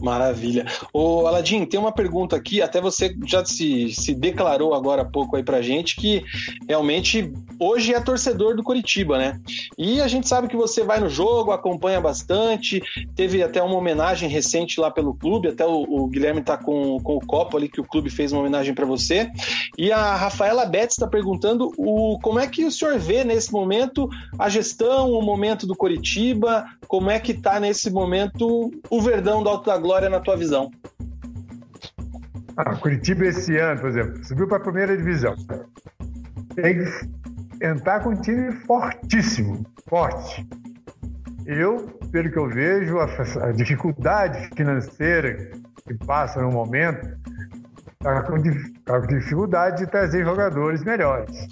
Speaker 3: Maravilha. Ô, Aladim, tem uma pergunta aqui, até você já se, se declarou agora há pouco aí pra gente que realmente hoje é torcedor do Curitiba, né? E a gente sabe que você vai no jogo, acompanha bastante, teve até uma homenagem recente lá pelo clube, até o, o Guilherme tá com, com o copo ali que o clube fez uma homenagem para você. E a Rafaela Betts está perguntando o, como é que o senhor vê nesse momento a gestão, o momento do Curitiba, como é que tá nesse momento o Verdão do Alto da Glória na tua visão?
Speaker 6: Ah, Curitiba esse ano, por exemplo, subiu para a primeira divisão. Tem que entrar com um time fortíssimo, forte. Eu, pelo que eu vejo, a, a dificuldade financeira que passa no momento está com, tá com dificuldade de trazer jogadores melhores.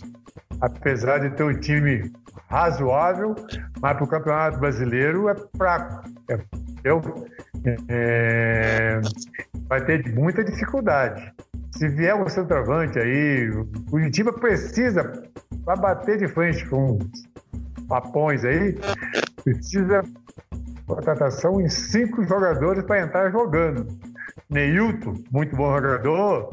Speaker 6: Apesar de ter um time razoável, mas para o Campeonato Brasileiro é fraco. É, eu, é, vai ter muita dificuldade. Se vier um centroavante aí, o Curitiba precisa, para bater de frente com papões aí, precisa contratação em cinco jogadores para entrar jogando. Neilton, muito bom jogador,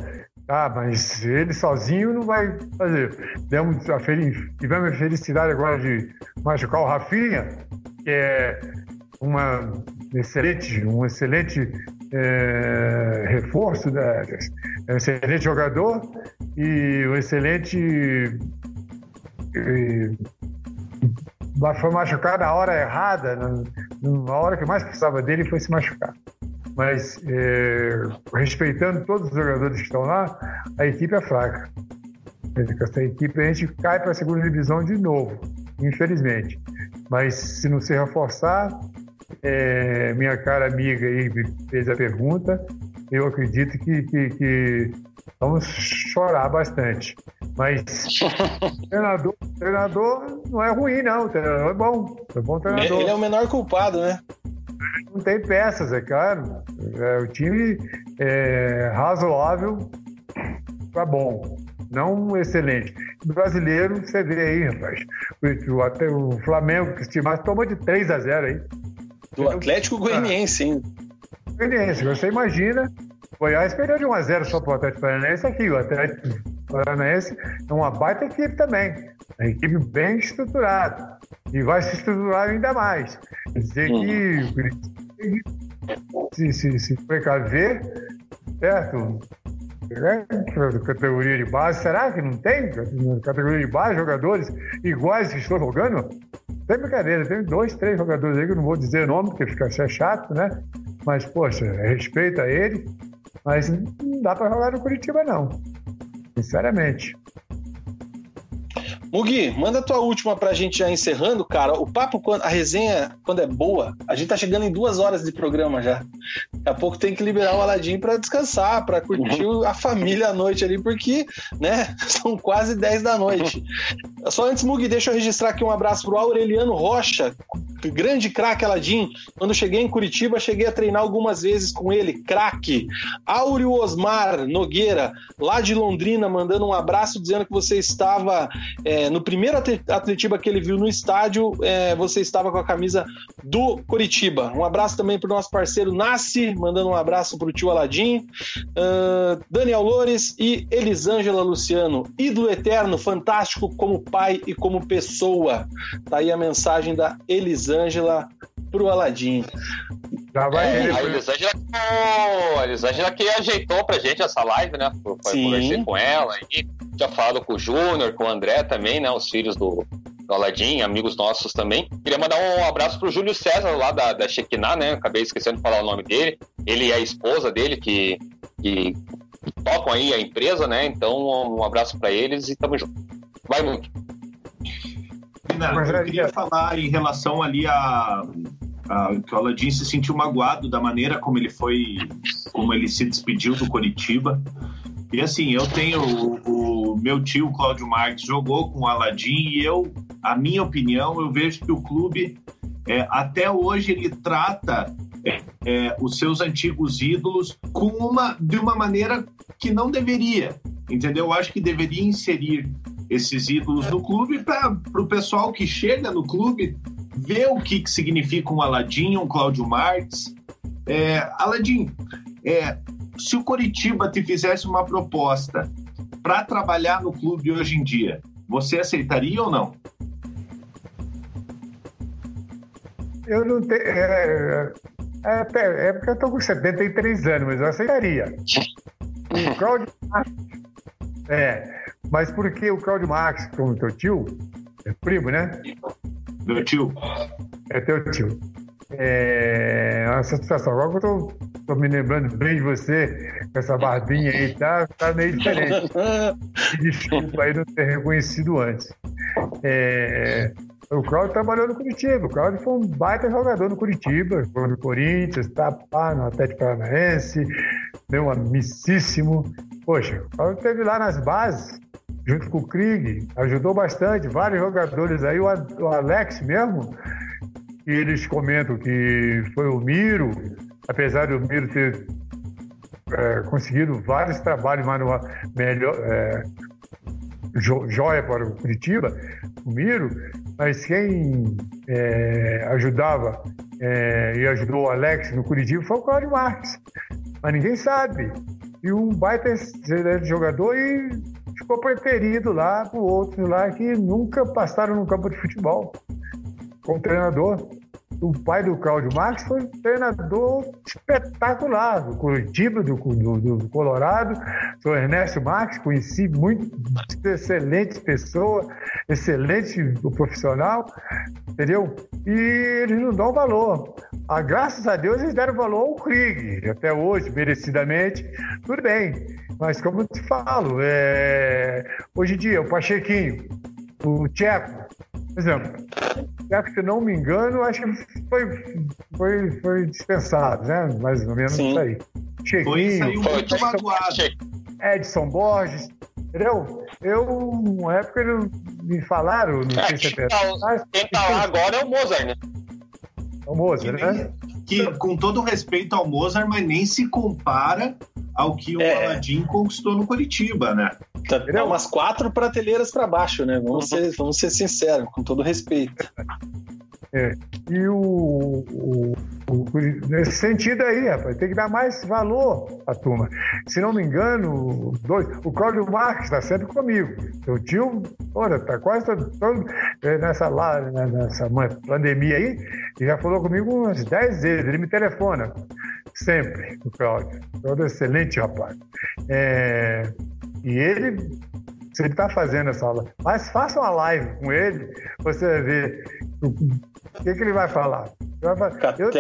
Speaker 6: tá, mas ele sozinho não vai fazer. Demos a tivemos a felicidade agora de machucar o Rafinha, que é uma excelente, um excelente é, reforço, né? é um excelente jogador e um excelente foi machucar na hora errada, na hora que mais precisava dele foi se machucar. Mas é, respeitando todos os jogadores que estão lá, a equipe é fraca. Essa equipe a gente cai para a segunda divisão de novo, infelizmente. Mas se não se reforçar, é, minha cara amiga aí fez a pergunta, eu acredito que, que, que vamos chorar bastante. Mas treinador, treinador não é ruim, não. O treinador é bom. É bom treinador.
Speaker 3: Ele é o menor culpado, né?
Speaker 6: Não tem peças, é claro. É, o time é razoável para bom, não excelente. O brasileiro, você vê aí, rapaz. O, até o Flamengo, que se mais tomou de 3 a 0 aí.
Speaker 3: Do Atlético Goianiense, hein?
Speaker 6: Goianiense, você imagina. Goiás perdeu de 1 a 0 só para o Atlético Paranaense aqui. O Atlético Paranaense é uma baita equipe também. É uma equipe bem estruturada. E vai se estruturar ainda mais. Quer dizer que se, se, se precaver, certo? É, categoria de base, será que não tem? Categoria de base, jogadores iguais que estão jogando? Tem brincadeira, tem dois, três jogadores aí que eu não vou dizer nome, porque fica chato, né? Mas, poxa, respeita ele, mas não dá para jogar no Curitiba, não. Sinceramente.
Speaker 3: Mugi, manda tua última pra gente já encerrando, cara. O papo, a resenha, quando é boa, a gente tá chegando em duas horas de programa já. Daqui a pouco tem que liberar o Aladim para descansar, para curtir uhum. a família à noite ali, porque, né, são quase 10 da noite. Só antes, Mugi, deixa eu registrar aqui um abraço pro Aureliano Rocha, grande craque Aladim. Quando cheguei em Curitiba, cheguei a treinar algumas vezes com ele, craque. Áureo Osmar Nogueira, lá de Londrina, mandando um abraço, dizendo que você estava é, no primeiro Atletiba que ele viu no estádio, é, você estava com a camisa do Curitiba. Um abraço também para o nosso parceiro Nasce, mandando um abraço para o tio Aladim. Uh, Daniel Lores e Elisângela Luciano, ídolo eterno, fantástico como pai e como pessoa. Tá aí a mensagem da Elisângela pro Aladim.
Speaker 5: Já vai é, a Elisângela, a Elisângela que ajeitou pra gente essa live, né? Conversei com ela e tinha falado com o Júnior, com o André também, né? Os filhos do, do Aladim, amigos nossos também. Queria mandar um abraço pro Júlio César lá da, da Shekinah, né? Acabei esquecendo de falar o nome dele. Ele e a esposa dele que, que tocam aí a empresa, né? Então, um abraço para eles e tamo junto. Vai muito.
Speaker 4: Eu queria falar em relação ali a, a que o Aladim se sentiu magoado da maneira como ele foi, como ele se despediu do Coritiba. E assim, eu tenho o, o meu tio Cláudio Marques jogou com o Aladim e eu, a minha opinião, eu vejo que o clube é, até hoje ele trata é, é, os seus antigos ídolos com uma de uma maneira que não deveria, entendeu? Eu acho que deveria inserir esses ídolos no clube para o pessoal que chega no clube ver o que, que significa um Aladim, um Cláudio Marques. É, Aladim, é, se o Coritiba te fizesse uma proposta para trabalhar no clube hoje em dia, você aceitaria ou não?
Speaker 6: Eu não tenho. É, é, é, é porque eu estou com 73 anos, mas eu aceitaria. O Cláudio Marques. É, mas porque o Claudio Marx, como teu tio, é primo, né?
Speaker 4: Meu tio.
Speaker 6: É teu tio. É essa situação. Agora eu tô, tô, me lembrando bem de você, com essa barbinha aí, tá, tá meio diferente. Desculpa aí não ter reconhecido antes. É, o Claudio trabalhou no Curitiba. O Claudio foi um baita jogador no Curitiba, foi no Corinthians, tá, pá, no Atlético Paranaense, meu amicíssimo. Poxa, o Claudio esteve lá nas bases, junto com o Krieg, ajudou bastante, vários jogadores aí, o Alex mesmo, eles comentam que foi o Miro, apesar do Miro ter é, conseguido vários trabalhos manual, melhor, é, jo, joia para o Curitiba, o Miro, mas quem é, ajudava é, e ajudou o Alex no Curitiba foi o Cláudio Marques. Mas ninguém sabe. E um baita jogador e ficou preferido lá por outros lá que nunca passaram no campo de futebol como treinador. O pai do Cláudio Marques foi um treinador espetacular do Curitiba, do, do, do Colorado. Sou Ernesto Marques, conheci muito excelente pessoa. excelente profissional, entendeu? E eles não dão valor. Ah, graças a Deus eles deram valor ao Krieg, até hoje, merecidamente. Tudo bem, mas como eu te falo, é... hoje em dia, o Pachequinho, o Tcheco, por exemplo, se não me engano, acho que foi, foi, foi dispensado, né? Mais ou menos Sim. isso aí.
Speaker 4: Chequinho, foi, muito magoado.
Speaker 6: Edson Borges, entendeu? Eu, uma época, me falaram, não é, sei se é
Speaker 5: verdade. Quem tá lá agora é o Mozart, né?
Speaker 6: É o Mozart,
Speaker 4: que, né? Que, com todo respeito ao Mozart, mas nem se compara ao que o é. Aladim conquistou no Curitiba, né?
Speaker 3: Tá, tá umas quatro prateleiras para baixo, né? Vamos ser, vamos ser sinceros, com todo respeito.
Speaker 6: É. E o, o, o, nesse sentido aí, rapaz, tem que dar mais valor à turma. Se não me engano, dois, o Cláudio Marques está sempre comigo. Seu tio, olha, tá quase todo, todo é, nessa, lá, né, nessa pandemia aí, e já falou comigo umas dez vezes. Ele me telefona sempre, o Cláudio. Cláudio é excelente, rapaz. É, e ele se ele está fazendo essa aula. Mas faça uma live com ele, você vai ver o que, que ele vai falar? Vai falar eu tô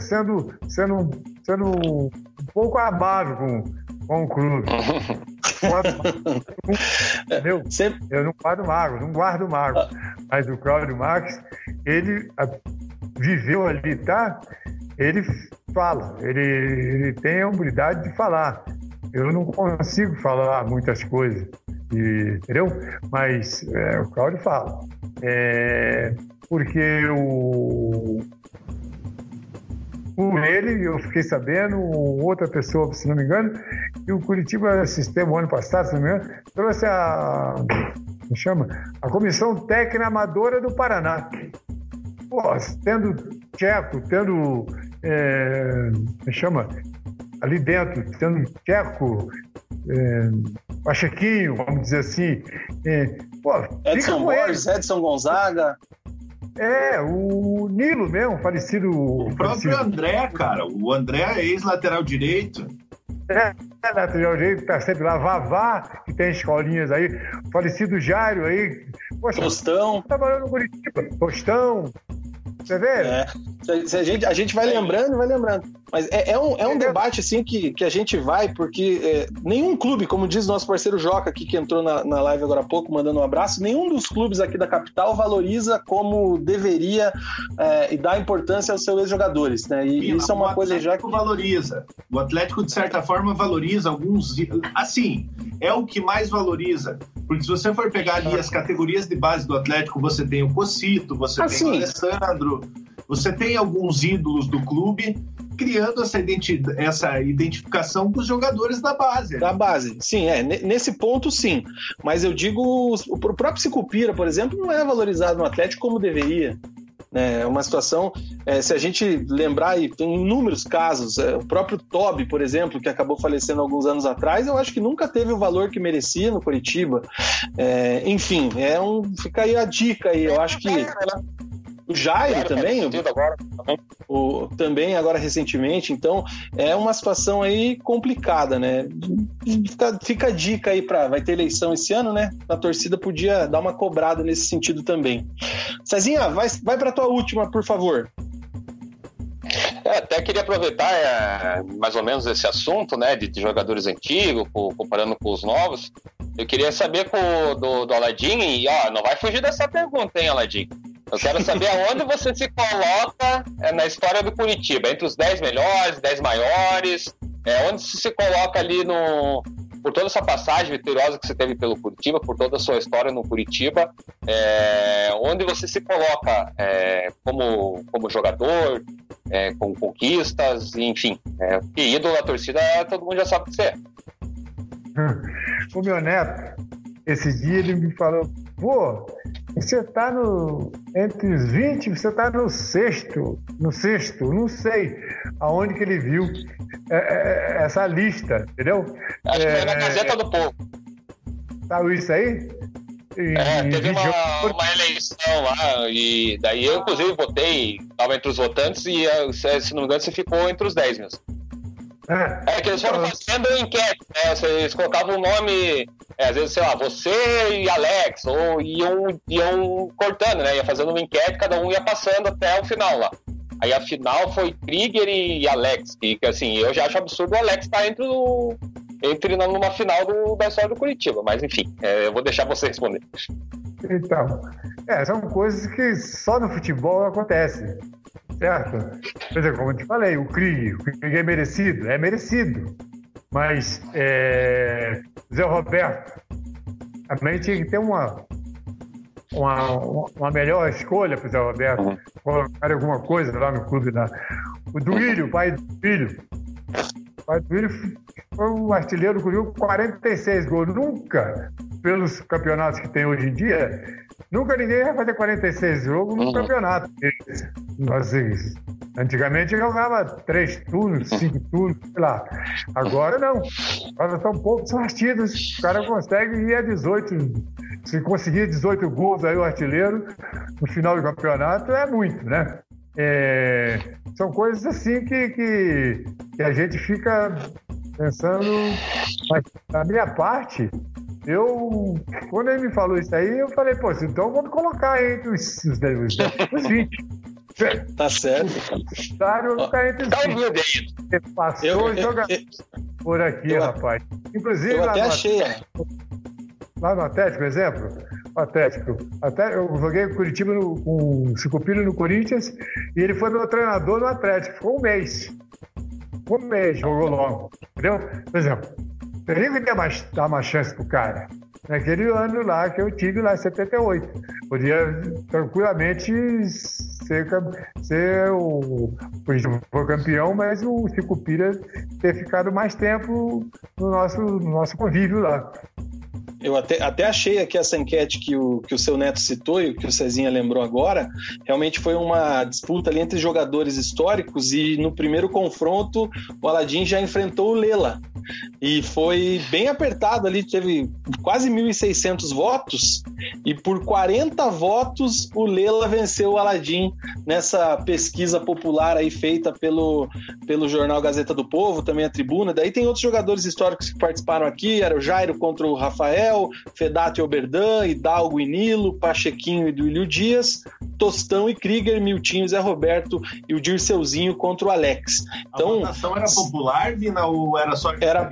Speaker 6: sendo, sendo, sendo um pouco amável com, com o clube. Entendeu? Eu não guardo mago, não guardo mago. Mas o Cláudio Marques, ele viveu ali, tá? Ele fala, ele, ele tem a humildade de falar. Eu não consigo falar muitas coisas, e, entendeu? Mas é, o Cláudio fala. É, porque o, por ele, eu fiquei sabendo, outra pessoa, se não me engano, que o Curitiba Sistema, ano passado, se não me engano, trouxe a. Me chama? A Comissão Técnica Amadora do Paraná. Pô, tendo Tcheco, tendo. É, me chama? Ali dentro, tendo Tcheco, é, Pachequinho, vamos dizer assim. É,
Speaker 3: pô, Edson Borges, Edson Gonzaga.
Speaker 6: É, o Nilo mesmo, falecido.
Speaker 4: O próprio
Speaker 6: falecido.
Speaker 4: André, cara. O André é ex-lateral direito.
Speaker 6: É, é, lateral direito, tá sempre lá. Vavá, que tem escolinhas aí. Falecido Jairo aí.
Speaker 3: Poxa, Tostão.
Speaker 6: Trabalhando no Curitiba. Tostão. Você vê?
Speaker 3: É. Se a, gente, a gente vai lembrando, vai lembrando. Mas é, é um, é um debate assim que, que a gente vai, porque é, nenhum clube, como diz nosso parceiro Joca aqui, que entrou na, na live agora há pouco, mandando um abraço, nenhum dos clubes aqui da capital valoriza como deveria é, e dá importância aos seus ex-jogadores. Né? E Sim, isso é uma coisa já que.
Speaker 4: valoriza. O Atlético, de certa forma, valoriza alguns. Assim, é o que mais valoriza. Porque se você for pegar ali as categorias de base do Atlético, você tem o Cocito, você tem o Alessandro, você tem alguns ídolos do clube criando essa, identi essa identificação com os jogadores da base.
Speaker 3: Da base, sim, é. Nesse ponto, sim. Mas eu digo, o próprio Sicupira, por exemplo, não é valorizado no Atlético como deveria. É uma situação, é, se a gente lembrar, e tem inúmeros casos, é, o próprio Toby, por exemplo, que acabou falecendo alguns anos atrás, eu acho que nunca teve o valor que merecia no Curitiba. É, enfim, é um, fica aí a dica aí, eu acho que o Jair também, agora, o, também agora recentemente, então é uma situação aí complicada, né? Fica, fica a dica aí para vai ter eleição esse ano, né? A torcida podia dar uma cobrada nesse sentido também. Cezinha, vai, vai para tua última, por favor.
Speaker 5: É, até queria aproveitar é, mais ou menos esse assunto, né, de, de, jogadores antigos, comparando com os novos. Eu queria saber com, do, do Aladim, e ó, não vai fugir dessa pergunta, hein, Aladim? Eu quero saber aonde você se coloca é, na história do Curitiba, entre os 10 melhores, 10 maiores, é, onde você se coloca ali no. Por toda essa passagem vitoriosa que você teve pelo Curitiba, por toda a sua história no Curitiba, é, onde você se coloca é, como, como jogador, é, com conquistas, enfim. É, que ídolo da torcida, todo mundo já sabe que você é.
Speaker 6: O meu neto, esse dia ele me falou, pô, você está no entre os 20, você está no sexto, no sexto, não sei aonde que ele viu é, é, é essa lista, entendeu?
Speaker 5: Acho que foi na Gazeta do Povo.
Speaker 6: Tá isso aí?
Speaker 5: E, é, teve uma, uma, eleição lá, e daí eu, inclusive, votei, estava entre os votantes, e se não me engano, você ficou entre os 10 mesmo. É, é que eles foram fazendo enquete, né? Eles colocavam o nome, é, às vezes, sei lá, você e Alex, ou iam, iam cortando, né? Ia fazendo uma enquete, cada um ia passando até o final lá. Aí a final foi Krieger e Alex, que, assim, eu já acho absurdo o Alex estar tá entre, o, entre numa final do, da história do Curitiba, mas enfim, é, eu vou deixar você responder.
Speaker 6: Então, é, são coisas que só no futebol acontecem, certo? Por exemplo, como eu te falei, o Krieg, o Krieg é merecido, é merecido, mas é, Zé Roberto também tinha que ter uma, uma, uma melhor escolha para o Zé Roberto, uhum. colocar alguma coisa lá no clube. Da... O Duílio, o pai do filho, o do foi um artilheiro com 46 gols. Nunca, pelos campeonatos que tem hoje em dia, nunca ninguém vai fazer 46 jogos no uhum. campeonato. Assim, antigamente jogava três turnos, cinco turnos, sei lá. Agora não. Agora são poucos partidos. O cara consegue ir a 18 se conseguir 18 gols aí o artilheiro no final do campeonato é muito, né? É, são coisas assim que, que, que, a gente fica pensando. Mas da minha parte, eu quando ele me falou isso aí, eu falei, pô, então vamos colocar entre os, os, os,
Speaker 3: os 20. Tá certo.
Speaker 6: Claro, ficar entre os 20. Passou eu, jogador por aqui, eu, rapaz.
Speaker 3: Inclusive, eu até achei.
Speaker 6: Lá no Atlético, exemplo, Atlético. Até eu joguei Curitiba no, com o Cicupilho no Corinthians e ele foi meu treinador no Atlético. Ficou um mês. Um mês, jogou logo. Entendeu? Por exemplo, teria que dar mais, dar uma chance pro cara. Naquele ano lá que eu tive lá em 78. Podia tranquilamente ser, ser o. Foi campeão, mas o Cicupira ter ficado mais tempo no nosso, no nosso convívio lá.
Speaker 3: Eu até, até achei aqui essa enquete que o, que o seu neto citou e que o Cezinha lembrou agora. Realmente foi uma disputa ali entre jogadores históricos e no primeiro confronto o Aladim já enfrentou o Lela. E foi bem apertado ali, teve quase 1.600 votos e por 40 votos o Lela venceu o Aladim nessa pesquisa popular aí feita pelo, pelo jornal Gazeta do Povo, também a Tribuna. Daí tem outros jogadores históricos que participaram aqui, era o Jairo contra o Rafael, Fedato e Oberdan, Hidalgo e Nilo, Pachequinho e Duílio Dias, Tostão e Krieger, Miltinho, Zé Roberto e o Dirceuzinho contra o Alex.
Speaker 4: Então, a votação era popular, Vina, ou era só
Speaker 3: era,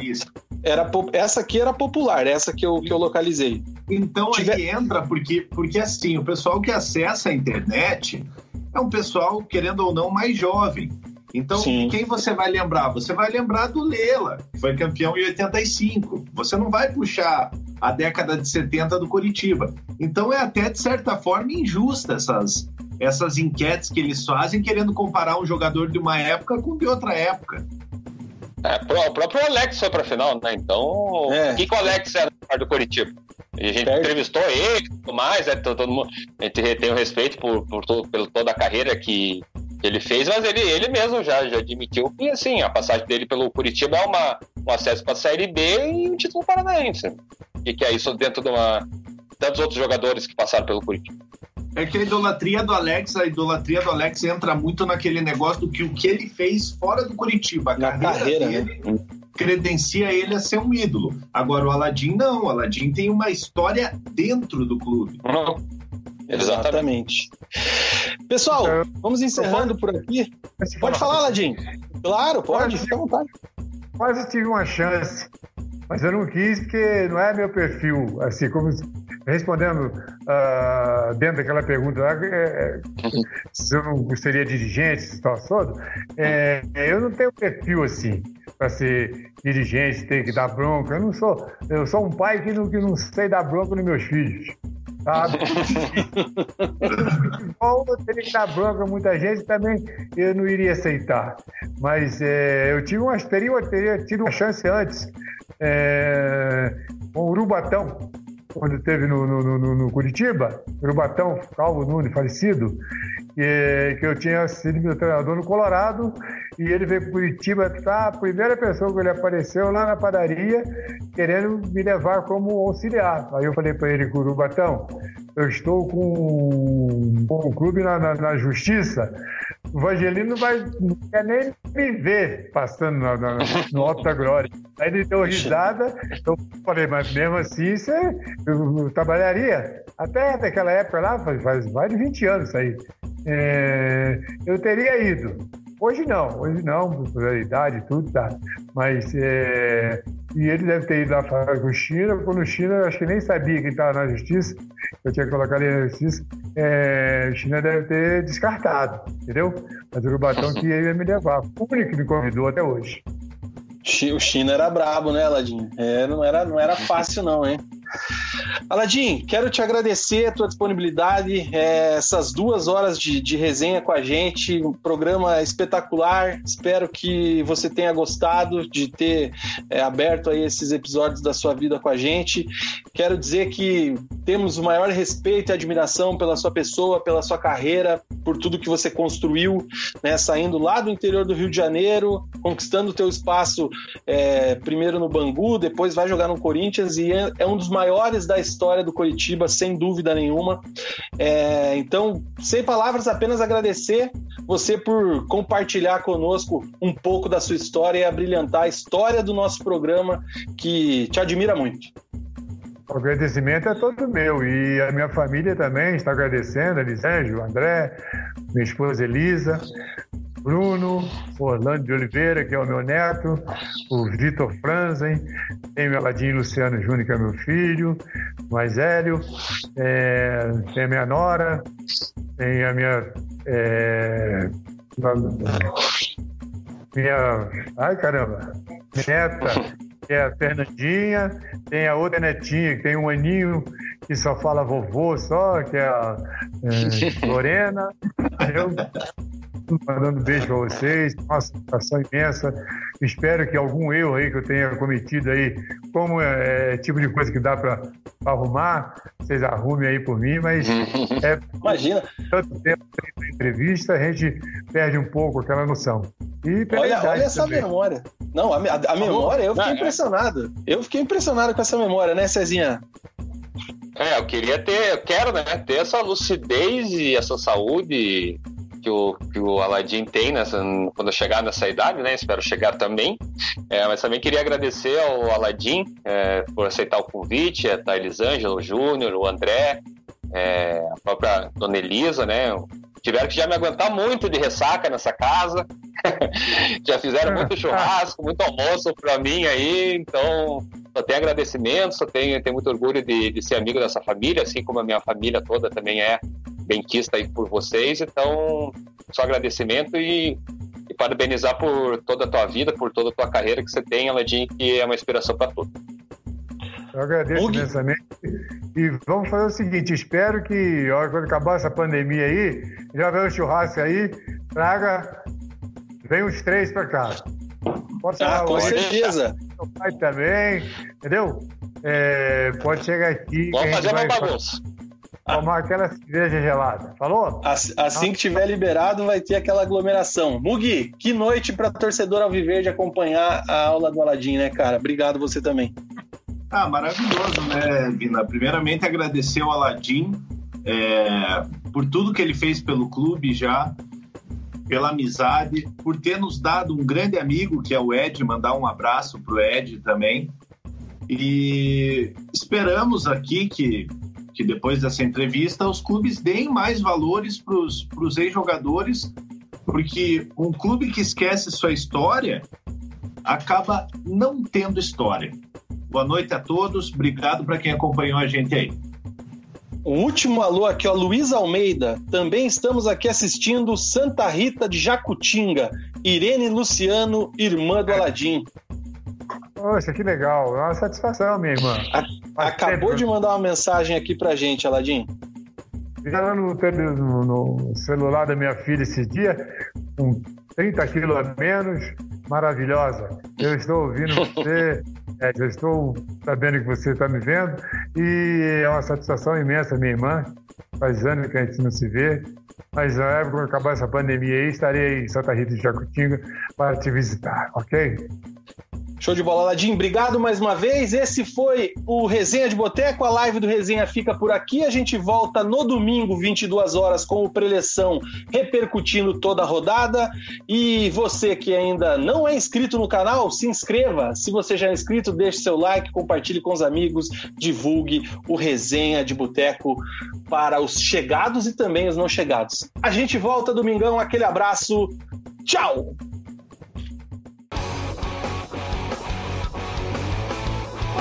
Speaker 3: era Essa aqui era popular, essa que eu, que eu localizei.
Speaker 4: Então Tiver... aí entra, porque, porque assim, o pessoal que acessa a internet é um pessoal, querendo ou não, mais jovem. Então, Sim. quem você vai lembrar? Você vai lembrar do Lela, que foi campeão em 85. Você não vai puxar a década de 70 do Curitiba. Então, é até, de certa forma, injusta essas, essas enquetes que eles fazem, querendo comparar um jogador de uma época com de outra época.
Speaker 5: É, o próprio Alex foi pra final, né? Então, é. o que, que o Alex era do Curitiba? E a gente Perto. entrevistou ele e tudo mais, né? todo, mundo, a gente tem o respeito por, por, todo, por toda a carreira que, ele fez, mas ele, ele mesmo já, já admitiu que assim, a passagem dele pelo Curitiba é uma, um acesso para a Série B e um título paranaense. O que, que é isso dentro de uma. Tantos outros jogadores que passaram pelo Curitiba.
Speaker 4: É que a idolatria do Alex, a idolatria do Alex entra muito naquele negócio do que o que ele fez fora do Curitiba. A carreira, carreira dele né? Credencia ele a ser um ídolo. Agora o Aladim não, o Aladim tem uma história dentro do clube.
Speaker 3: Uhum. Exatamente. Pessoal, vamos encerrando por aqui. Pode falar, Aladim. Claro, pode, fica à vontade.
Speaker 6: Quase tive uma chance, mas eu não quis porque não é meu perfil. Assim, como respondendo uh, dentro daquela pergunta lá, é, se eu não seria dirigente, tal, todo, é, eu não tenho perfil assim para ser dirigente, ter que dar bronca. Eu não sou, eu sou um pai que não, que não sei dar bronca nos meus filhos sabe? Futebol teria que dar bronca muita gente também eu não iria aceitar. Mas é, eu tive uma teria, teria tido uma chance antes é, o Urubatão, quando teve no, no, no, no Curitiba, Urubatão, Calvo Nunes, falecido, que, que eu tinha sido meu treinador no Colorado, e ele veio para Curitiba, tá? A primeira pessoa que ele apareceu lá na padaria, querendo me levar como auxiliar. Aí eu falei para ele, Curubatão, eu estou com, com o clube na, na, na, justiça, o Vangelino não, vai, não quer nem me ver passando no, no, no Alto da Glória. Aí ele deu risada, eu falei, mas mesmo assim você, eu, eu trabalharia. Até naquela época lá, faz, faz mais de 20 anos isso aí. É, eu teria ido. Hoje não, hoje não, por a idade e tudo, tá. Mas, é, e ele deve ter ido lá falar com o China, quando o China, acho que nem sabia que estava na justiça, eu tinha que colocar ele na justiça, é, o China deve ter descartado, entendeu? Mas o Urubatão que ia me levar, o único que me convidou até hoje.
Speaker 3: O China era brabo, né, Aladim? É, não, era, não era fácil, não, hein? Aladim, quero te agradecer a tua disponibilidade, é, essas duas horas de, de, resenha com a gente, um programa espetacular. Espero que você tenha gostado de ter é, aberto aí esses episódios da sua vida com a gente. Quero dizer que temos o maior respeito e admiração pela sua pessoa, pela sua carreira, por tudo que você construiu, né, saindo lá do interior do Rio de Janeiro, conquistando o teu espaço é, primeiro no Bangu, depois vai jogar no Corinthians e é, é um dos maiores da história do Curitiba, sem dúvida nenhuma. É, então, sem palavras, apenas agradecer você por compartilhar conosco um pouco da sua história e abrilhantar a história do nosso programa, que te admira muito.
Speaker 6: O agradecimento é todo meu e a minha família também está agradecendo, Elisângelo, André, minha esposa Elisa, Bruno, Orlando de Oliveira, que é o meu neto, o Vitor Franzen, tem meu Aladinho Luciano Júnior, que é meu filho, mais Hélio, é, tem a minha nora, tem a minha. É, minha. Ai caramba! Neta, que é a Fernandinha, tem a outra netinha, que tem um aninho, que só fala vovô só, que é a é, Lorena. Eu mandando beijo para vocês, uma satisfação imensa. Espero que algum erro aí que eu tenha cometido aí, como é, é tipo de coisa que dá para arrumar, vocês arrumem aí por mim, mas
Speaker 3: é, imagina.
Speaker 6: Tanto tempo de entrevista, a gente perde um pouco aquela noção.
Speaker 3: E olha, olha essa também. memória. Não, a, a, a memória, eu fiquei Não, é. impressionado. Eu fiquei impressionado com essa memória, né, Cezinha?
Speaker 5: É, eu queria ter, eu quero, né, ter essa lucidez e essa saúde que o, que o Aladim tem nessa, quando eu chegar nessa idade, né? Espero chegar também. É, mas também queria agradecer ao Aladim é, por aceitar o convite, a tá Elisângela, o Júnior, o André, é, a própria Dona Elisa, né? Tiveram que já me aguentar muito de ressaca nessa casa. já fizeram muito churrasco, muito almoço para mim aí, então só tenho agradecimento, só tenho, tenho muito orgulho de, de ser amigo dessa família, assim como a minha família toda também é benquista aí por vocês. Então, só agradecimento e, e, parabenizar por toda a tua vida, por toda a tua carreira que você tem, Aladim, que é uma inspiração para todos.
Speaker 6: Eu agradeço imensamente. E vamos fazer o seguinte: espero que, quando acabar essa pandemia aí, já vem um churrasco aí, traga, vem uns três para cá.
Speaker 3: Pode ah, com certeza.
Speaker 6: Meu pai também, entendeu? É, pode chegar aqui.
Speaker 5: Vamos fazer uma bagunça.
Speaker 6: Tomar aquela cerveja gelada. Falou?
Speaker 3: Assim que tiver liberado, vai ter aquela aglomeração. Mugi, que noite para torcedor Alviverde acompanhar a aula do Aladim, né, cara? Obrigado você também.
Speaker 4: Ah, maravilhoso, né, Vina? Primeiramente, agradecer ao Aladim é, por tudo que ele fez pelo clube já, pela amizade, por ter nos dado um grande amigo, que é o Ed, mandar um abraço pro Ed também. E esperamos aqui que que depois dessa entrevista os clubes deem mais valores para os ex-jogadores, porque um clube que esquece sua história acaba não tendo história. Boa noite a todos, obrigado para quem acompanhou a gente aí.
Speaker 3: Um último alô aqui, ó, Luiz Almeida. Também estamos aqui assistindo Santa Rita de Jacutinga. Irene Luciano, irmã do Aladim.
Speaker 6: Poxa, que legal. É uma satisfação, minha irmã.
Speaker 3: Acabou de mandar uma mensagem aqui pra gente, Aladim.
Speaker 6: Já no, no, no celular da minha filha esse dia, com 30 quilos a menos, maravilhosa. Eu estou ouvindo você, é, eu estou sabendo que você está me vendo e é uma satisfação imensa, minha irmã. Faz anos que a gente não se vê, mas na época quando acabar essa pandemia aí, estarei em Santa Rita de Jacutinga para te visitar, ok?
Speaker 3: Show de bola, Ladim. Obrigado mais uma vez. Esse foi o Resenha de Boteco. A live do Resenha fica por aqui. A gente volta no domingo, 22 horas, com o Preleção repercutindo toda a rodada. E você que ainda não é inscrito no canal, se inscreva. Se você já é inscrito, deixe seu like, compartilhe com os amigos, divulgue o Resenha de Boteco para os chegados e também os não chegados. A gente volta domingão. Aquele abraço. Tchau!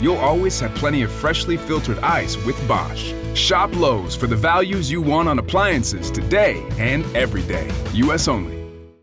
Speaker 7: you'll always have plenty of freshly filtered ice with Bosch. Shop Lowe's for the values you want on appliances today and every day. US only.